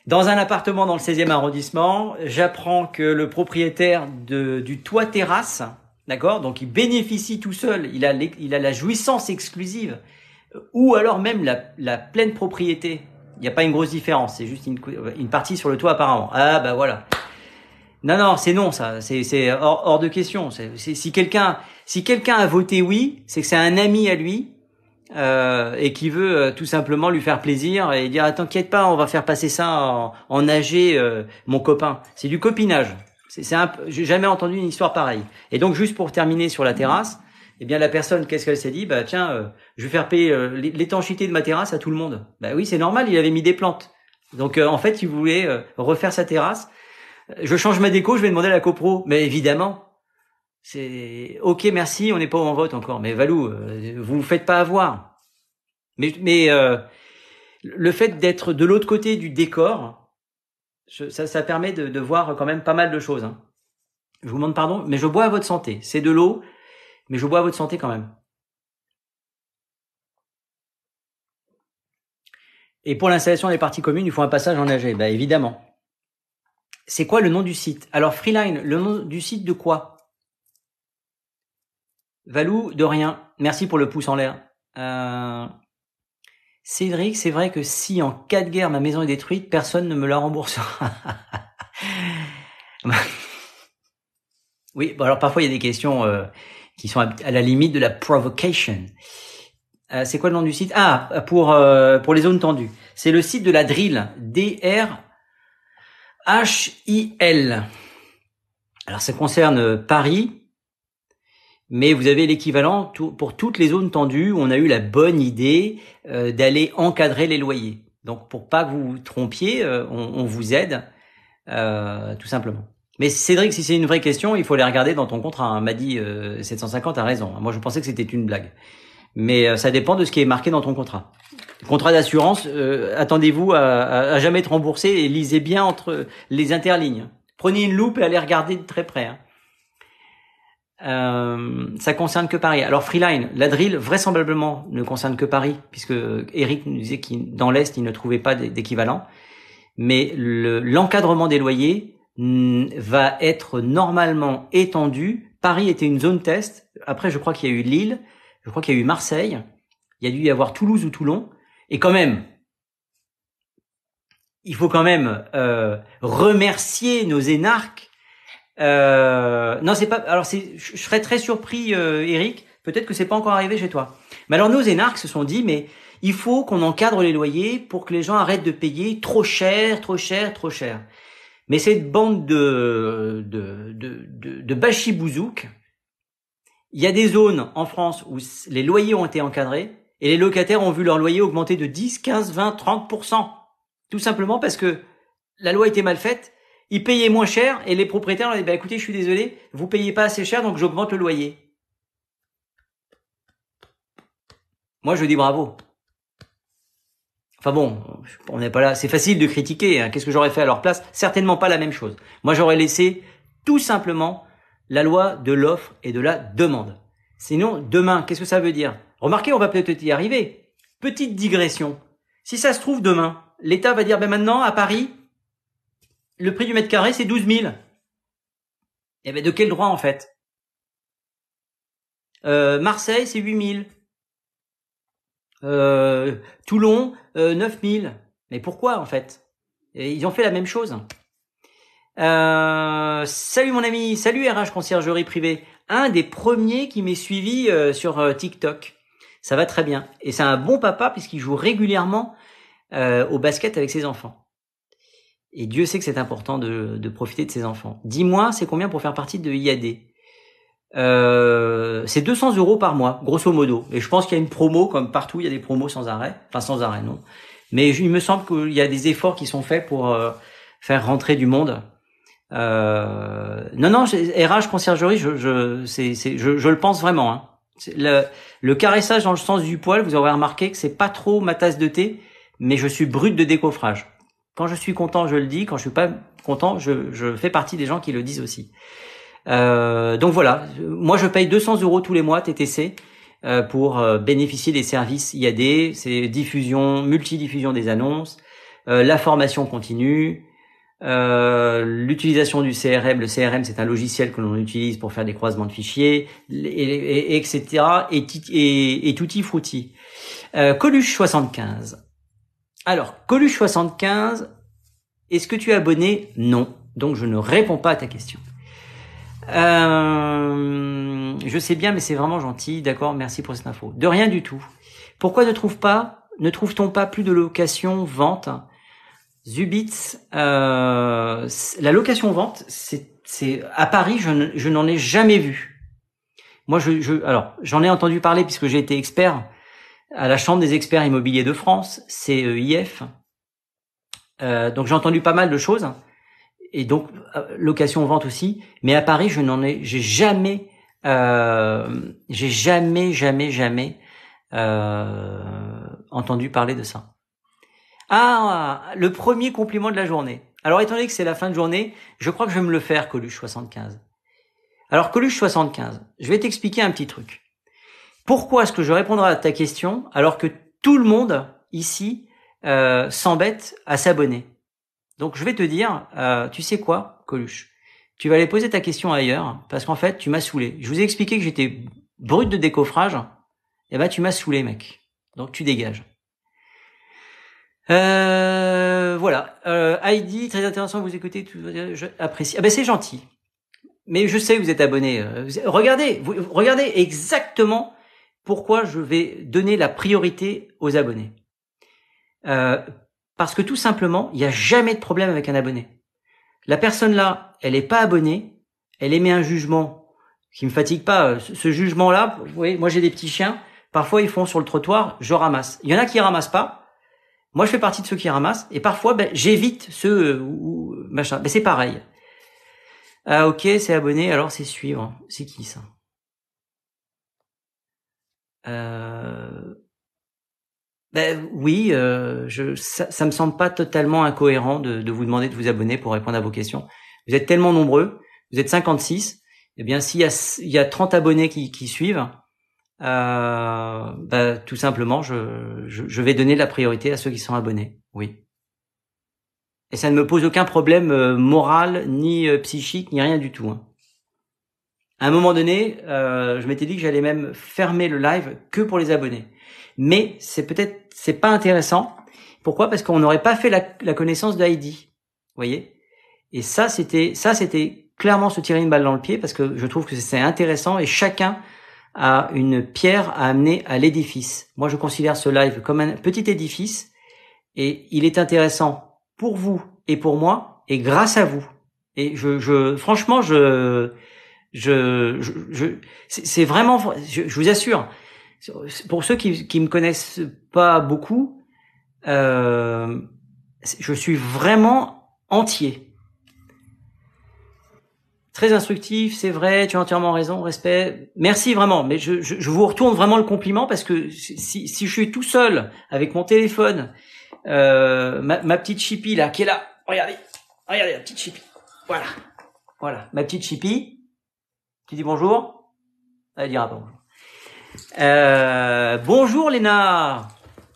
Dans un appartement dans le 16e arrondissement, j'apprends que le propriétaire de, du toit terrasse, d'accord, donc il bénéficie tout seul, il a, il a la jouissance exclusive, ou alors même la, la pleine propriété. Il n'y a pas une grosse différence, c'est juste une, une partie sur le toit apparemment. Ah bah voilà. Non non, c'est non ça, c'est hors, hors de question. si quelqu'un si quelqu'un a voté oui, c'est que c'est un ami à lui euh, et qui veut euh, tout simplement lui faire plaisir et dire t'inquiète pas, on va faire passer ça en, en AG, euh, mon copain. C'est du copinage. C'est, j'ai jamais entendu une histoire pareille. Et donc juste pour terminer sur la terrasse, eh bien la personne, qu'est-ce qu'elle s'est dit? Bah tiens, je vais faire payer l'étanchéité de ma terrasse à tout le monde. Bah oui, c'est normal, il avait mis des plantes. Donc en fait, il voulait refaire sa terrasse. Je change ma déco, je vais demander à la copro. Mais évidemment, c'est ok, merci, on n'est pas en vote encore. Mais Valou, euh, vous vous faites pas avoir. Mais, mais euh, le fait d'être de l'autre côté du décor, ça, permet de, de, voir quand même pas mal de choses. Hein. Je vous demande pardon, mais je bois à votre santé. C'est de l'eau, mais je bois à votre santé quand même. Et pour l'installation des parties communes, il faut un passage en AG. Bah évidemment. C'est quoi le nom du site? Alors Freeline, le nom du site de quoi? Valou, de rien. Merci pour le pouce en l'air. Euh... Cédric, c'est vrai que si en cas de guerre ma maison est détruite, personne ne me la remboursera. oui, bon alors parfois il y a des questions euh, qui sont à, la limite de la provocation. Euh, c'est quoi le nom du site? Ah, pour les zones tendues. C'est le site de la Drill, D R H I L. Alors ça concerne Paris, mais vous avez l'équivalent pour toutes les zones tendues. On a eu la bonne idée euh, d'aller encadrer les loyers. Donc pour pas que vous vous trompiez, euh, on, vous aide euh, tout simplement. Mais Cédric, si c'est une vraie question, il faut les regarder dans ton contrat. M'a dit 750 a raison. Moi, je pensais que c'était une blague. Mais ça dépend de ce qui est marqué dans ton contrat. Contrat d'assurance, attendez-vous à, à, jamais être remboursé et lisez bien entre les interlignes. Prenez une loupe et allez regarder de très près. Hein. Euh, ça concerne que Paris. Alors Freeline, la drill vraisemblablement ne concerne que Paris, puisque Eric nous disait qu'il dans l'est il ne trouvait pas d'équivalent. Mais l'encadrement des loyers va être normalement étendu. Paris était une zone test. Après, je crois qu'il y a eu Lille, je crois qu'il y a eu Marseille. Il y a dû y avoir Toulouse ou Toulon. Et quand même, il faut quand même euh, remercier nos énarques euh, non, c'est pas. Alors. Je serais très surpris, euh, Eric. Peut-être que c'est pas encore arrivé chez toi. Mais alors, nos énarques se sont dit, mais il faut qu'on encadre les loyers pour que les gens arrêtent de payer trop cher, trop cher, trop cher. Mais cette bande de de de de, de bachibouzouk, il y a des zones en France où les loyers ont été encadrés et les locataires ont vu leur loyer augmenter de 10, 15, 20, 30% Tout simplement parce que la loi était mal faite ils payaient moins cher et les propriétaires ont dit, bah, écoutez, je suis désolé, vous payez pas assez cher, donc j'augmente le loyer. Moi, je dis bravo. Enfin bon, on n'est pas là. C'est facile de critiquer. Hein. Qu'est-ce que j'aurais fait à leur place? Certainement pas la même chose. Moi, j'aurais laissé tout simplement la loi de l'offre et de la demande. Sinon, demain, qu'est-ce que ça veut dire? Remarquez, on va peut-être y arriver. Petite digression. Si ça se trouve demain, l'État va dire, ben maintenant, à Paris, le prix du mètre carré, c'est 12 000. Eh ben, de quel droit, en fait? Euh, Marseille, c'est 8 000. Euh, Toulon, euh, 9 000. Mais pourquoi, en fait? Ils ont fait la même chose. Euh, salut mon ami, salut RH Conciergerie Privée. Un des premiers qui m'est suivi euh, sur euh, TikTok. Ça va très bien. Et c'est un bon papa puisqu'il joue régulièrement au basket avec ses enfants. Et Dieu sait que c'est important de, de, profiter de ses enfants. Dis-moi, c'est combien pour faire partie de IAD euh, C'est 200 euros par mois, grosso modo. Et je pense qu'il y a une promo, comme partout, il y a des promos sans arrêt. Enfin, sans arrêt, non. Mais il me semble qu'il y a des efforts qui sont faits pour euh, faire rentrer du monde. Euh, non, non, RH conciergerie, je, je, c'est, c'est, je, je, le pense vraiment. Hein. Le, le, caressage dans le sens du poil, vous aurez remarqué que c'est pas trop ma tasse de thé, mais je suis brut de décoffrage. Quand je suis content, je le dis. Quand je suis pas content, je, je fais partie des gens qui le disent aussi. Euh, donc voilà, moi je paye 200 euros tous les mois TTC euh, pour euh, bénéficier des services IAD, c'est diffusion, multidiffusion des annonces, la formation continue, l'utilisation du CRM. Le CRM, c'est un logiciel que l'on utilise pour faire des croisements de fichiers, et, etc. Et, et, et tutti frutti. Coluche 75. Alors, Coluche 75, est-ce que tu es abonné? Non. Donc je ne réponds pas à ta question. Euh, je sais bien, mais c'est vraiment gentil. D'accord, merci pour cette info. De rien du tout. Pourquoi ne trouve pas, ne trouve-t-on pas plus de location vente Zubitz, euh, la location vente, c'est, à Paris, je, n'en ai jamais vu. Moi, je, alors j'en ai entendu parler puisque j'ai été expert à la Chambre des experts immobiliers de France, CEIF. Euh, donc j'ai entendu pas mal de choses et donc euh, location vente aussi. Mais à Paris, je n'en ai, j'ai jamais, euh, j'ai jamais, jamais, jamais entendu parler de ça. Ah, le premier compliment de la journée. Alors étant donné que c'est la fin de journée, je crois que je vais me le faire, Coluche 75. Alors Coluche 75, je vais t'expliquer un petit truc. Pourquoi est-ce que je répondrai à ta question alors que tout le monde ici euh, s'embête à s'abonner? Donc je vais te dire, euh, tu sais quoi, Coluche? Tu vas aller poser ta question ailleurs parce qu'en fait, tu m'as saoulé. Je vous ai expliqué que j'étais brut de décoffrage. Eh ben tu m'as saoulé, mec. Donc tu dégages. Euh, voilà. Euh, Heidi, très intéressant vous écoutez. Je apprécie. Ah ben c'est gentil. Mais je sais vous êtes abonné. Euh, regardez, regardez exactement pourquoi je vais donner la priorité aux abonnés. Euh, parce que tout simplement, il n'y a jamais de problème avec un abonné. La personne là, elle n'est pas abonnée, elle émet un jugement qui me fatigue pas. Ce jugement-là, vous voyez, moi j'ai des petits chiens, parfois ils font sur le trottoir, je ramasse. Il y en a qui ramassent pas. Moi je fais partie de ceux qui ramassent et parfois ben, j'évite ceux ou machin. Mais c'est pareil. Ah ok, c'est abonné, alors c'est suivre. C'est qui ça? Euh... Ben oui, euh, je, ça, ça me semble pas totalement incohérent de, de, vous demander de vous abonner pour répondre à vos questions. Vous êtes tellement nombreux, vous êtes 56. Eh bien, s'il y a, y a 30 abonnés qui, qui suivent, euh, ben, tout simplement, je, je, je, vais donner la priorité à ceux qui sont abonnés. Oui. Et ça ne me pose aucun problème euh, moral, ni euh, psychique, ni rien du tout. Hein. À un moment donné, euh, je m'étais dit que j'allais même fermer le live que pour les abonnés. Mais c'est peut-être c'est pas intéressant. Pourquoi? Parce qu'on n'aurait pas fait la, la connaissance de Heidi. voyez? Et ça, c'était ça, c'était clairement se tirer une balle dans le pied parce que je trouve que c'est intéressant et chacun a une pierre à amener à l'édifice. Moi, je considère ce live comme un petit édifice et il est intéressant pour vous et pour moi et grâce à vous. Et je, je franchement, je, je, je, c'est vraiment, je, je vous assure, pour ceux qui qui me connaissent pas beaucoup, euh, je suis vraiment entier. Très instructif, c'est vrai, tu as entièrement raison, respect. Merci vraiment, mais je, je, vous retourne vraiment le compliment parce que si, si je suis tout seul avec mon téléphone, euh, ma, ma, petite chippie là, qui est là, regardez, regardez la petite chippie, voilà, voilà, ma petite chippie, tu dis bonjour, elle dira bonjour. Euh, bonjour Léna.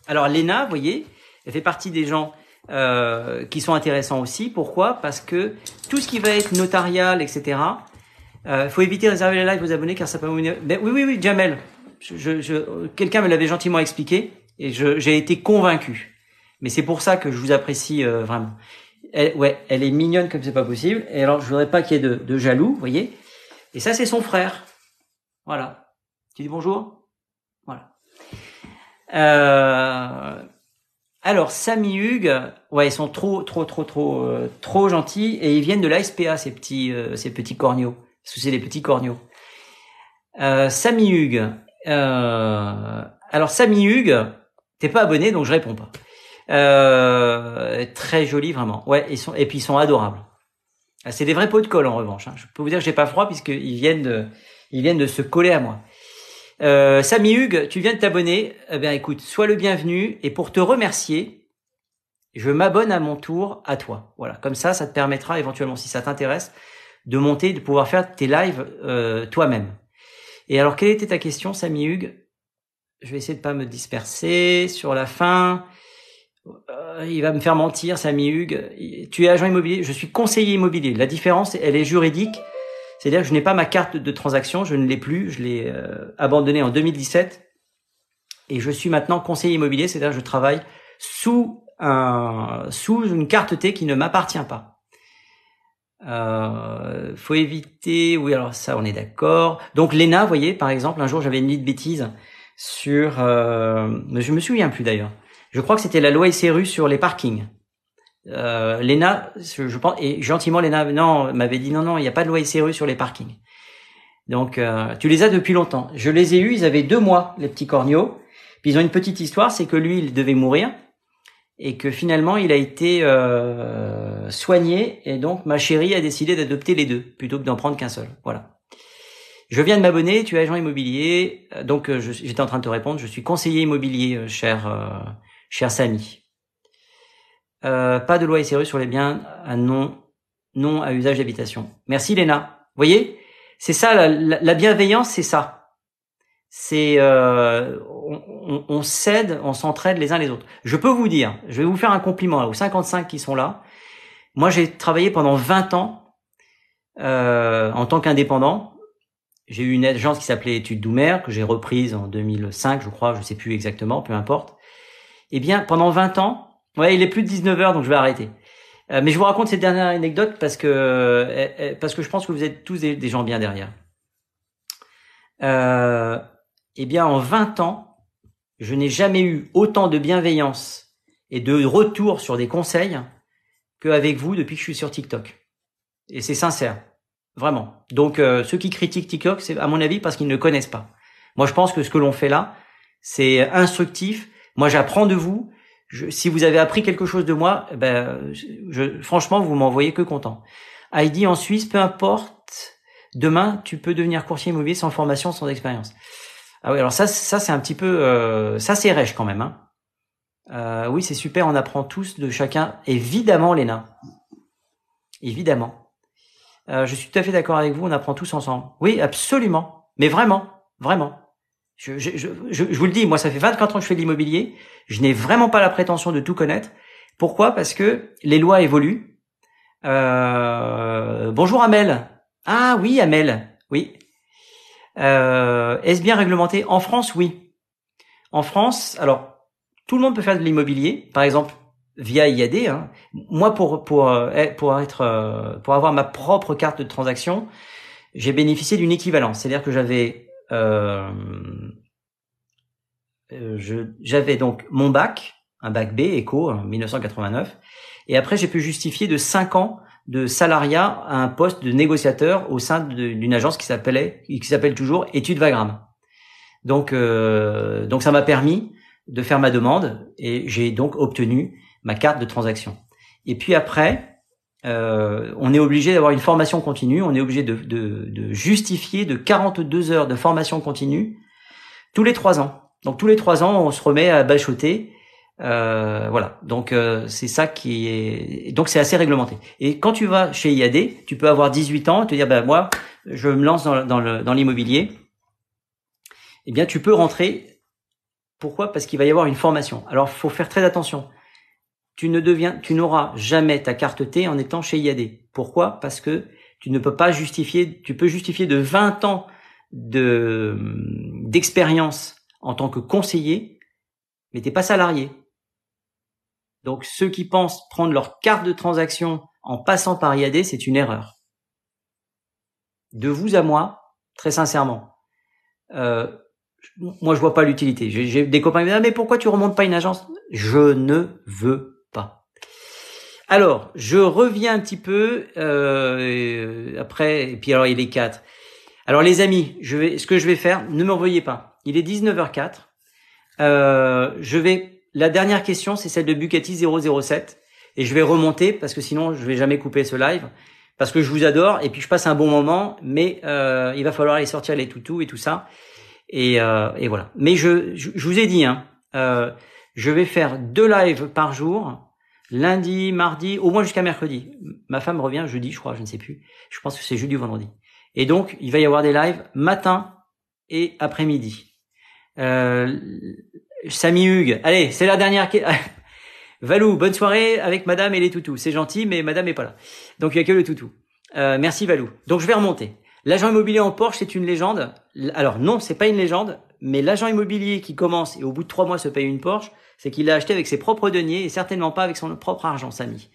Alors Léna, vous voyez, elle fait partie des gens euh, qui sont intéressants aussi. Pourquoi? Parce que tout ce qui va être notarial, etc. Euh, faut éviter de réserver les lives aux abonnés car ça peut. Mais oui, oui, oui, Jamel. Je, je, Quelqu'un me l'avait gentiment expliqué et j'ai été convaincu. Mais c'est pour ça que je vous apprécie euh, vraiment. Elle, ouais, elle est mignonne comme c'est pas possible. Et alors, je voudrais pas qu'il y ait de, de jaloux, vous voyez. Et ça, c'est son frère. Voilà. Tu dis bonjour? Voilà. Euh, alors, Samy Hugues, ouais, ils sont trop, trop, trop, trop, euh, trop gentils et ils viennent de l'ASPA, ces petits, euh, ces petits corneaux. Parce que c'est des petits corneaux. Euh, Samy Hugues. Euh, alors, Samy Hugues, t'es pas abonné, donc je réponds pas. très joli, vraiment. Ouais, ils sont, et puis ils sont adorables. Ah, c'est des vrais pots de colle en revanche. Hein. Je peux vous dire que j'ai pas froid puisqu'ils viennent de, ils viennent de se coller à moi. Euh, Samy Hugues, tu viens de t'abonner. Eh bien, écoute, sois le bienvenu. Et pour te remercier, je m'abonne à mon tour à toi. Voilà, comme ça, ça te permettra éventuellement, si ça t'intéresse, de monter, de pouvoir faire tes lives euh, toi-même. Et alors, quelle était ta question, Samy Hugues? Je vais essayer de pas me disperser sur la fin. euh, il va me faire mentir, Samy Hugues. Tu es agent immobilier, je suis conseiller immobilier. La différence, elle est juridique. C'est-à-dire que je n'ai pas ma carte de transaction, je ne l'ai plus, je l'ai euh, abandonnée en 2017. Et je suis maintenant conseiller immobilier, c'est-à-dire que je travaille sous un, sous une carte T qui ne m'appartient pas. Euh, faut éviter, oui alors ça on est d'accord. Donc l'ENA, vous voyez, par exemple, un jour j'avais une de bêtises sur, euh, je me souviens plus d'ailleurs. Je crois que c'était la loi SRU sur les parkings. Euh, L'ENA, je pense, et gentiment l'ENA, non, m'avait dit non non, il n'y a pas de loi SRU sur les parkings. Donc euh, tu les as depuis longtemps. Je les ai eus, ils avaient deux mois les petits corneaux. Puis ils ont une petite histoire, c'est que lui il devait mourir et que finalement il a été euh, soigné et donc ma chérie a décidé d'adopter les deux plutôt que d'en prendre qu'un seul. Voilà. Je viens de m'abonner, tu es agent immobilier, euh, donc euh, j'étais en train de te répondre, je suis conseiller immobilier, cher cher Samy. Pas de loi SRU sur les biens à non non à usage d'habitation. Merci Léna. Vous voyez, c'est ça la, la bienveillance, c'est ça c'est euh, on, on, s'aide, on s'entraide les uns les autres. Je peux vous dire, je vais vous faire un compliment aux 55 qui sont là. Moi, j'ai travaillé pendant 20 ans euh, en tant qu'indépendant. J'ai eu une agence qui s'appelait Études Doumer que j'ai reprise en 2005, je crois, je sais plus exactement, peu importe. Eh bien, pendant 20 ans, ouais, il est plus de 19 heures, donc je vais arrêter. Euh, mais je vous raconte cette dernière anecdote parce que euh, parce que je pense que vous êtes tous des, des gens bien derrière. Euh, eh bien, en 20 ans, je n'ai jamais eu autant de bienveillance et de retour sur des conseils qu'avec vous depuis que je suis sur TikTok. Et c'est sincère, vraiment. Donc, euh, ceux qui critiquent TikTok, c'est à mon avis parce qu'ils ne connaissent pas. Moi, je pense que ce que l'on fait là, c'est instructif. Moi, j'apprends de vous. Si vous avez appris quelque chose de moi, eh ben, je, franchement, vous m'envoyez que content. Heidi en Suisse, peu importe. Demain, tu peux devenir courtier immobilier sans formation, sans expérience. Ah oui, alors ça, ça c'est un petit peu, euh, ça c'est rêche quand même. Hein. Euh, oui, c'est super, on apprend tous de chacun. Évidemment, Léna. Évidemment. Euh, je suis tout à fait d'accord avec vous, on apprend tous ensemble. Oui, absolument. Mais vraiment, vraiment. Je, vous le dis, moi, ça fait 24 ans que je fais de l'immobilier. Je n'ai vraiment pas la prétention de tout connaître. Pourquoi? Parce que les lois évoluent. Euh, bonjour Amel. Ah oui, Amel. Oui, euh, Est-ce bien réglementé? En France, oui. En France, alors tout le monde peut faire de l'immobilier, par exemple via IAD. Hein. Moi, pour pour euh, pour être pour avoir ma propre carte de transaction, j'ai bénéficié d'une équivalence, c'est-à-dire que j'avais j'avais donc mon bac, un bac B, éco, en 1989, et après j'ai pu justifier de 5 ans de salariat à un poste de négociateur au sein d'une agence qui s'appelait, qui s'appelle toujours Études Vagram. Donc, euh, donc ça m'a permis de faire ma demande et j'ai donc obtenu ma carte de transaction. Et puis après, euh, on est obligé d'avoir une formation continue, on est obligé de, de, de, justifier de 42 heures de formation continue tous les trois ans. Donc tous les trois ans, on se remet à bachoter euh, voilà, donc euh, c'est ça qui est donc c'est assez réglementé. Et quand tu vas chez IAD, tu peux avoir 18 ans et te dire ben moi je me lance dans, dans l'immobilier. Eh bien tu peux rentrer. Pourquoi? Parce qu'il va y avoir une formation. Alors faut faire très attention. Tu ne deviens, tu n'auras jamais ta carte T en étant chez IAD. Pourquoi? Parce que tu ne peux pas justifier. Tu peux justifier de 20 ans de d'expérience en tant que conseiller, mais t'es pas salarié. Donc ceux qui pensent prendre leur carte de transaction en passant par IAD, c'est une erreur. De vous à moi, très sincèrement, euh, moi je vois pas l'utilité. J'ai des copains qui me disent ah, mais pourquoi tu remontes pas une agence? Je ne veux pas. Alors je reviens un petit peu euh, après et puis alors il est 4. Alors les amis, je vais, ce que je vais faire, ne me revoyez pas. Il est 19h04. Euh, je vais la dernière question, c'est celle de Bucati 007. Et je vais remonter parce que sinon, je vais jamais couper ce live. Parce que je vous adore et puis je passe un bon moment, mais euh, il va falloir aller sortir les toutous et tout ça. Et, euh, et voilà. Mais je, je, vous ai dit, hein, euh, je vais faire deux lives par jour, lundi, mardi, au moins jusqu'à mercredi. Ma femme revient jeudi, je crois, je ne sais plus. Je pense que c'est jeudi ou vendredi. Et donc, il va y avoir des lives matin et après-midi. Euh, Samy Hugues, allez, c'est la dernière. Valou, bonne soirée avec madame et les toutous. C'est gentil, mais madame est pas là. Donc il y a que le toutou. Euh, merci Valou. Donc je vais remonter. L'agent immobilier en Porsche, c'est une légende. Alors non, c'est pas une légende, mais l'agent immobilier qui commence et au bout de trois mois se paye une Porsche, c'est qu'il l'a acheté avec ses propres deniers et certainement pas avec son propre argent, Samy.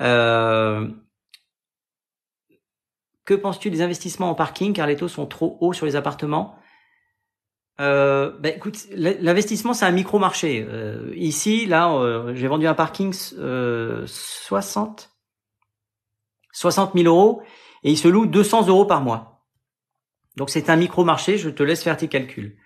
Euh... Que penses-tu des investissements en parking car les taux sont trop hauts sur les appartements? Euh, bah, écoute, l'investissement c'est un micro marché. Euh, ici, là, euh, j'ai vendu un parking euh, 60 60 000 euros et il se loue 200 euros par mois. Donc c'est un micro marché. Je te laisse faire tes calculs.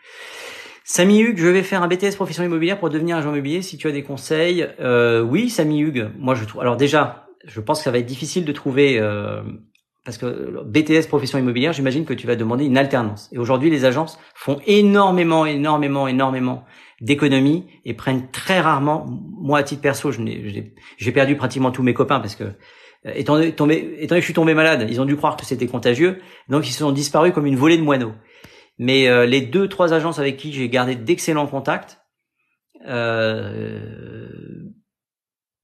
Samy Hugues, je vais faire un BTS profession immobilière pour devenir agent immobilier. Si tu as des conseils, euh, oui, Samy Hugues. Moi, je trouve. Alors déjà, je pense que ça va être difficile de trouver euh, parce que BTS profession immobilière, j'imagine que tu vas demander une alternance. Et aujourd'hui, les agences font énormément, énormément, énormément d'économies et prennent très rarement. Moi, à titre perso, j'ai perdu pratiquement tous mes copains parce que euh, étant, tombé, étant que je suis tombé malade, ils ont dû croire que c'était contagieux, donc ils se sont disparus comme une volée de moineaux. Mais euh, les deux, trois agences avec qui j'ai gardé d'excellents contacts euh,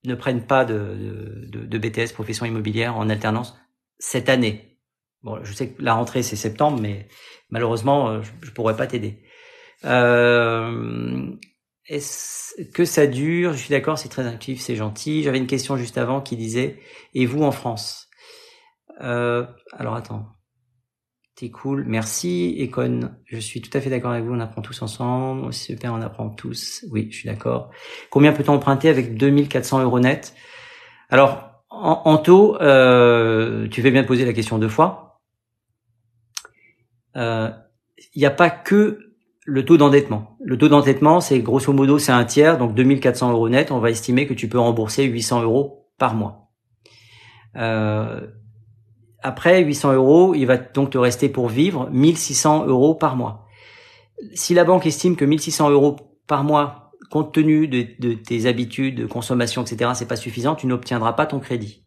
ne prennent pas de, de, de BTS profession immobilière en alternance cette année. Bon, je sais que la rentrée c'est septembre, mais malheureusement, euh, je, ne pourrais pas t'aider. Euh, est-ce que ça dure? Je suis d'accord, c'est très actif, c'est gentil. J'avais une question juste avant qui disait et vous en France? Euh, Alors attends, t'es cool, merci. Econ, je suis tout à fait d'accord avec vous. On apprend tous ensemble. Super, on apprend tous. Oui, je suis d'accord. Combien peut-on emprunter avec 2400 euros net? Alors en, taux, euh, tu fais bien de poser la question deux fois. Il euh, n'y a pas que le taux d'endettement. Le taux d'endettement, c'est grosso modo, c'est un tiers, donc 2400 euros net. On va estimer que tu peux rembourser 800 euros par mois. Euh, après 800 euros, il va donc te rester pour vivre 1600 euros par mois. Si la banque estime que 1600 euros par mois compte tenu de, tes habitudes de consommation, etc., c'est pas suffisant, tu n'obtiendras pas ton crédit.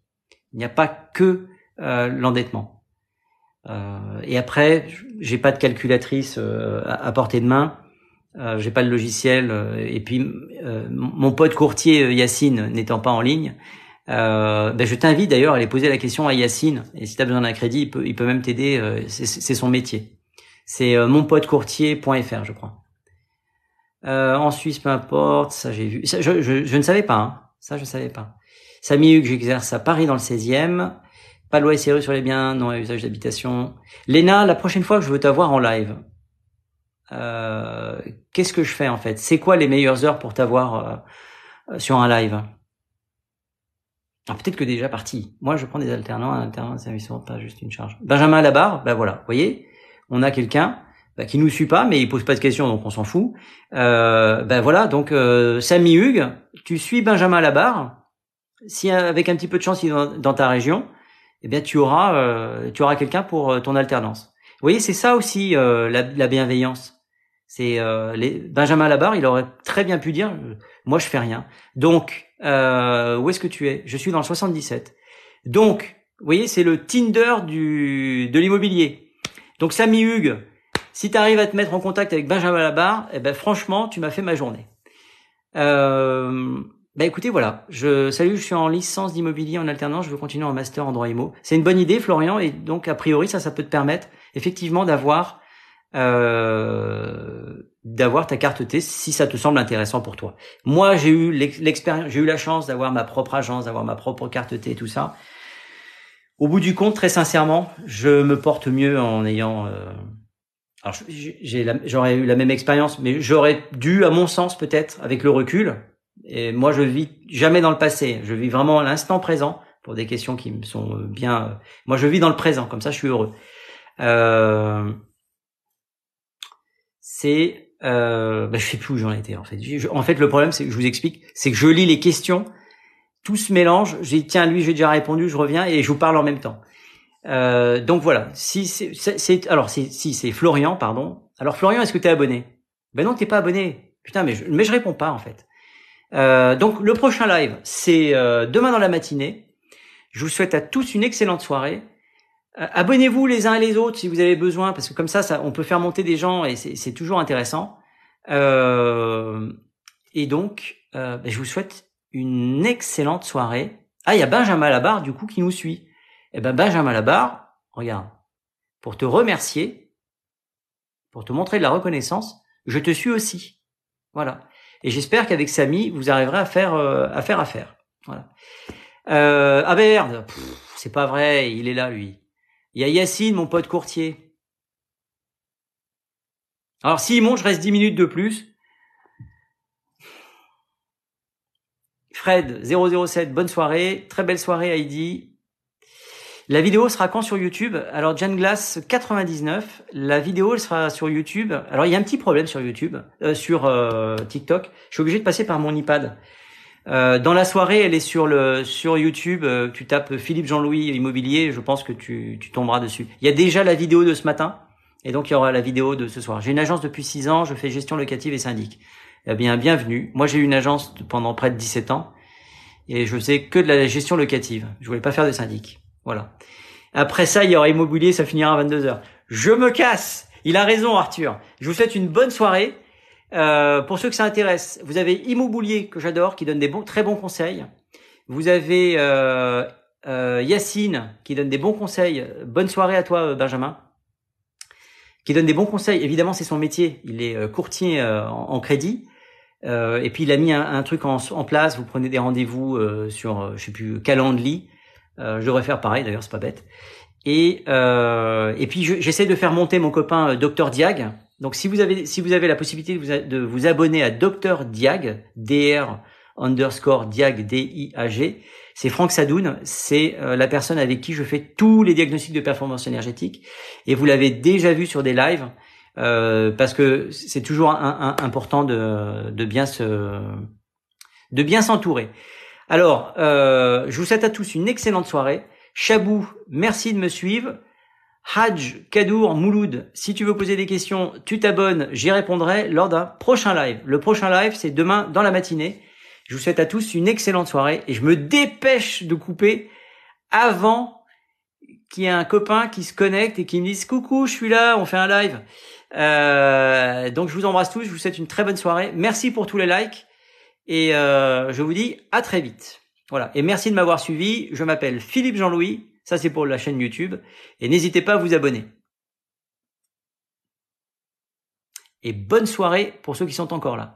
Il n'y a pas que euh, l'endettement. Euh, et après, j'ai pas de calculatrice euh, à, portée de main, euh, j'ai pas le logiciel, et puis mon pote courtier Yacine n'étant pas en ligne, ben je t'invite d'ailleurs à aller poser la question à Yacine. Et si tu as besoin d'un crédit, il peut, il peut même t'aider. c'est son métier. C'est monpotecourtier.fr, je crois. Euh, en Suisse, peu importe, ça j'ai vu. Ça, je, je, je, ne savais pas, hein. ça je savais pas. Samy Hugues, j'exerce à Paris dans le 16e. Pas loi SRE sur les biens, non à usage d'habitation. Léna, la prochaine fois que je veux t'avoir en live, euh, qu'est-ce que je fais en fait? C'est quoi les meilleures heures pour t'avoir euh, sur un live? Peut-être que déjà parti. Moi, je prends des alternants, un alternant, ça ne pas juste une charge. Benjamin Labarre, ben voilà, vous voyez, on a quelqu'un bah, qui nous suit pas, mais il pose pas de questions, donc on s'en fout. Euh, ben voilà, donc euh, Samy Hugues, tu suis Benjamin Labarre. Si avec un petit peu de chance il est dans, ta région, eh bien tu auras euh, tu auras quelqu'un pour euh, ton alternance. Vous voyez, c'est ça aussi la, la, bienveillance. C'est les, Benjamin Labarre, il aurait très bien pu dire, moi je fais rien. Donc où est-ce que tu es? Je suis dans le 77. Donc, vous voyez, c'est le Tinder du de l'immobilier. Donc Samy Hugues, si tu arrives à te mettre en contact avec Benjamin Labarre, eh ben franchement, tu m'as fait ma journée. Euh, bah écoutez, voilà. Je salut, je suis en licence d'immobilier en alternance. Je veux continuer en master en droit IMO. C'est une bonne idée, Florian, et donc a priori ça, ça peut te permettre effectivement d'avoir euh, d'avoir ta carte T si ça te semble intéressant pour toi. Moi, j'ai eu l'expérience, j'ai eu la chance d'avoir ma propre agence, d'avoir ma propre carte T et tout ça. Au bout du compte, très sincèrement, je me porte mieux en ayant euh, alors j'aurais eu la même expérience, mais j'aurais dû, à mon sens peut-être, avec le recul. Et moi, je vis jamais dans le passé. Je vis vraiment l'instant présent pour des questions qui me sont bien. Moi, je vis dans le présent, comme ça, je suis heureux. Euh... C'est, euh... bah, je sais plus où j'en étais en fait. en fait, le problème, c'est que je vous explique, c'est que je lis les questions, tout se mélange. J'ai tiens, lui, j'ai déjà répondu, je reviens et je vous parle en même temps. Euh, donc voilà. Si c'est alors si, c'est Florian, pardon. Alors Florian, est-ce que tu es abonné? Ben non, t'es pas abonné. Putain, mais je, mais je réponds pas en fait. Euh, donc le prochain live, c'est euh, demain dans la matinée. Je vous souhaite à tous une excellente soirée. Abonnez-vous les uns et les autres si vous avez besoin, parce que comme ça, ça on peut faire monter des gens et c'est toujours intéressant. et donc, ben, je vous souhaite une excellente soirée. Ah, il y a Benjamin Labarre, du coup, qui nous suit. Eh ben, Benjamin Labarre, regarde, pour te remercier, pour te montrer de la reconnaissance, je te suis aussi. Voilà. Et j'espère qu'avec Samy, vous arriverez à faire euh, à faire affaire. Voilà. Euh, ah merde, c'est pas vrai, il est là lui. Il y a Yacine, mon pote courtier. Alors s'il monte, je reste 10 minutes de plus. Fred 007, bonne soirée, très belle soirée Heidi. La vidéo sera quand sur YouTube? Alors Jan Glass 99, la vidéo sera sur YouTube. Alors il y a un petit problème sur YouTube, euh, sur euh, TikTok. Je suis obligé de passer par mon iPad. Euh, dans la soirée, elle est sur le sur YouTube. tu tapes Philippe Jean-Louis Immobilier, je pense que tu, tu tomberas dessus. Il y a déjà la vidéo de ce matin, et donc il y aura la vidéo de ce soir. J'ai une agence depuis 6 ans, je fais gestion locative et syndic. Eh bien, bienvenue. Moi, j'ai eu une agence pendant près de 17 ans, et je sais que de la gestion locative. Je voulais pas faire de syndic. Voilà. Après ça, il y aura immobilier, ça finira à 22h. Je me casse. Il a raison, Arthur. Je vous souhaite une bonne soirée. Euh, pour ceux que ça intéresse, vous avez Immobilier que j'adore, qui donne des très bons conseils. Vous avez euh, euh, Yacine qui donne des bons conseils. Bonne soirée à toi, Benjamin. Qui donne des bons conseils. Évidemment, c'est son métier. Il est courtier en, crédit. et puis il a mis un, truc en, place. Vous prenez des rendez-vous sur, je sais plus, Calendly je devrais faire pareil, d'ailleurs, c'est pas bête. Et, euh, et puis j'essaie de faire monter mon copain euh, Dr Diag. Donc si vous avez si vous avez la possibilité de vous, de vous abonner à Dr Diag, Dr underscore Diag D I A G, c'est Franck Sadoun, c'est euh, la personne avec qui je fais tous les diagnostics de performance énergétique. Et vous l'avez déjà vu sur des lives, euh, parce que c'est toujours important de, de bien se de bien s'entourer. Alors, euh, je vous souhaite à tous une excellente soirée. Chabou, merci de me suivre. Hadj, Kadour, Mouloud, si tu veux poser des questions, tu t'abonnes, j'y répondrai lors d'un prochain live. Le prochain live, c'est demain dans la matinée. Je vous souhaite à tous une excellente soirée et je me dépêche de couper avant qu'il y ait un copain qui se connecte et qui me dise coucou, je suis là, on fait un live. Euh, donc je vous embrasse tous, je vous souhaite une très bonne soirée. Merci pour tous les likes. Et euh, je vous dis à très vite. Voilà. Et merci de m'avoir suivi. Je m'appelle Philippe Jean-Louis. Ça, c'est pour la chaîne YouTube. Et n'hésitez pas à vous abonner. Et bonne soirée pour ceux qui sont encore là.